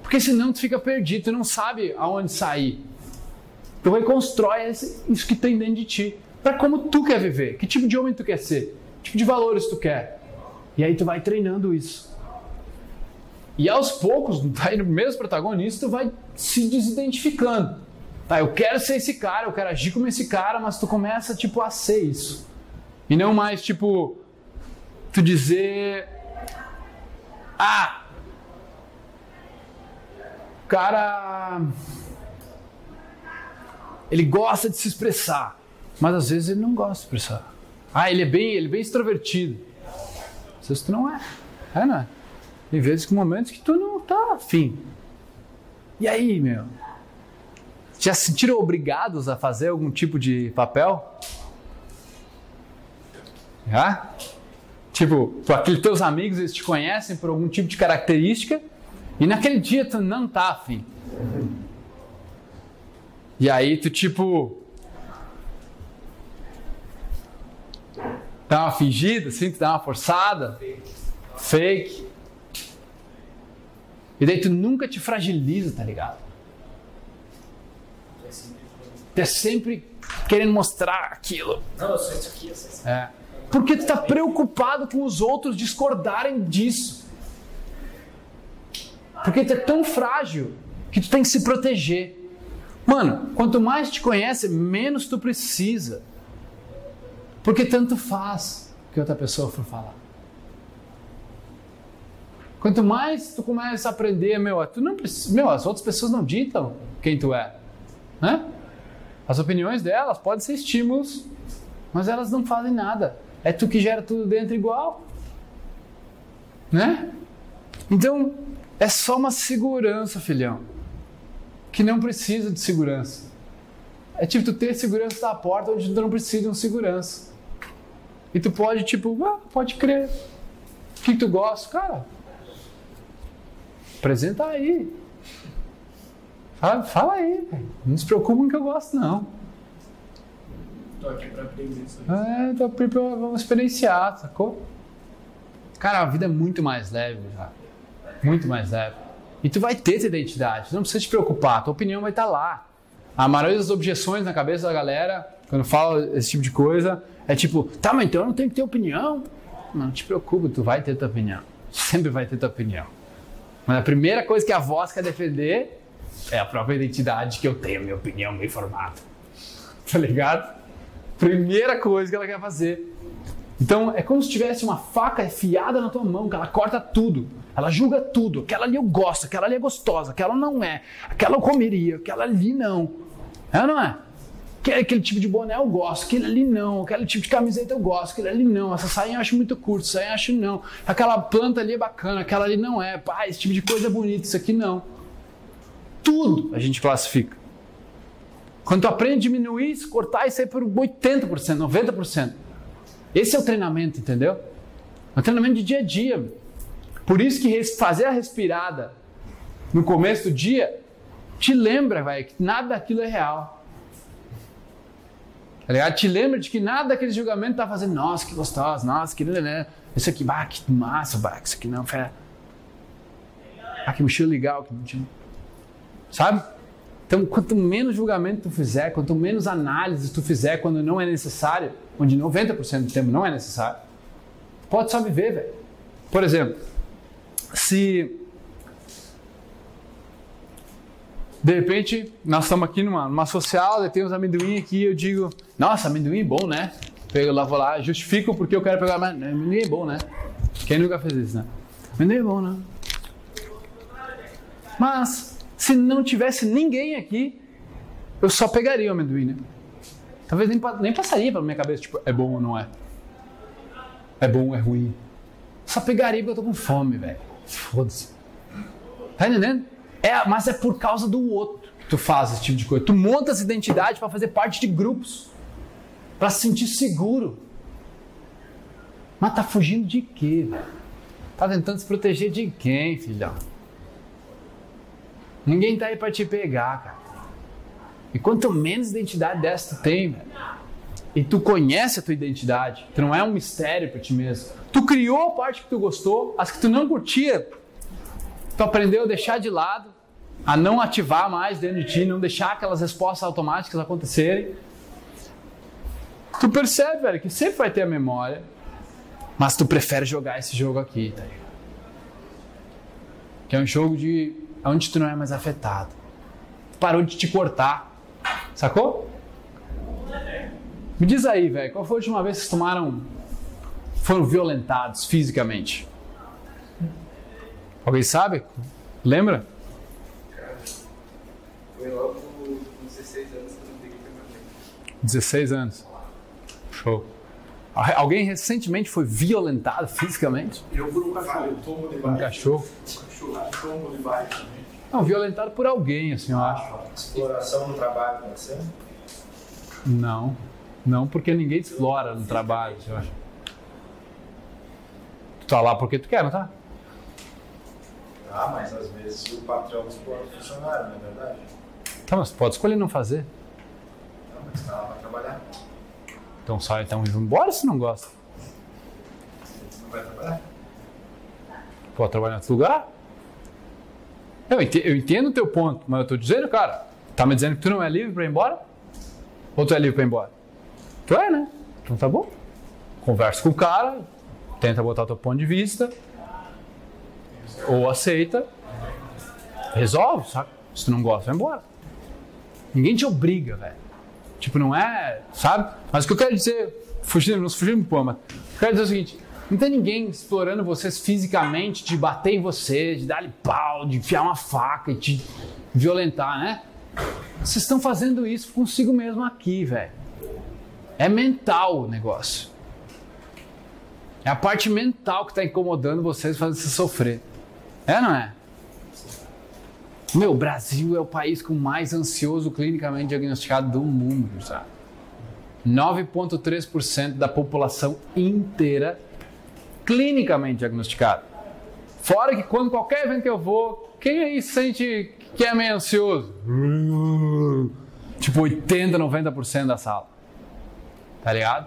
Porque senão tu fica perdido, tu não sabe aonde sair. Tu reconstrói isso que tem dentro de ti. Para como tu quer viver, que tipo de homem tu quer ser, que tipo de valores tu quer. E aí tu vai treinando isso. E aos poucos, aí no mesmo protagonista, tu vai se desidentificando. Tá, eu quero ser esse cara, eu quero agir como esse cara, mas tu começa tipo a ser isso. E não mais tipo tu dizer ah, o cara ele gosta de se expressar, mas às vezes ele não gosta de se expressar. Ah, ele é bem, ele é bem extrovertido. Às vezes tu não é. É, não é? Tem vezes que momentos que tu não tá afim. E aí, meu? Já se sentiram obrigados a fazer algum tipo de papel? Já? Tipo, aqueles teus amigos, eles te conhecem por algum tipo de característica e naquele dia tu não tá afim. E aí tu tipo. Dá uma fingida, assim, tu dá uma forçada. Fake. E daí tu nunca te fragiliza, tá ligado? Tu é sempre querendo mostrar aquilo. Não, eu sou isso aqui, eu sou isso aqui. É. Porque tu tá preocupado com os outros discordarem disso. Porque tu é tão frágil que tu tem que se proteger. Mano, quanto mais te conhece, menos tu precisa. Porque tanto faz que outra pessoa for falar. Quanto mais tu começa a aprender, meu, tu não precisa, meu, as outras pessoas não ditam quem tu é, né? As opiniões delas podem ser estímulos, mas elas não fazem nada. É tu que gera tudo dentro igual, né? Então é só uma segurança, filhão, que não precisa de segurança. É tipo tu ter segurança da porta onde tu não precisa de um segurança. E tu pode tipo, ah, pode crer. O que tu gosta, cara? Apresenta aí. Fala, fala aí, velho. Não se o que eu gosto, não. Tô aqui pra aprender isso. É, tô aqui pra vamos experienciar, sacou? Cara, a vida é muito mais leve já. Muito mais leve. E tu vai ter tua identidade, não precisa te preocupar, tua opinião vai estar lá. A maioria das objeções na cabeça da galera, quando fala esse tipo de coisa, é tipo, tá, mas então eu não tenho que ter opinião. Não, não te preocupa, tu vai ter tua opinião. Sempre vai ter tua opinião. Mas a primeira coisa que a voz quer defender é a própria identidade que eu tenho, minha opinião bem formada. Tá ligado? Primeira coisa que ela quer fazer. Então é como se tivesse uma faca enfiada na tua mão, que ela corta tudo. Ela julga tudo. Aquela ali eu gosto, aquela ali é gostosa, aquela não é. Aquela eu comeria, aquela ali não. É ou não é? Aquele, aquele tipo de boné eu gosto, aquele ali não, aquele tipo de camiseta eu gosto, aquele ali não, essa saia eu acho muito curta, essa saia eu acho não, aquela planta ali é bacana, aquela ali não é, pá, esse tipo de coisa é bonito, isso aqui não. Tudo a gente classifica. Quando tu aprende a diminuir, cortar isso aí por 80%, 90%. Esse é o treinamento, entendeu? É um treinamento de dia a dia. Por isso que fazer a respirada no começo do dia te lembra, vai, que nada daquilo é real. Tá ligado? Te lembra de que nada daquele julgamento tá fazendo, nossa, que gostoso, nossa, que né? Isso aqui, bah, que massa, bah, isso aqui não, fé. Ah, que mochila legal, que mochila. Sabe? Então, quanto menos julgamento tu fizer, quanto menos análise tu fizer quando não é necessário, onde 90% do tempo não é necessário, pode só viver, velho. Por exemplo, se de repente nós estamos aqui numa, numa social, tem uns amendoim aqui, eu digo, nossa, amendoim é bom, né? Pego lá, vou lá, justifico porque eu quero pegar, mas amendoim é bom, né? Quem nunca fez isso, né? Amendoim é bom, né? Mas, se não tivesse ninguém aqui, eu só pegaria o amendoim, né? Talvez nem, nem passaria pela minha cabeça, tipo, é bom ou não é? É bom ou é ruim? Só pegaria porque eu tô com fome, velho. Foda-se. Tá entendendo? É, mas é por causa do outro que tu faz esse tipo de coisa. Tu monta essa identidade para fazer parte de grupos. Pra se sentir seguro. Mas tá fugindo de quê? Tá tentando se proteger de quem, filhão? Ninguém tá aí pra te pegar, cara. E quanto menos identidade dessa tu tem, velho, e tu conhece a tua identidade, tu não é um mistério pra ti mesmo. Tu criou a parte que tu gostou, as que tu não curtia, tu aprendeu a deixar de lado, a não ativar mais dentro de ti, não deixar aquelas respostas automáticas acontecerem. Tu percebe, velho, que sempre vai ter a memória, mas tu prefere jogar esse jogo aqui, tá ligado? Que é um jogo de onde tu não é mais afetado. Tu parou de te cortar. Sacou? Me diz aí, velho, qual foi a última vez que vocês tomaram. foram violentados fisicamente? Alguém sabe? Lembra? Foi logo com 16 anos que eu não peguei permanente. 16 anos. Show. Alguém recentemente foi violentado fisicamente? Eu por um cachorro. Tomo de Um baixo. cachorro? Cachorro. Tomo de baixo. Não, violentado por alguém, assim, eu acho. Exploração no trabalho, pode ser? Não. Não, porque ninguém explora no trabalho, eu acho. Tu tá lá porque tu quer, não tá? Ah, mas às vezes o patrão explora o funcionário, não é verdade? Tá, mas tu pode escolher não fazer. Não, mas tá lá para trabalhar. Então sai, então embora se não gosta. Não vai trabalhar? Pode trabalhar em outro lugar? Eu ente- eu entendo o teu ponto, mas eu tô dizendo, cara, tá me dizendo que tu não é livre pra ir embora? Ou tu é livre pra ir embora? Tu é, né? Então tá bom. Conversa com o cara, tenta botar teu ponto de vista, ou aceita, resolve, sabe? Se tu não gosta, vai embora. Ninguém te obriga, velho. Tipo, não é, sabe? Mas o que eu quero dizer, fugindo, não fugindo do poma, eu quero dizer o seguinte: não tem ninguém explorando vocês fisicamente, de bater em você, de dar-lhe pau, de enfiar uma faca e te violentar, né? Vocês estão fazendo isso consigo mesmo aqui, velho. É mental o negócio. É a parte mental que está incomodando vocês, fazendo você sofrer. É, não é? Meu, Brasil é o país com mais ansioso clinicamente diagnosticado do mundo, sabe? 9,3% da população inteira clinicamente diagnosticada. Fora que quando qualquer evento que eu vou, quem aí sente que é meio ansioso? Tipo 80, 90% da sala. Tá ligado?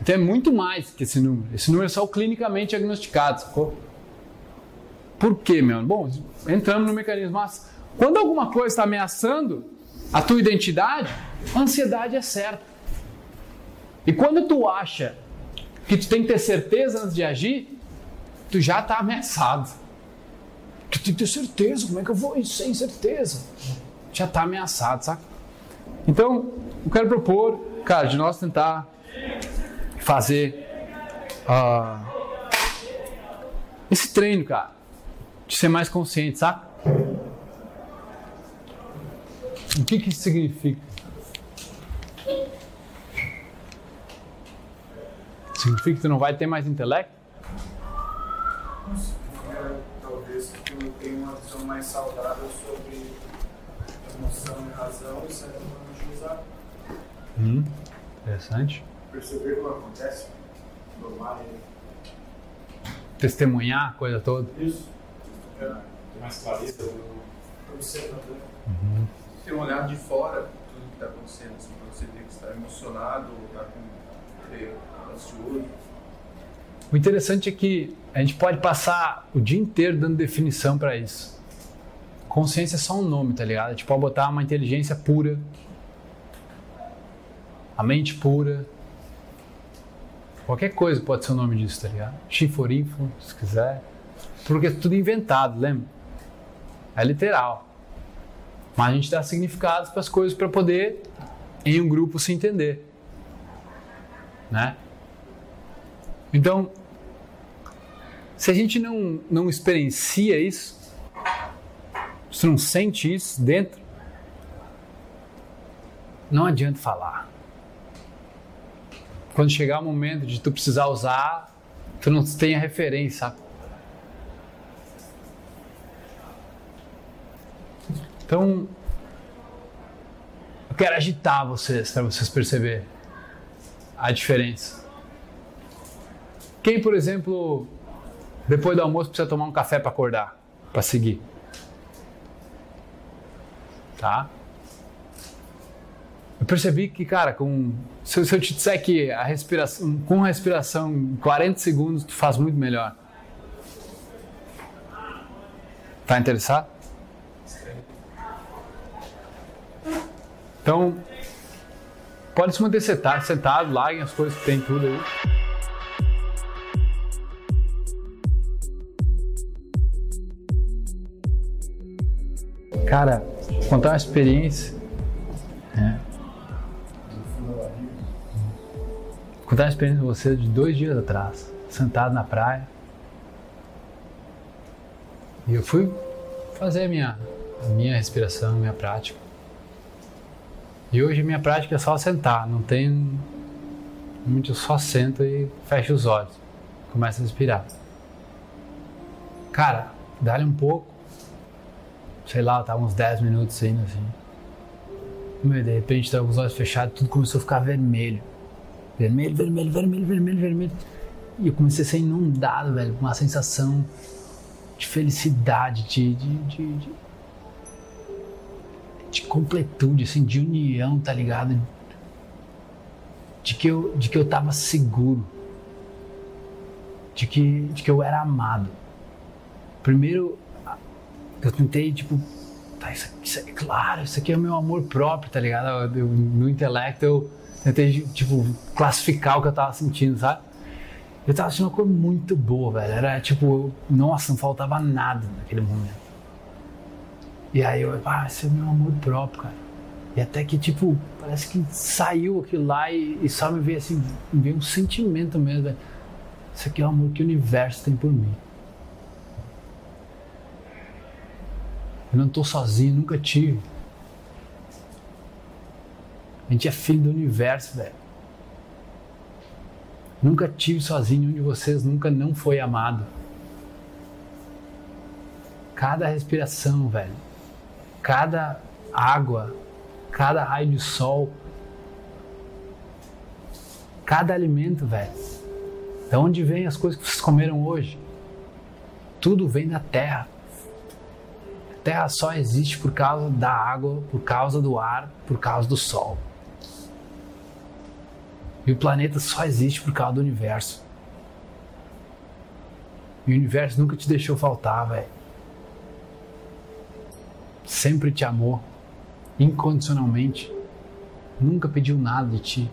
Então é muito mais que esse número. Esse número é só o clinicamente diagnosticado, sacou? Por quê, meu? Bom, entramos no mecanismo. Mas quando alguma coisa está ameaçando a tua identidade, a ansiedade é certa. E quando tu acha que tu tem que ter certeza antes de agir, tu já está ameaçado. Tu tem que ter certeza, como é que eu vou sem certeza? Já está ameaçado, saca? Então, eu quero propor, cara, de nós tentar fazer ah, esse treino, cara, de ser mais consciente, saca? O que que isso significa? Significa que tu não vai ter mais intelecto? É, talvez que tu tenha uma visão mais saudável sobre emoção e razão e saiba como utilizar. Hum, interessante. Perceber o que acontece, normal, Testemunhar a coisa toda. Isso. Tem mais clareza. pra você também. Ter um olhar de fora tudo que está acontecendo, assim, você ver que está emocionado ou está com ansioso. O interessante é que a gente pode passar o dia inteiro dando definição para isso. Consciência é só um nome, tá ligado? A gente pode botar uma inteligência pura, a mente pura. Qualquer coisa pode ser o nome disso, tá ligado? Chinforinfo, se quiser. Porque é tudo inventado, lembra? É literal. Mas a gente dá significados para as coisas para poder, em um grupo, se entender. Né? Então, se a gente não, não experiencia isso, se não sente isso dentro, não adianta falar. Quando chegar o momento de tu precisar usar, tu não tenha referência, sabe? Então, eu quero agitar vocês, para vocês perceberem. a diferença. Quem, por exemplo, depois do almoço precisa tomar um café para acordar, para seguir? Tá? Eu percebi que, cara, com, se, se eu te disser que a respiração, com a respiração em 40 segundos tu faz muito melhor. Tá interessado? Então, pode se manter sentado, sentado, larguem as coisas que tem tudo aí. Cara, contar uma experiência. né? Contar uma experiência com você de dois dias atrás, sentado na praia. E eu fui fazer a minha, a minha respiração, a minha prática. E hoje minha prática é só sentar, não tem. Muito, só sento e fecho os olhos. Começo a respirar. Cara, dá-lhe um pouco. Sei lá, tava uns 10 minutos ainda assim. Meu, de repente tava com os olhos fechados, tudo começou a ficar vermelho. Vermelho, vermelho, vermelho, vermelho, vermelho. E eu comecei a ser inundado, velho, com uma sensação de felicidade, de, de, de, de, de completude, assim, de união, tá ligado? De que eu, de que eu tava seguro. De que, de que eu era amado. Primeiro, eu tentei, tipo, tá, isso, isso aqui, claro, isso aqui é o meu amor próprio, tá ligado? Eu- no intelecto eu tentei, tipo, classificar o que eu tava sentindo, sabe? Eu tava sentindo uma coisa muito boa, velho. Era tipo, nossa, não faltava nada naquele momento. E aí eu, ah, esse é meu amor próprio, cara. E até que, tipo, parece que saiu aquilo lá e, e só me veio assim, me veio um sentimento mesmo, velho. Isso aqui é o amor que o universo tem por mim. Eu não tô sozinho, nunca tive. A gente é filho do universo, velho. Nunca tive sozinho, nenhum de vocês nunca não foi amado. Cada respiração, velho. Cada água, cada raio de sol, cada alimento, velho. Da onde vem as coisas que vocês comeram hoje? Tudo vem da terra. A terra só existe por causa da água, por causa do ar, por causa do sol. E o planeta só existe por causa do universo. E o universo nunca te deixou faltar, velho. Sempre te amou, incondicionalmente. Nunca pediu nada de ti.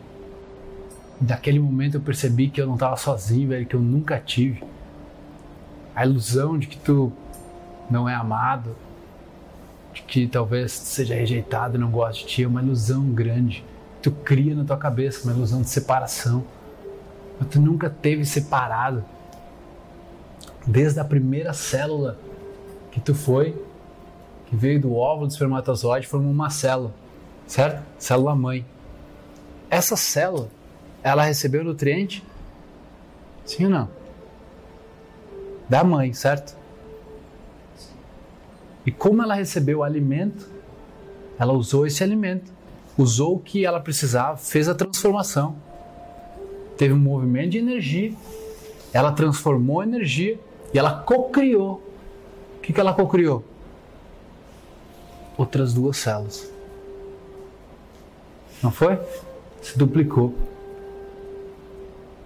Daquele momento eu percebi que eu não estava sozinho, velho, que eu nunca tive. A ilusão de que tu não é amado, de que talvez seja rejeitado e não goste de ti, é uma ilusão grande tu cria na tua cabeça uma ilusão de separação. Mas tu nunca teve separado. Desde a primeira célula que tu foi, que veio do óvulo do espermatozoide, formou uma célula, certo? Célula mãe. Essa célula, ela recebeu nutriente? Sim ou não? Da mãe, certo? E como ela recebeu o alimento, ela usou esse alimento usou o que ela precisava, fez a transformação. Teve um movimento de energia, ela transformou a energia e ela cocriou. O que, que ela cocriou? Outras duas células. Não foi? Se duplicou.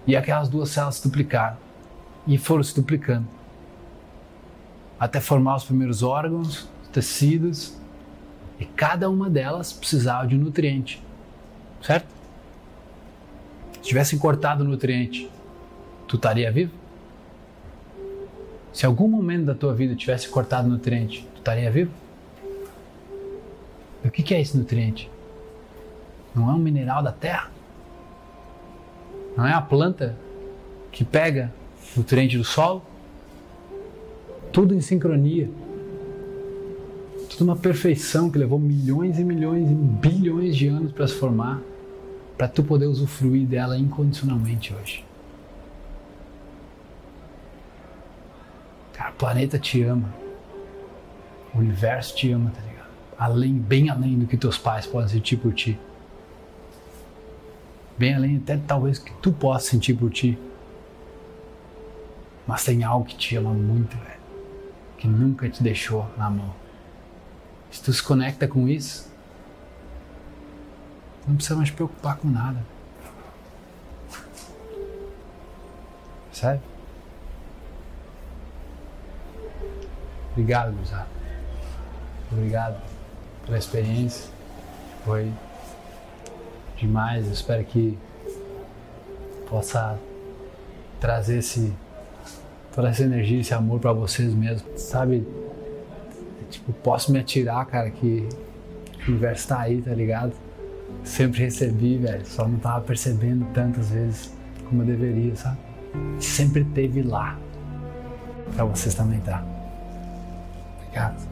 E aquelas duas células se duplicaram. E foram se duplicando. Até formar os primeiros órgãos, tecidos, e cada uma delas precisava de um nutriente, certo? Se tivessem cortado o nutriente, tu estaria vivo? Se algum momento da tua vida tivesse cortado o nutriente, tu estaria vivo? O que que é esse nutriente? Não é um mineral da terra? Não é a planta que pega nutriente do solo? Tudo em sincronia tudo uma perfeição que levou milhões e milhões e bilhões de anos para se formar, para tu poder usufruir dela incondicionalmente hoje. Cara, o planeta te ama. O universo te ama, tá ligado? Além, bem além do que teus pais podem sentir por ti. bem além até talvez que tu possa sentir por ti. Mas tem algo que te ama muito, velho, que nunca te deixou na mão. Se tu se conecta com isso, não precisa mais te preocupar com nada. Sabe? Obrigado, Guzado. Obrigado pela experiência. Foi demais. Eu espero que possa trazer esse, toda essa energia, esse amor para vocês mesmos. Sabe? Tipo, posso me atirar, cara, que o universo tá aí, tá ligado? Sempre recebi, velho. Só não tava percebendo tantas vezes como eu deveria, sabe? Sempre teve lá. Pra vocês também, tá? Obrigado.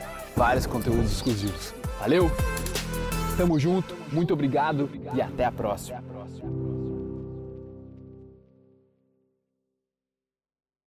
vários conteúdos exclusivos. Valeu? Tamo junto, muito obrigado e até a próxima.